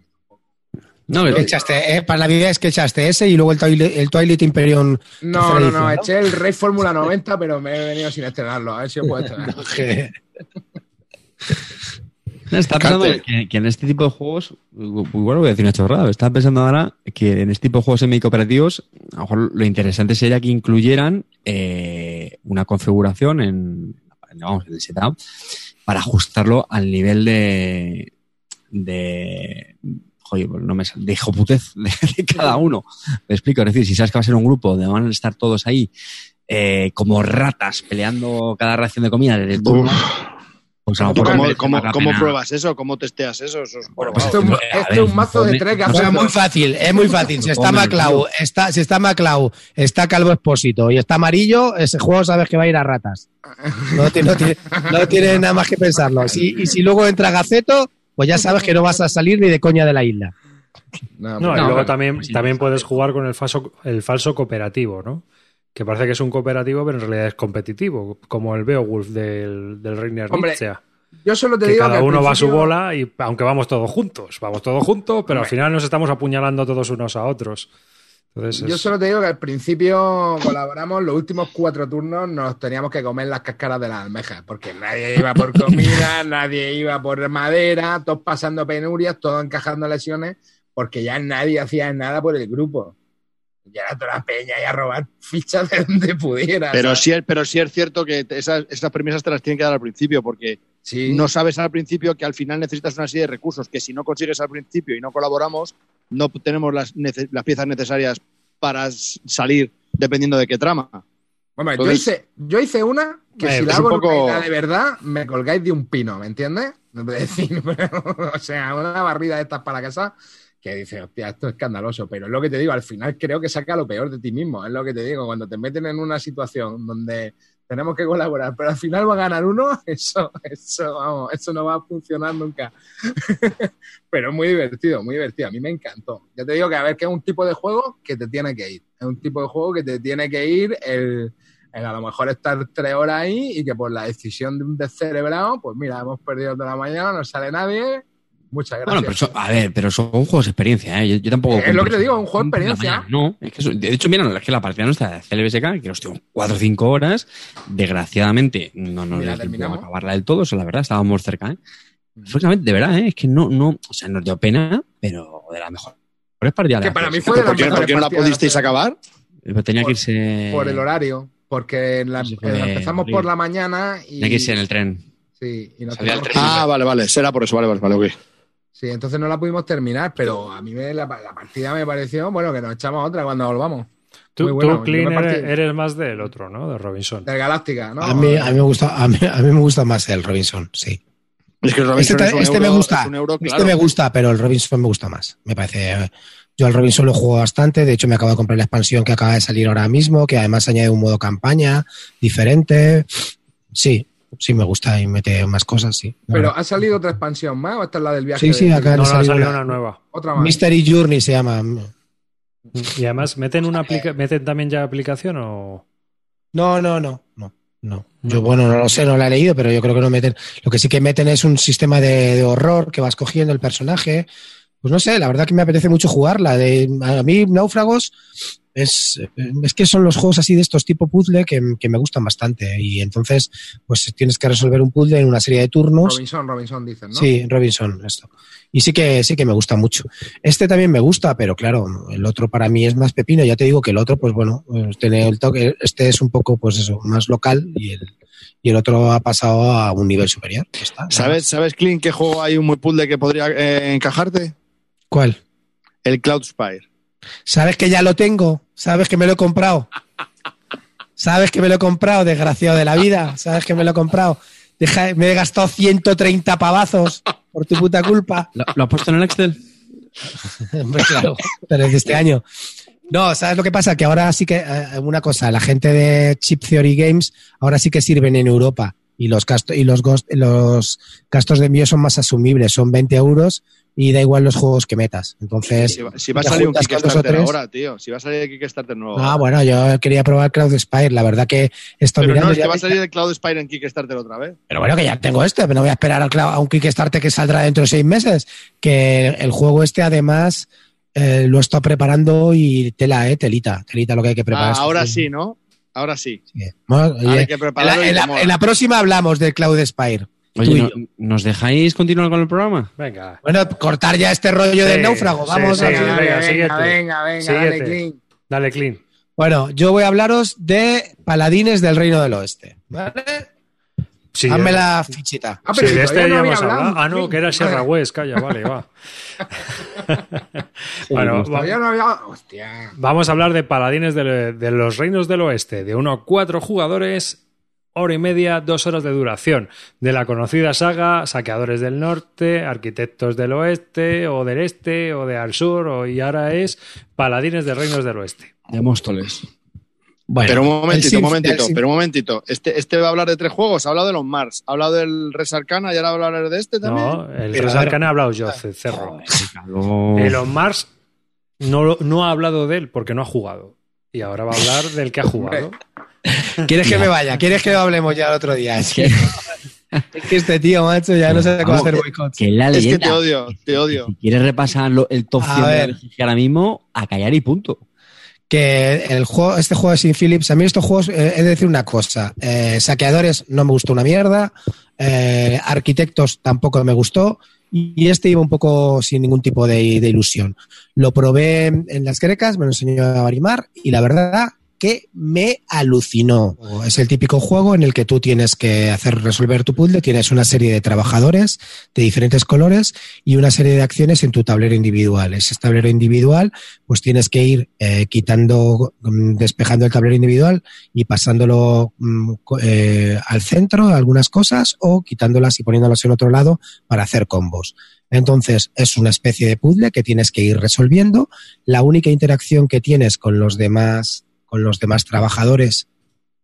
No, ¿Qué echaste, eh, para Navidad es que echaste ese y luego el Twilight, el Twilight Imperium. no, no, edición, no, eché el Rey Fórmula 90, pero me he venido sin estrenarlo. A ver si lo puedo estrenar. Está pensando que, que en este tipo de juegos, igual voy a decir una chorrada, estaba pensando ahora que en este tipo de juegos semi-cooperativos, a lo mejor lo interesante sería que incluyeran eh, una configuración en, vamos, en el setup para ajustarlo al nivel de, de joder, pues no me sale, de hijoputez de, de cada uno. Me explico, es decir, si sabes que va a ser un grupo donde van a estar todos ahí eh, como ratas peleando cada ración de comida desde el turno, pues a lo mejor ¿Cómo, la pruebas eso? ¿Cómo testeas eso? Eso es Bueno, pues Esto es un- mazo de tres O sea, gafitas. muy fácil, es muy fácil. Si está Maclau, está, si está Maclau, está Calvo Expósito y está amarillo, ese juego sabes que va a ir a ratas. No, no tiene, no tiene nada más que pensarlo. Si- y si luego entra Gaceto, pues ya sabes que no vas a salir ni de coña de la isla. No, No, y luego también, pues también puedes jugar con el falso, el falso cooperativo, ¿no? Que parece que es un cooperativo, pero en realidad es competitivo, como el Beowulf del, del Reiner Nietzsche. Yo solo te Que digo cada que uno va a su bola y aunque vamos todos juntos, vamos todos juntos, pero al final nos estamos apuñalando todos unos a otros. Entonces Yo es- solo te digo que al principio colaboramos, los últimos cuatro turnos nos teníamos que comer las cáscaras de las almejas, porque nadie iba por comida, nadie iba por madera, todos pasando penurias, todos encajando lesiones, porque ya nadie hacía nada por el grupo. Ya era toda la peña y a robar fichas de donde pudiera. Pero ¿sabes? sí, es, pero sí es cierto que esas, esas premisas te las tienen que dar al principio, porque Sí. no sabes al principio que al final necesitas una serie de recursos, que si no consigues al principio y no colaboramos, no tenemos las, nece- las piezas necesarias para salir dependiendo de qué trama. Bueno, yo, hice, yo hice una que Eh, si la hago poco- de verdad, me colgáis de un pino, ¿me entiendes? O sea, una barrida de estas para casa que dice, hostia, esto es escandaloso, pero es lo que te digo, al final creo que saca lo peor de ti mismo, es lo que te digo, cuando te meten en una situación donde tenemos que colaborar, pero al final va a ganar uno, eso, eso, vamos, eso no va a funcionar nunca. pero es muy divertido, muy divertido, a mí me encantó. Ya te digo que a ver que es un tipo de juego que te tiene que ir, es un tipo de juego que te tiene que ir el, el a lo mejor estar tres horas ahí y que por la decisión de un descerebrado, pues mira, hemos perdido toda la mañana, no sale nadie, muchas gracias. Bueno, pero eso- a ver, pero son juegos de experiencia, ¿eh? Yo, yo tampoco. Es lo que te digo, un juego de experiencia. No, es que eso- de hecho, mira, es que la partida nuestra de CLBSK, que nos dio 4 o 5 horas, desgraciadamente no nos dio tiempo a acabarla del todo, eso la verdad, estábamos cerca, ¿eh? Francamente, de verdad, ¿eh? Es que no, no, o sea, nos dio pena, pero de la mejor. Pero es partida Que para mí fue de ¿Por qué, mejores por qué no la pudisteis acabar? Tenía que irse. por el horario, porque la- eh, de empezamos por la mañana y... Tenía que irse en el tren. Sí, y nos Salía el tren. Ah, vale, vale. Será por eso, vale, vale, vale, ok. Sí, entonces no la pudimos terminar, pero a mí me- la, la partida me pareció, bueno, que nos echamos otra cuando volvamos. tú, bueno, tú, Clean, eres, eres más del otro, ¿no? De Robinson. Del Galáctica, ¿no? A mí, a mí me gusta, a mí, a mí me gusta más el Robinson, sí. Es que el Este, Robinson es un este me gusta, es un euro, este me gusta, pero el Robinson me gusta más. Me parece. Yo al Robinson lo juego bastante. De hecho, me acabo de comprar la expansión que acaba de salir ahora mismo, que además añade un modo campaña diferente. Sí, sí me gusta y mete más cosas, sí. Pero. ¿ha salido otra expansión más o esta es la del viaje? Sí, sí, acá No, ha salido salido una- una nueva. Otra más. Mystery Journey se llama. Y además, ¿meten, una aplica- ¿meten también ya aplicación o...? No, no, no, no. No. Yo, bueno, no lo sé, no la he leído, pero yo creo que no meten. Lo que sí que meten es un sistema de, de horror que vas cogiendo el personaje. Pues no sé, la verdad que me apetece mucho jugarla. De, a mí, Náufragos, es, es que son los juegos así de estos tipo puzzle que, que me gustan bastante. Y entonces, pues tienes que resolver un puzzle en una serie de turnos. Robinson, Robinson dicen, ¿no? Sí, Robinson, esto. Y sí que, sí que me gusta mucho. Este también me gusta, pero claro, el otro para mí es más pepino. Ya te digo que el otro, pues bueno, pues tiene el toque, este es un poco, pues eso, más local y el, y el otro ha pasado a un nivel superior. Está. ¿Sabes, ¿Sabes, Clint, qué juego hay un muy puzzle que podría eh, encajarte? ¿Cuál? El Cloud Spire. ¿Sabes que ya lo tengo? ¿Sabes que me lo he comprado? ¿Sabes que me lo he comprado, desgraciado de la vida? ¿Sabes que me lo he comprado? Deja- me he gastado 130 pavazos por tu puta culpa. ¿Lo, lo has puesto en el Excel? Hombre, claro, pero es de este año. No, ¿sabes lo que pasa? Que ahora sí que, eh, una cosa, la gente de Chip Theory Games ahora sí que sirven en Europa y los, gastos y los, los gastos de envío son más asumibles, son 20 euros y da igual los juegos que metas. Entonces, Si va, si va a salir un Kickstarter tres. ahora, tío. Si va a salir Kickstarter nuevo. Ah, bueno, yo quería probar Cloud Spire, la verdad que estoy Pero mirando no, es que va a salir el Cloud Spire en Kickstarter otra vez. Pero bueno, que ya tengo este, pero no voy a esperar a un Kickstarter que saldrá dentro de seis meses. Que el juego este, además, eh, lo está preparando y tela, eh, telita, telita lo que hay que preparar. Ah, ahora sí, ¿no? Ahora sí. Sí. Bueno, Ahora oye, hay que en, la, y en la- te mola. en la próxima hablamos del Cloud Spire. Oye, y ¿no- yo. ¿nos dejáis continuar con el programa? Venga. Bueno, cortar ya este rollo del Sí, náufrago. sí, Vamos sí, a venga, venga, siguiente. venga, venga, dale, Clint. Dale, Clean. Bueno, yo voy a hablaros de Paladines del Reino del Oeste. ¿Vale? Sí, Hazme eh, la fichita. Ah, sí, pero si de este ya no hemos hablado. Ah, no, que era Sierra West. Calla, vale, va. bueno, Todavía va- no había. Hostia. vamos a hablar de Paladines de, de los Reinos del Oeste, de 1 a 4 jugadores, hora y media, dos horas de duración, de la conocida saga Saqueadores del Norte, Arquitectos del Oeste, o del Este, o de al Sur, o, y ahora es Paladines de Reinos del Oeste. De Móstoles. Bueno, pero un momentito, un momentito, pero un momentito. Este, este va a hablar de tres juegos. Ha hablado de los Mars, ha hablado del Res Arcana y ahora va a hablar de este también. No, el Pero, Res a ver. Arcana ha hablado yo, Ce- Cerro. Ricardo. Elon Mars no, lo- no ha hablado de él porque no ha jugado. Y ahora va a hablar del que ha jugado. ¿Quieres que me vaya? ¿Quieres que hablemos ya el otro día? Es que, es que este tío, macho, ya no sé cómo hacer boicots. Que es la es que te odio, te odio. Si quieres repasar lo- el top A 100 de ver. la BGG ahora mismo, a callar y punto. Que el juego, este juego de Sin Phillips, a mí estos juegos, eh, he de decir una cosa, eh, saqueadores no me gustó una mierda, eh, arquitectos tampoco me gustó, y este iba un poco sin ningún tipo de, de ilusión. Lo probé en las grecas, me lo enseñó a Barimar, y la verdad que me alucinó. Es el típico juego en el que tú tienes que hacer resolver tu puzzle, tienes una serie de trabajadores de diferentes colores y una serie de acciones en tu tablero individual. Ese tablero individual, pues tienes que ir eh, quitando, mm, despejando el tablero individual y pasándolo mm, eh, al centro, algunas cosas, o quitándolas y poniéndolas en otro lado para hacer combos. Entonces, es una especie de puzzle que tienes que ir resolviendo. La única interacción que tienes con los demás, con los demás trabajadores,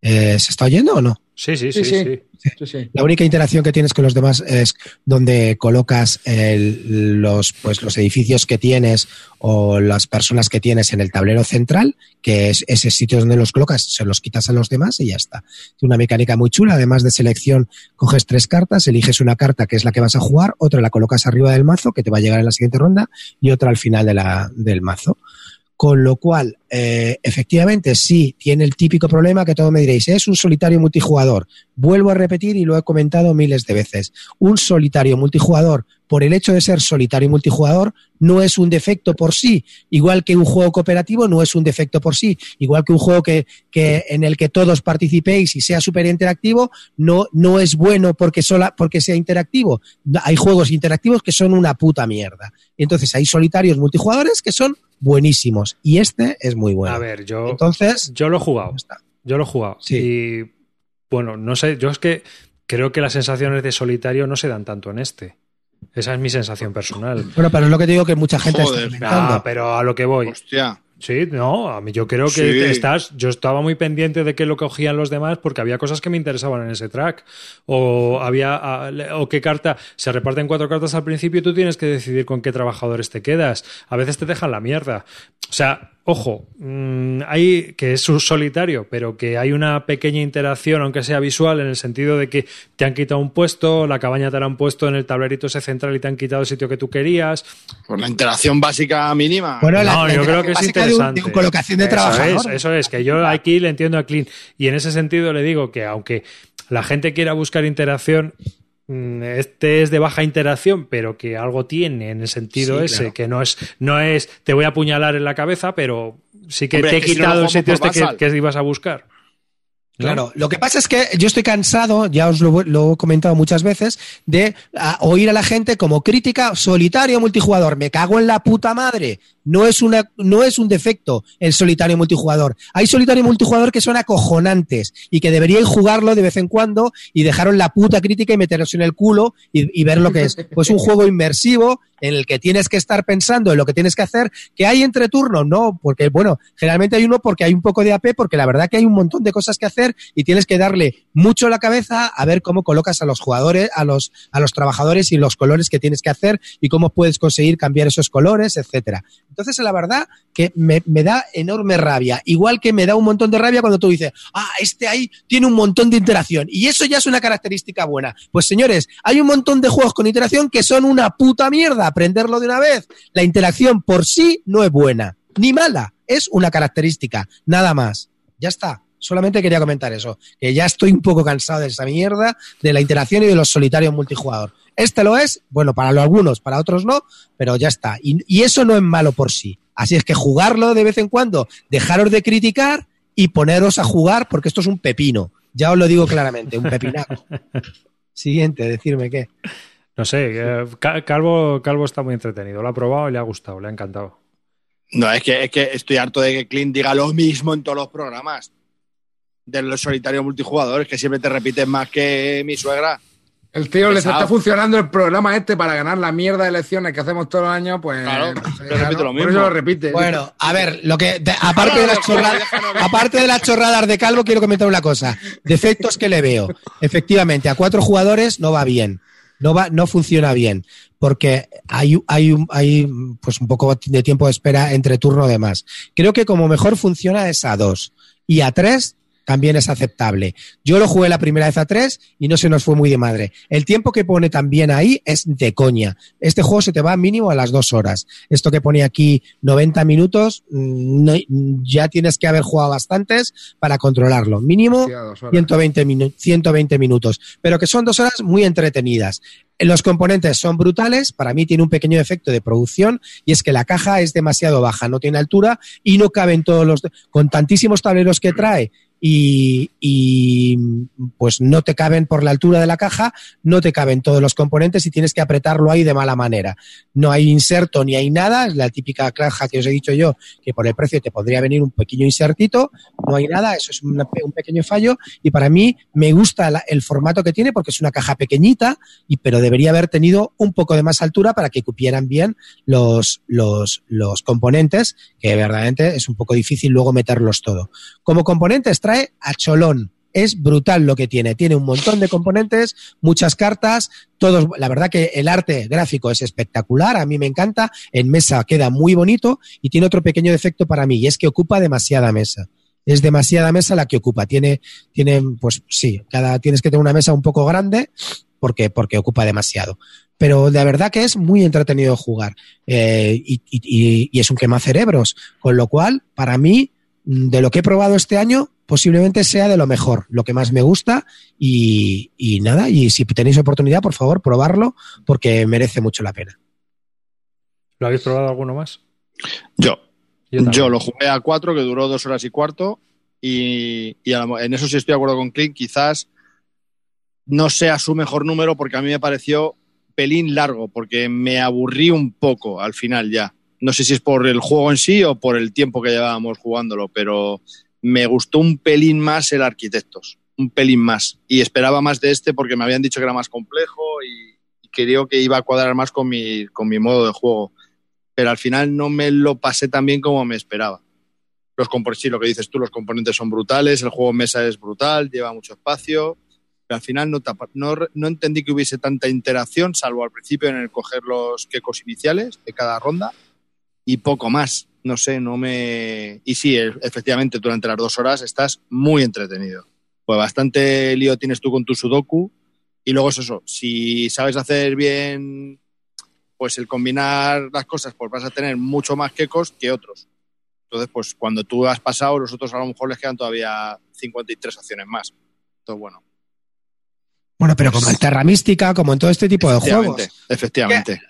eh, ¿se está oyendo o no? Sí, sí, sí, Sí, sí. sí. Sí, sí. La única interacción que tienes con los demás es donde colocas el- los, pues, los edificios que tienes o las personas que tienes en el tablero central, que es ese sitio donde los colocas, se los quitas a los demás y ya está. Es una mecánica muy chula. Además de selección, coges tres cartas, eliges una carta que es la que vas a jugar, otra la colocas arriba del mazo, que te va a llegar en la siguiente ronda, y otra al final de la, del mazo. Con lo cual, eh, efectivamente, sí, tiene el típico problema que todos me diréis, es un solitario multijugador. Vuelvo a repetir y lo he comentado miles de veces. Un solitario multijugador, por el hecho de ser solitario multijugador, no es un defecto por sí. Igual que un juego cooperativo no es un defecto por sí. Igual que un juego que, que en el que todos participéis y sea súper interactivo, no, no es bueno porque, sola, porque sea interactivo. Hay juegos interactivos que son una puta mierda. Entonces hay solitarios multijugadores que son buenísimos. Y este es muy bueno. A ver, yo, Entonces, yo lo he jugado. está. Yo lo he jugado. Sí. Y bueno, no sé, yo es que creo que las sensaciones de solitario no se dan tanto en este. Esa es mi sensación personal. Bueno, pero es lo que te digo que mucha gente Joder. está. Ah, pero a lo que voy. Hostia. Sí, no, a mí yo creo que Sí. estás. Yo estaba muy pendiente de qué lo cogían los demás porque había cosas que me interesaban en ese track. O había. O qué carta. Se reparten cuatro cartas al principio y tú tienes que decidir con qué trabajadores te quedas. A veces te dejan la mierda. O sea, ojo, mm, hay que es un solitario, pero que hay una pequeña interacción, aunque sea visual, en el sentido de que te han quitado un puesto, la cabaña te la han puesto en el tablerito ese central y te han quitado el sitio que tú querías. Pues la interacción básica mínima. Bueno, la- No, la yo creo que es básica de un- interesante. de un colocación de Eso trabajadores. es, eso es, que yo aquí le entiendo a Clean. Y en ese sentido le digo que aunque la gente quiera buscar interacción, este es de baja interacción, pero que algo tiene en el sentido Sí, ese, claro. que no es, no es te voy a apuñalar en la cabeza, pero sí que Hombre, te he quitado el sitio este que, ibas a buscar. Claro, lo que pasa es que yo estoy cansado, ya os lo, lo he comentado muchas veces, de a, oír a la gente como crítica solitario multijugador. Me cago en la puta madre. No es, una, no es un defecto el solitario multijugador. Hay solitario multijugador que son acojonantes y que deberíais jugarlo de vez en cuando y dejaros la puta crítica y meteros en el culo y, y ver lo que es. Pues un juego inmersivo en el que tienes que estar pensando en lo que tienes que hacer, que hay entre turnos, no, porque bueno, generalmente hay uno porque hay un poco de AP, porque la verdad que hay un montón de cosas que hacer y tienes que darle mucho la cabeza a ver cómo colocas a los jugadores, a los, a los trabajadores y los colores que tienes que hacer y cómo puedes conseguir cambiar esos colores, etcétera. Entonces, la verdad que me, me da enorme rabia. Igual que me da un montón de rabia cuando tú dices, ah, este ahí tiene un montón de interacción. Y eso ya es una característica buena. Pues señores, hay un montón de juegos con interacción que son una puta mierda. Aprenderlo de una vez. La interacción por sí no es buena, ni mala. Es una característica, nada más. Ya está. Solamente quería comentar eso, que ya estoy un poco cansado de esa mierda, de la interacción y de los solitarios multijugador. Este lo es, bueno, para algunos, para otros no, pero ya está. Y, y, eso no es malo por sí. Así es que jugarlo de vez en cuando, dejaros de criticar y poneros a jugar, porque esto es un pepino. Ya os lo digo claramente, un pepinaco. Siguiente, decirme qué. No sé, eh, Calvo, Calvo está muy entretenido. Lo ha probado y le ha gustado, le ha encantado. No, es que, es que estoy harto de que Clint diga lo mismo en todos los programas de los solitarios multijugadores, que siempre te repites más que mi suegra. El tío les está funcionando el programa este para ganar la mierda de elecciones que hacemos todos los años, pues. Claro, repito lo mismo. Por eso lo repite. Bueno, a ver, lo que de, aparte de las chorradas, aparte de las chorradas de Calvo, quiero comentar una cosa. Defectos que le veo. Efectivamente, a cuatro jugadores no va bien. No va, no funciona bien. Porque hay, hay, hay pues un poco de tiempo de espera entre turno de más. Creo que como mejor funciona es a dos. Y a tres también es aceptable. Yo lo jugué la primera vez a 3 y no se nos fue muy de madre. El tiempo que pone también ahí es de coña. Este juego se te va mínimo a las dos horas. Esto que pone aquí 90 minutos, no, ya tienes que haber jugado bastantes para controlarlo. Mínimo 120, minu 120 minutos. Pero que son dos horas muy entretenidas. Los componentes son brutales, para mí tiene un pequeño efecto de producción y es que la caja es demasiado baja, no tiene altura y no caben todos los... Con tantísimos tableros que trae y, y, pues no te caben por la altura de la caja, no te caben todos los componentes y tienes que apretarlo ahí de mala manera. No hay inserto ni hay nada, es la típica caja que os he dicho yo, que por el precio te podría venir un pequeño insertito, no hay nada, eso es un pequeño fallo y para mí me gusta el formato que tiene porque es una caja pequeñita, y, pero debería haber tenido un poco de más altura para que cupieran bien los, los, los componentes, que verdaderamente es un poco difícil luego meterlos todo. Como componentes trae a cholón. Es brutal lo que tiene. Tiene un montón de componentes, muchas cartas, todos. La verdad que el arte gráfico es espectacular, a mí me encanta. En mesa queda muy bonito y tiene otro pequeño defecto para mí y es que ocupa demasiada mesa. Es demasiada mesa la que ocupa. Tiene, tiene, pues sí, cada, tienes que tener una mesa un poco grande porque, porque ocupa demasiado. Pero de verdad que es muy entretenido jugar eh, y, y, y es un quema cerebros. Con lo cual, para mí, de lo que he probado este año, posiblemente sea de lo mejor, lo que más me gusta y, y, nada, y si tenéis oportunidad, por favor, probarlo porque merece mucho la pena. ¿Lo habéis probado alguno más? Yo. Yo, Yo lo jugué a cuatro, que duró dos horas y cuarto, y, y en eso sí estoy de acuerdo con Clint, quizás no sea su mejor número porque a mí me pareció pelín largo, porque me aburrí un poco al final ya. No sé si es por el juego en sí o por el tiempo que llevábamos jugándolo, pero me gustó un pelín más el Arquitectos, un pelín más. Y esperaba más de este porque me habían dicho que era más complejo y, y creo que iba a cuadrar más con mi, con mi modo de juego. Pero al final no me lo pasé tan bien como me esperaba. Los sí, lo que dices tú, los componentes son brutales, el juego mesa es brutal, lleva mucho espacio. Pero al final no, no, no entendí que hubiese tanta interacción, salvo al principio en el coger los quecos iniciales de cada ronda y poco más no sé, no me... Y sí, efectivamente, durante las dos horas estás muy entretenido. Pues bastante lío tienes tú con tu sudoku. Y luego es eso, si sabes hacer bien, pues el combinar las cosas, pues vas a tener mucho más quecos que otros. Entonces, pues cuando tú has pasado, los otros a lo mejor les quedan todavía 53 acciones más. Entonces, bueno. Bueno, pero como en Terra Mística, como en todo este tipo de juegos. Efectivamente.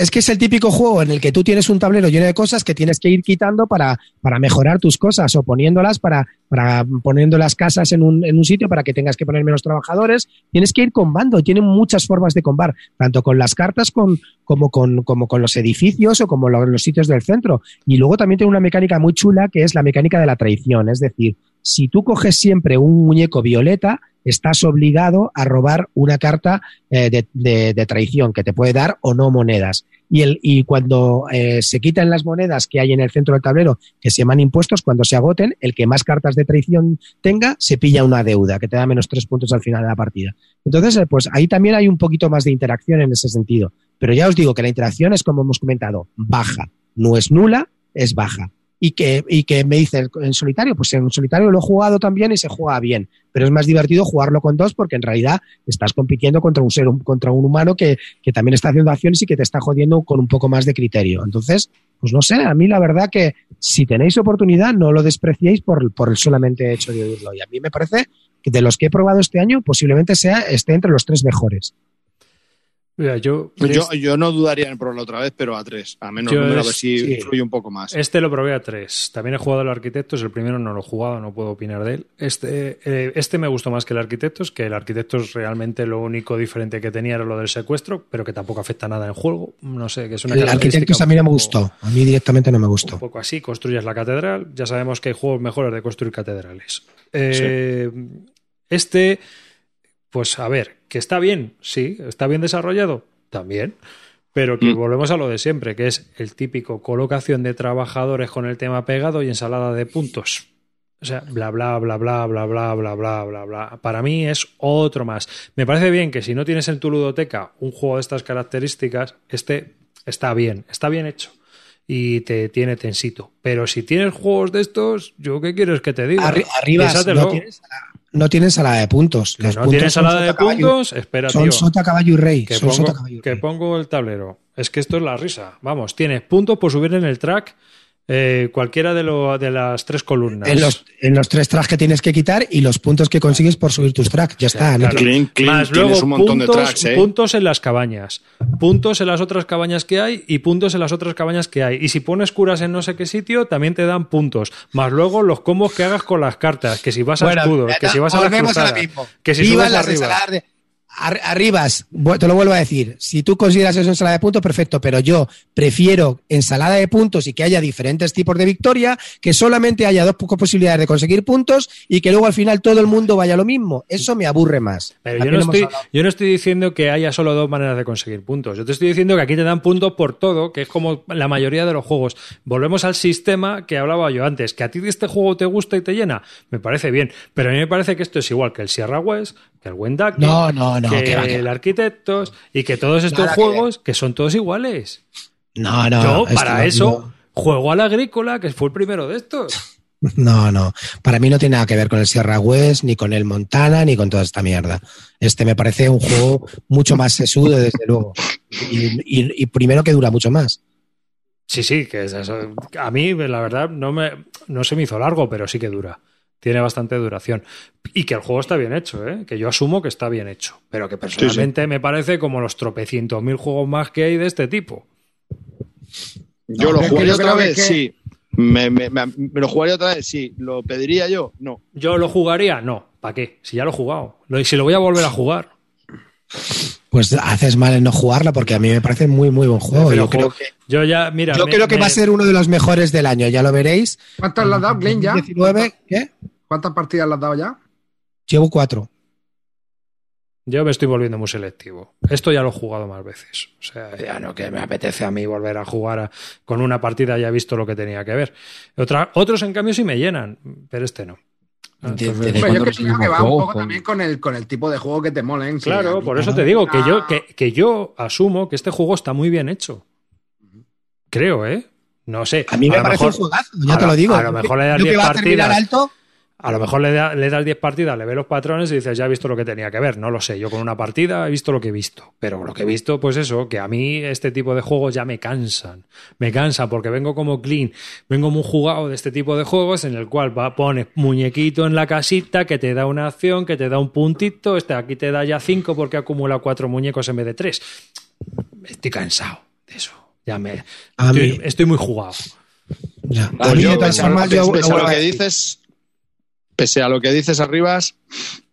Es que es el típico juego en el que tú tienes un tablero lleno de cosas que tienes que ir quitando para, para mejorar tus cosas o poniéndolas para, para poniendo las casas en un, en un sitio para que tengas que poner menos trabajadores. Tienes que ir combando. Tiene muchas formas de combar, tanto con las cartas con, como, con, como con los edificios o como lo- los sitios del centro. Y luego también tiene una mecánica muy chula que es la mecánica de la traición. Es decir, si tú coges siempre un muñeco violeta, estás obligado a robar una carta eh, de, traición que te puede dar o no monedas. Y, el, y cuando eh, se quitan las monedas que hay en el centro del tablero, que se llaman impuestos, cuando se agoten, el que más cartas de traición tenga, se pilla una deuda, que te da menos tres puntos al final de la partida. Entonces, eh, pues ahí también hay un poquito más de interacción en ese sentido. Pero ya os digo que la interacción es, como hemos comentado, baja. No es nula, es baja. Y que, y que me dice en solitario, pues en solitario lo he jugado también y se juega bien. Pero es más divertido jugarlo con dos porque en realidad estás compitiendo contra un ser, contra un humano que, que también está haciendo acciones y que te está jodiendo con un poco más de criterio. Entonces, pues no sé, a mí la verdad que si tenéis oportunidad, no lo despreciéis por, por el solamente hecho de oírlo. Y a mí me parece que de los que he probado este año, posiblemente sea, esté entre los tres mejores. Mira, yo, Yo, yo no dudaría en probarlo otra vez, pero a tres. A menos número, a ver si sí. influye un poco más. Este lo probé a tres. También he jugado el Arquitectos. El primero no lo he jugado, no puedo opinar de él. Este, eh, este me gustó más que el Arquitectos, que el Arquitectos realmente lo único diferente que tenía era lo del secuestro, pero que tampoco afecta nada en el juego. No sé, que es una El característica arquitecto a mí no me un gustó. A mí directamente no me Un gustó. poco así, construyes la catedral. Ya sabemos que hay juegos mejores de construir catedrales. Eh, Este, pues a ver, que está bien, sí, está bien desarrollado, también. Pero que Mm. volvemos a lo de siempre, que es el típico colocación de trabajadores con el tema pegado y ensalada de puntos. O sea, bla, bla, bla, bla, bla, bla, bla, bla, bla, bla. Para mí es otro más. Me parece bien que si no tienes en tu ludoteca un juego de estas características, este está bien, está bien hecho. Y te tiene tensito. Pero si tienes juegos de estos, ¿yo qué quieres que te diga? Arri- arriba no tienes, no tienes salada de puntos. Que Los no puntos tienes son salada de caballo- puntos, espera, Son tío. sota, caballo y rey. Que son pongo, sota, caballo y que rey. pongo el tablero. Es que esto es la risa. Vamos, tienes puntos por subir en el track eh, cualquiera de, lo- de las tres columnas. En los, en los tres tracks que tienes que quitar y los puntos que consigues por subir tus tracks. Ya está. no claro. Clean, clean, Más tienes luego un montón puntos, de tracks, ¿eh? puntos en las cabañas, puntos en las otras cabañas que hay y puntos en las otras cabañas que hay. Y si pones curas en no sé qué sitio, también te dan puntos. Más luego los combos que hagas con las cartas, que si vas a Bueno, escudos, que si vas a la que si Viva subes las arriba. Arribas, te lo vuelvo a decir, si tú consideras eso ensalada de puntos, perfecto, pero yo prefiero ensalada de puntos y que haya diferentes tipos de victoria, que solamente haya dos pocas posibilidades de conseguir puntos y que luego al final todo el mundo vaya a lo mismo. Eso me aburre más. Pero yo no, estoy, hablado- yo no estoy diciendo que haya solo dos maneras de conseguir puntos. Yo te estoy diciendo que aquí te dan puntos por todo, que es como la mayoría de los juegos. Volvemos al sistema que hablaba yo antes. Que a ti este juego te gusta y te llena, me parece bien. Pero a mí me parece que esto es igual que el Sierra West, que el Wendake, No, no, no, que que va, que el. Arquitectos y que todos estos Nada juegos que son todos iguales. No, no. yo, esto para no- eso, juego al agrícola, que fue el primero de estos. No, no. Para mí no tiene nada que ver con el Sierra West, ni con el Montana, ni con toda esta mierda. Este me parece un juego mucho más sesudo, desde luego. Y, y- y primero que dura mucho más. Sí, sí, que es eso. A mí, la verdad, no, me, no se me hizo largo, pero sí que dura. Tiene bastante duración. Y que el juego está bien hecho, ¿eh? que yo asumo que está bien hecho. Pero que personalmente me parece como los tropecientos mil juegos más que hay de este tipo. Yo No, lo jugaría yo otra creo vez, que- sí. Me, me- me- me lo jugaría otra vez, sí. ¿Lo pediría yo? No. ¿Yo lo jugaría? No. ¿Para qué? Si ya lo he jugado. Lo- Y si lo voy a volver a jugar. Pues haces mal en no jugarla porque a mí me parece muy, muy buen juego. Pero Yo creo que, Yo ya, mira. yo me- creo que me- va a ser uno de los mejores del año, ya lo veréis. ¿Cuántas le has dado, Glenn, ya? 19, ¿qué? ¿Cuántas partidas le has dado ya? Llevo cuatro. Yo me estoy volviendo muy selectivo. Esto ya lo he jugado más veces. O sea, ya no que me apetece a mí volver a jugar a- con una partida ya he visto lo que tenía que ver. Otra, otros, en cambio, sí me llenan, pero este no. Entonces, de- yo que creo que va un poco también con el, con el tipo de juego que te molen. sí, claro, por eso te digo que yo, que, que yo asumo que este juego está muy bien hecho. Creo, ¿eh? No sé. A mí me lo parece mejor- un juegazo, ya a te lo- digo. a lo mejor le das Yo que 10 va a terminar partidas. alto, A lo mejor le, da- le das 10 partidas, le ves los patrones y dices, ya he visto lo que tenía que ver. No lo sé. Yo con una partida he visto lo que he visto. Pero lo que he visto, pues eso, que a mí este tipo de juegos ya me cansan. Me cansan porque vengo como clean, vengo muy jugado de este tipo de juegos en el cual va, pones muñequito en la casita que te da una acción, que te da un puntito. Este aquí te da ya 5 porque acumula 4 muñecos en vez de 3. Estoy cansado. de eso. Ya me. A estoy, mí- estoy muy jugado. Ya. Pues A mí, yo, de todas formas, yo- lo que dices, pese a lo que dices arribas,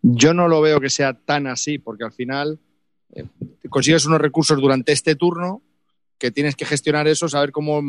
yo no lo veo que sea tan así, porque al final eh, consigues unos recursos durante este turno que tienes que gestionar eso, saber cómo,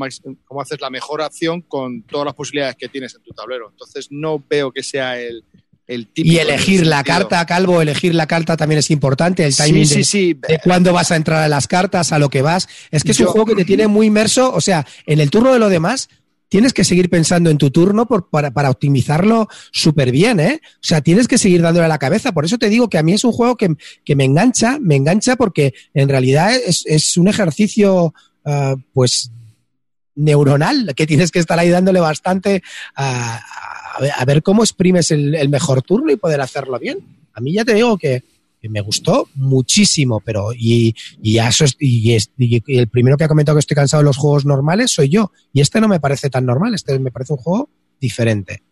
cómo haces la mejor acción con todas las posibilidades que tienes en tu tablero. Entonces no veo que sea el, el. Y elegir la carta, Calvo, elegir la carta también es importante. El Sí, timing sí, de, sí. de cuándo vas a entrar a las cartas, a lo que vas. Es que es un juego que te tiene muy inmerso. O sea, en el turno de lo demás, tienes que seguir pensando en tu turno para, para optimizarlo súper bien, ¿eh? O sea, tienes que seguir dándole a la cabeza. Por eso te digo que a mí es un juego que, que me engancha, me engancha porque en realidad es, es un ejercicio, ah, pues, neuronal, que tienes que estar ahí dándole bastante a, a ver, cómo exprimes el, el mejor turno y poder hacerlo bien. A mí ya te digo que me gustó muchísimo, pero y, y eso es- y, es- y el primero que ha comentado que estoy cansado de los juegos normales soy yo. Y este no me parece tan normal, este me parece un juego diferente.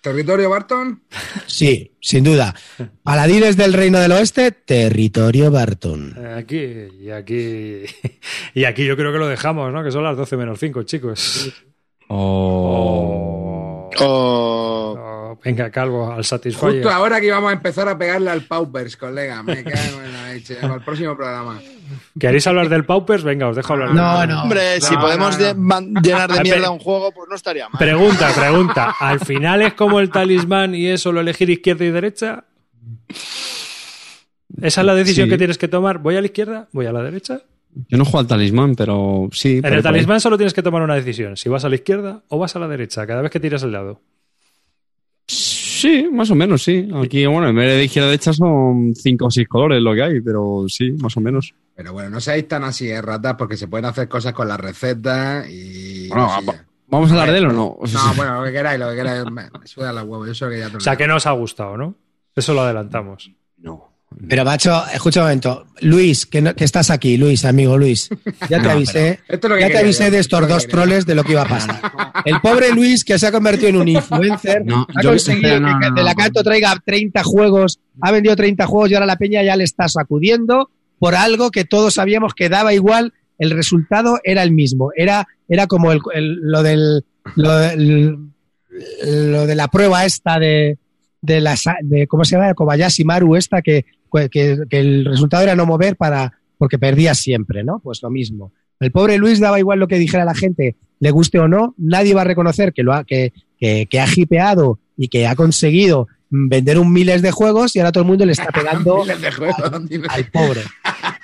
¿Territorio Barton? Sí, sin duda. Paladines del Reino del Oeste, territorio Barton. Aquí y aquí. Y aquí yo creo que lo dejamos, ¿no? Que son las 12 menos 5, chicos. Oh. Oh. Oh, Oh, venga, calvo, al Satisfyer. Justo ahora que íbamos a empezar a pegarle al Paupers, colega. Me cago en la leche. El próximo programa. ¿Queréis hablar del Paupers? Venga, os dejo hablar. No, no. hombre, si no, podemos no, de- man- llenar de mierda un juego, pues no estaría mal. Pregunta, pregunta. ¿Al final es como el talismán y es solo elegir izquierda y derecha? ¿Esa es la decisión Sí. que tienes que tomar? ¿Voy a la izquierda? ¿Voy a la derecha? Yo no juego al talismán, pero sí. En el talismán solo tienes que tomar una decisión. Si vas a la izquierda o vas a la derecha, cada vez que tiras el dado. Sí, más o menos, sí. Aquí, bueno, en vez de izquierda a derecha son cinco o seis colores lo que hay, pero sí, más o menos. Pero bueno, no seáis tan así, eh, ratas, porque se pueden hacer cosas con las recetas y. Bueno. ¿Vamos a hablar de él o no? No, bueno, lo que queráis, lo que queráis. Me, me suda la huevo, yo sé que ya te O sea, que no os ha gustado, ¿no? Eso lo adelantamos. Pero, macho, escucha un momento. Luis, que, no- que estás aquí, Luis, amigo Luis. Ya te No, avisé. Esto es lo que Ya te quería avisé de esto estos que dos troles de lo que iba a pasar. El pobre Luis, que se ha convertido en un influencer, No, ha yo- conseguido que no, de la no. canto traiga 30 juegos, ha vendido 30 juegos y ahora la peña ya le está sacudiendo por algo que todos sabíamos que daba igual, el resultado era el mismo. Era, era como el- el- lo del lo, del- lo de la prueba esta de, de la de cómo se llama Kobayashi Maru esta que, que, que el resultado era no mover para porque perdía siempre, ¿no? Pues lo mismo. El pobre Luis daba igual lo que dijera la gente, le guste o no, nadie va a reconocer que lo ha, que, que, que ha hipeado y que ha conseguido vender un miles de juegos y ahora todo el mundo le está pegando Miles de juegos, dime. al pobre.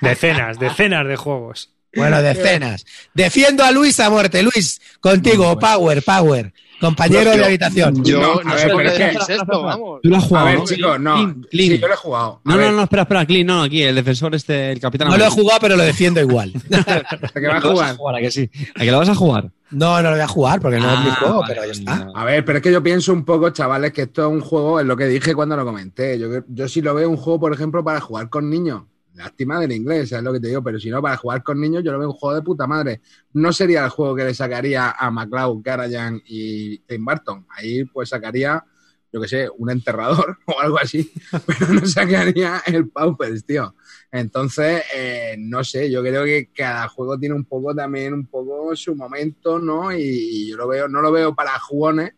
Decenas, decenas de juegos. Bueno, decenas. Defiendo a Luis a muerte. Luis, contigo, Power, Power. Compañero Yo- de habitación. Yo No, no, a sé ver, por pero qué es que- esto, vamos. Tú lo has A jugado, ver, ¿no? chicos, no. Clean, clean. Sí, yo lo he jugado. A No, ver, no, no, espera, espera, Clean, no, aquí, el defensor este, el capitán. No lo he jugado, pero lo defiendo igual. ¿a qué va a ¿Lo vas jugar? ¿A que sí? ¿A que lo vas a jugar? No, no lo voy a jugar porque no es mi Ah, juego, vale, pero ya está. A ver, pero es que yo pienso un poco, chavales, que esto es un juego, es lo que dije cuando lo comenté. Yo, yo sí lo veo un juego, por ejemplo, para jugar con niños. Lástima del inglés, es lo que te digo, pero si no, para jugar con niños, yo lo veo un juego de puta madre. No sería el juego que le sacaría a McLeod, Karajan y Tim Burton. Ahí, pues sacaría, yo que sé, un enterrador o algo así, pero no sacaría el Paupers, tío. Entonces, eh, no sé, yo creo que cada juego tiene un poco también, un poco su momento, ¿no? Y, y yo lo veo, no lo veo para jugones,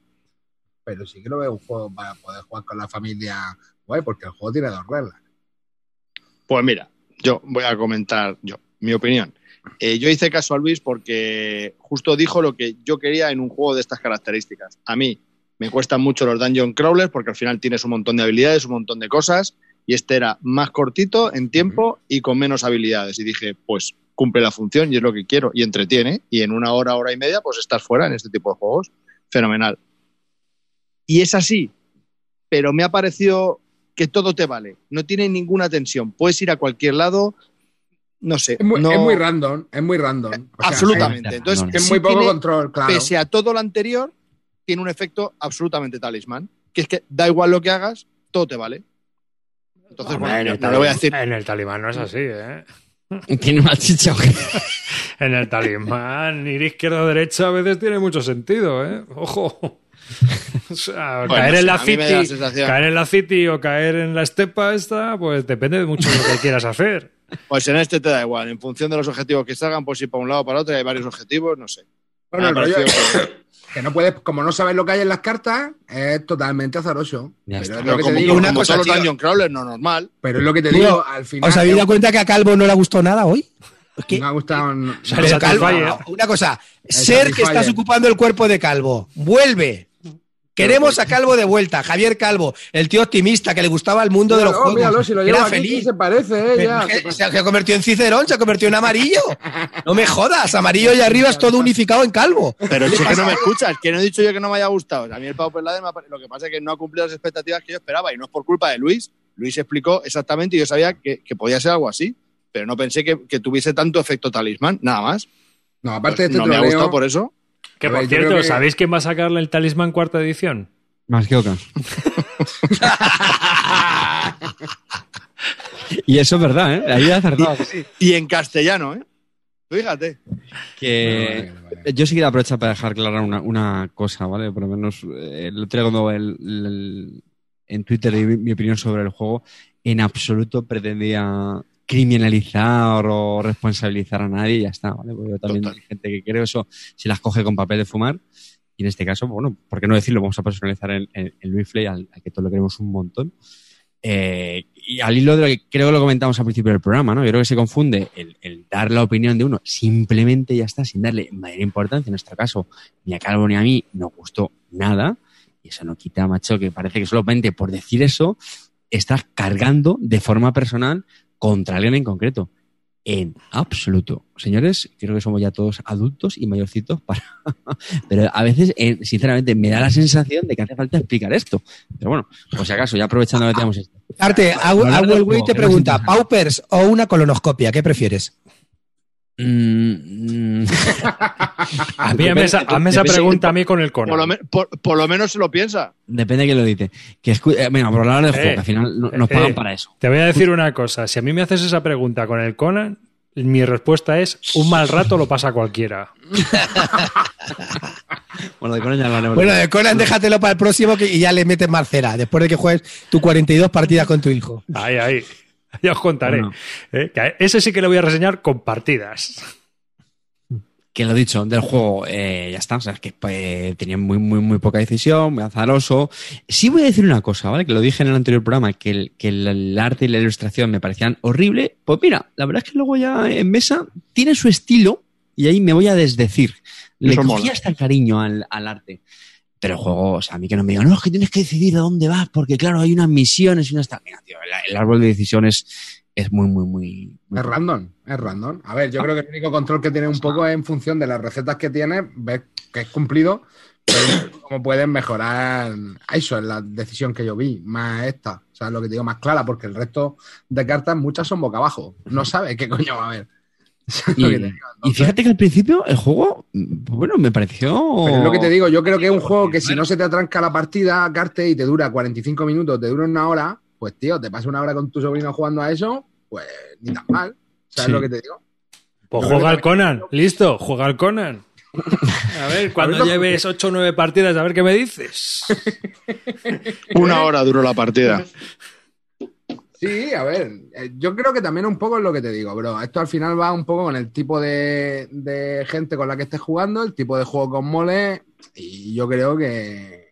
pero sí que lo veo un juego para poder jugar con la familia, guay, porque el juego tiene dos reglas. Pues mira, yo voy a comentar yo, mi opinión. Eh, yo hice caso a Luis porque justo dijo lo que yo quería en un juego de estas características. A mí me cuestan mucho los dungeon crawlers porque al final tienes un montón de habilidades, un montón de cosas, y este era más cortito en tiempo y con menos habilidades. Y dije, pues cumple la función y es lo que quiero, y entretiene, y en una hora, hora y media, pues estás fuera en este tipo de juegos. Fenomenal. Y es así, pero me ha parecido que todo te vale. No tiene ninguna tensión. Puedes ir a cualquier lado. No sé. Es muy, no- es muy random, es muy random. O sea, absolutamente. es- Entonces, es sí muy poco tiene, control, claro. pese a todo lo anterior, tiene un efecto absolutamente talismán. Que es que da igual lo que hagas, todo te vale. Entonces, Hombre, bueno, en, no el voy a decir. en el talibán no es así, ¿eh? ¿Tiene una chicha o qué? En el talismán, ir izquierda o derecha a veces tiene mucho sentido, ¿eh? Ojo. O sea, Bueno, caer sí, en la city, caer en la city o caer en la estepa esta, pues depende de mucho de lo que quieras hacer. Pues en este te da igual. En función de los objetivos que salgan, pues ir para un lado o para otro, y hay varios objetivos, no sé. Bueno, el rollo que no puedes, como no sabes lo que hay en las cartas, es totalmente azaroso. Ya Pero está. es Pero lo que te como, digo, como una cosa, los. Dungeon Crawlers, no normal. pero es lo que te digo, al final. ¿Os habéis dado cuenta que a Calvo no le ha gustado nada hoy? Es que, Me ha gustado. no- Calvo, una cosa, El ser que estás ocupando el cuerpo de Calvo, vuelve. Queremos a Calvo de vuelta, Javier Calvo, el tío optimista que le gustaba el mundo de los juegos. míralo, si lo era aquí, feliz. Se parece, eh, ya. se ha convertido en Cicerón, se ha convertido en amarillo. No me jodas, amarillo y arriba es todo unificado en calvo. Pero es que no me escuchas, que no he dicho yo que no me haya gustado. A mí el me ha pare- lo que pasa es que no ha cumplido las expectativas que yo esperaba y no es por culpa de Luis. Luis explicó exactamente y yo sabía que, que podía ser algo así, pero no pensé que, que tuviese tanto efecto talismán, nada más. No, aparte de este no me ha gustado por eso. Que por ver, cierto, que- ¿sabéis quién va a sacarle el talismán cuarta edición? Más que Oca. y eso es verdad, ¿eh? Ahí ha acertado. Y en castellano, ¿eh? Fíjate. Que yo sí quiero aprovechar para dejar clara una, una cosa, ¿vale? Por lo menos eh, el otro día cuando el- el- en Twitter mi opinión sobre el juego, en absoluto pretendía criminalizar o responsabilizar a nadie y ya está, ¿vale? Porque yo también Total. hay gente que creo eso si las coge con papel de fumar y en este caso, bueno, ¿por qué no decirlo? Vamos a personalizar el, el, el al, al que todos lo queremos un montón. Eh, y al hilo de lo que creo que lo comentamos al principio del programa, ¿no? Yo creo que se confunde el, el dar la opinión de uno simplemente ya está, sin darle mayor importancia. En nuestro caso, ni a Calvo ni a mí nos gustó nada. Y eso no quita, macho, que parece que solamente por decir eso estás cargando de forma personal contra alguien en concreto. En absoluto. Señores, creo que somos ya todos adultos y mayorcitos para... Pero a veces, eh, sinceramente, me da la sensación de que hace falta explicar esto. Pero bueno, por si acaso, ya aprovechando que tenemos esto. Arte, Awell juego, te pregunta. ¿Paupers o una colonoscopia? ¿Qué prefieres? Mm, mm. A mí hazme esa, hazme esa depende- pregunta a mí con el Por lo, me- por- por lo menos se lo piensa. Depende de quién lo dice. Que escu- eh, venga, por hablar del Eh, juego, al final no- nos eh, pagan eh. para eso. Te voy a decir una cosa. Si a mí me haces esa pregunta con el Conan, mi respuesta es un mal rato lo pasa cualquiera. Bueno, de Conan ya hablaremos. Bueno, de Conan déjatelo para el próximo que, y ya le metes marcera, después de que juegues tus 42 partidas con tu hijo. Ahí, ahí. Ya os contaré. Bueno. Eh, que ese sí que lo voy a reseñar con partidas. que lo dicho, del juego, eh, ya está. O sea, es que pues, tenía muy, muy, muy poca decisión, muy azaroso. Sí voy a decir una cosa, ¿vale? Que lo dije en el anterior programa, que el, que el, el arte y la ilustración me parecían horrible. Pues mira, la verdad es que luego ya en mesa tiene su estilo y ahí me voy a desdecir. Le Eso cogí mola. hasta cariño al, al arte. Pero el juego, o sea, a mí que no me digan, no, es que tienes que decidir a dónde vas, porque claro, hay unas misiones y unas... tal". Mira, tío, el, árbol de decisiones es muy, muy, muy... Es random, es random. A ver, yo creo que el único control que tiene un poco es en función de las recetas que tiene, ves que es cumplido, pero cómo pueden mejorar. Eso es la decisión que yo vi, más esta. O sea, lo que te digo, más clara, porque el resto de cartas, muchas son boca abajo. No sabes qué coño va a haber. Y, fíjate que al principio el juego, bueno, me pareció. Pero es lo que te digo, yo creo que es un juego que si no se te atranca la partida, Carte, y te dura 45 minutos, te dura una hora, pues tío, te pasas una hora con tu sobrino jugando a eso, pues ni tan mal. ¿Sabes Sí. lo que te digo? Pues Yo juega al Conan. Listo, juega al Conan. A ver, cuando A lleves 8 o 9 partidas, a ver qué me dices. Una hora duró la partida. Sí, a ver, eh, yo creo que también un poco es lo que te digo, bro. Esto al final va un poco con el tipo de, de gente con la que estés jugando, el tipo de juego con mole, y yo creo que...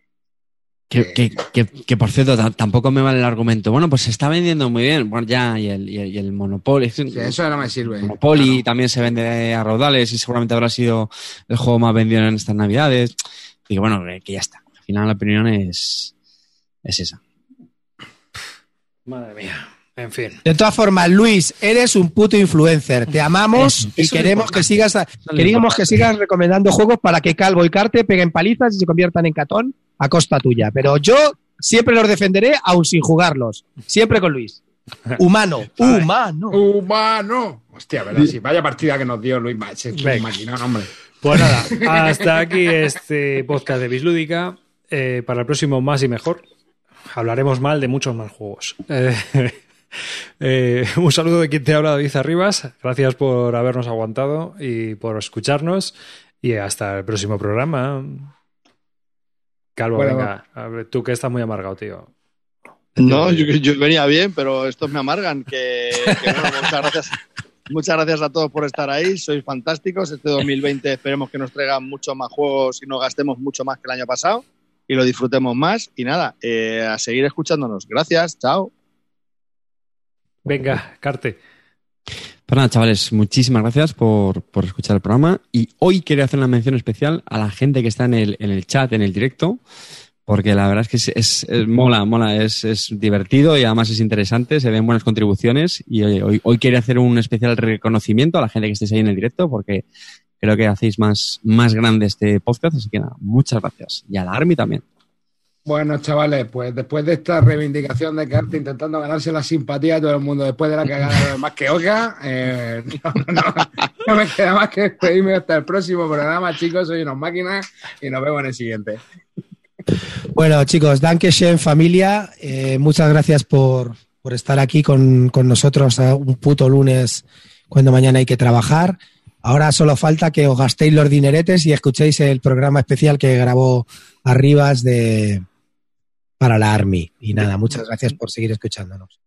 Que, que, que, que, por cierto, ta- tampoco me vale el argumento. Bueno, pues se está vendiendo muy bien. Bueno, ya, y el, y el, y el Monopoly. sí, eso no me sirve. Monopoly también se vende a raudales y seguramente habrá sido el juego más vendido en estas navidades. Y bueno, que que ya está. Al final la opinión es, es esa. Madre mía. En fin. De todas formas, Luis, eres un puto influencer. Te amamos Eso, y eso queremos que sigas, lo queríamos que sigas recomendando juegos para que Calvo y Carte peguen palizas y se conviertan en catón a costa tuya. Pero yo siempre los defenderé, aun sin jugarlos. Siempre con Luis. Humano, humano. ¡Humano! Hostia, ¿verdad? Sí, vaya partida que nos dio Luis Mach. Es Venga. un maquinón, hombre. Pues nada, hasta aquí este podcast de Bislúdica. Eh, para el próximo más y mejor. Hablaremos mal de muchos más juegos. Eh, eh, un saludo de quien te habla, David Arribas. Gracias por habernos aguantado y por escucharnos. Y hasta el próximo programa. Calvo, Bueno, venga. A ver, tú que estás muy amargado, tío. No, yo, yo venía bien, pero estos me amargan. Que, que bueno, muchas gracias. Muchas gracias a todos por estar ahí, sois fantásticos. Este 2020 esperemos que nos traigan muchos más juegos y nos gastemos mucho más que el año pasado y lo disfrutemos más. Y nada, eh, a seguir escuchándonos. Gracias, chao. Venga, Carte. Pues nada, chavales, muchísimas gracias por, por escuchar el programa. Y hoy quiero hacer una mención especial a la gente que está en el, en el chat, en el directo, porque la verdad es que es, es- es- mola, mola, es, es divertido y además es interesante, se ven buenas contribuciones. Y oye, hoy, hoy quiero hacer un especial reconocimiento a la gente que estéis ahí en el directo, porque creo que hacéis más, más grande este podcast. Así que nada, muchas gracias. Y a la Army también. Bueno, chavales, pues después de esta reivindicación de Carte intentando ganarse la simpatía de todo el mundo, después de la cagada demás que Oka, eh, no, no, no me queda más que despedirme hasta el próximo programa, chicos. Soy unos máquinas y nos vemos en el siguiente. Bueno, chicos, Dankeschön, familia. Eh, muchas gracias por, por estar aquí con, con nosotros a un puto lunes cuando mañana hay que trabajar. Ahora solo falta que os gastéis los dineretes y escuchéis el programa especial que grabó Arribas de para la Army. Y nada, muchas gracias por seguir escuchándonos.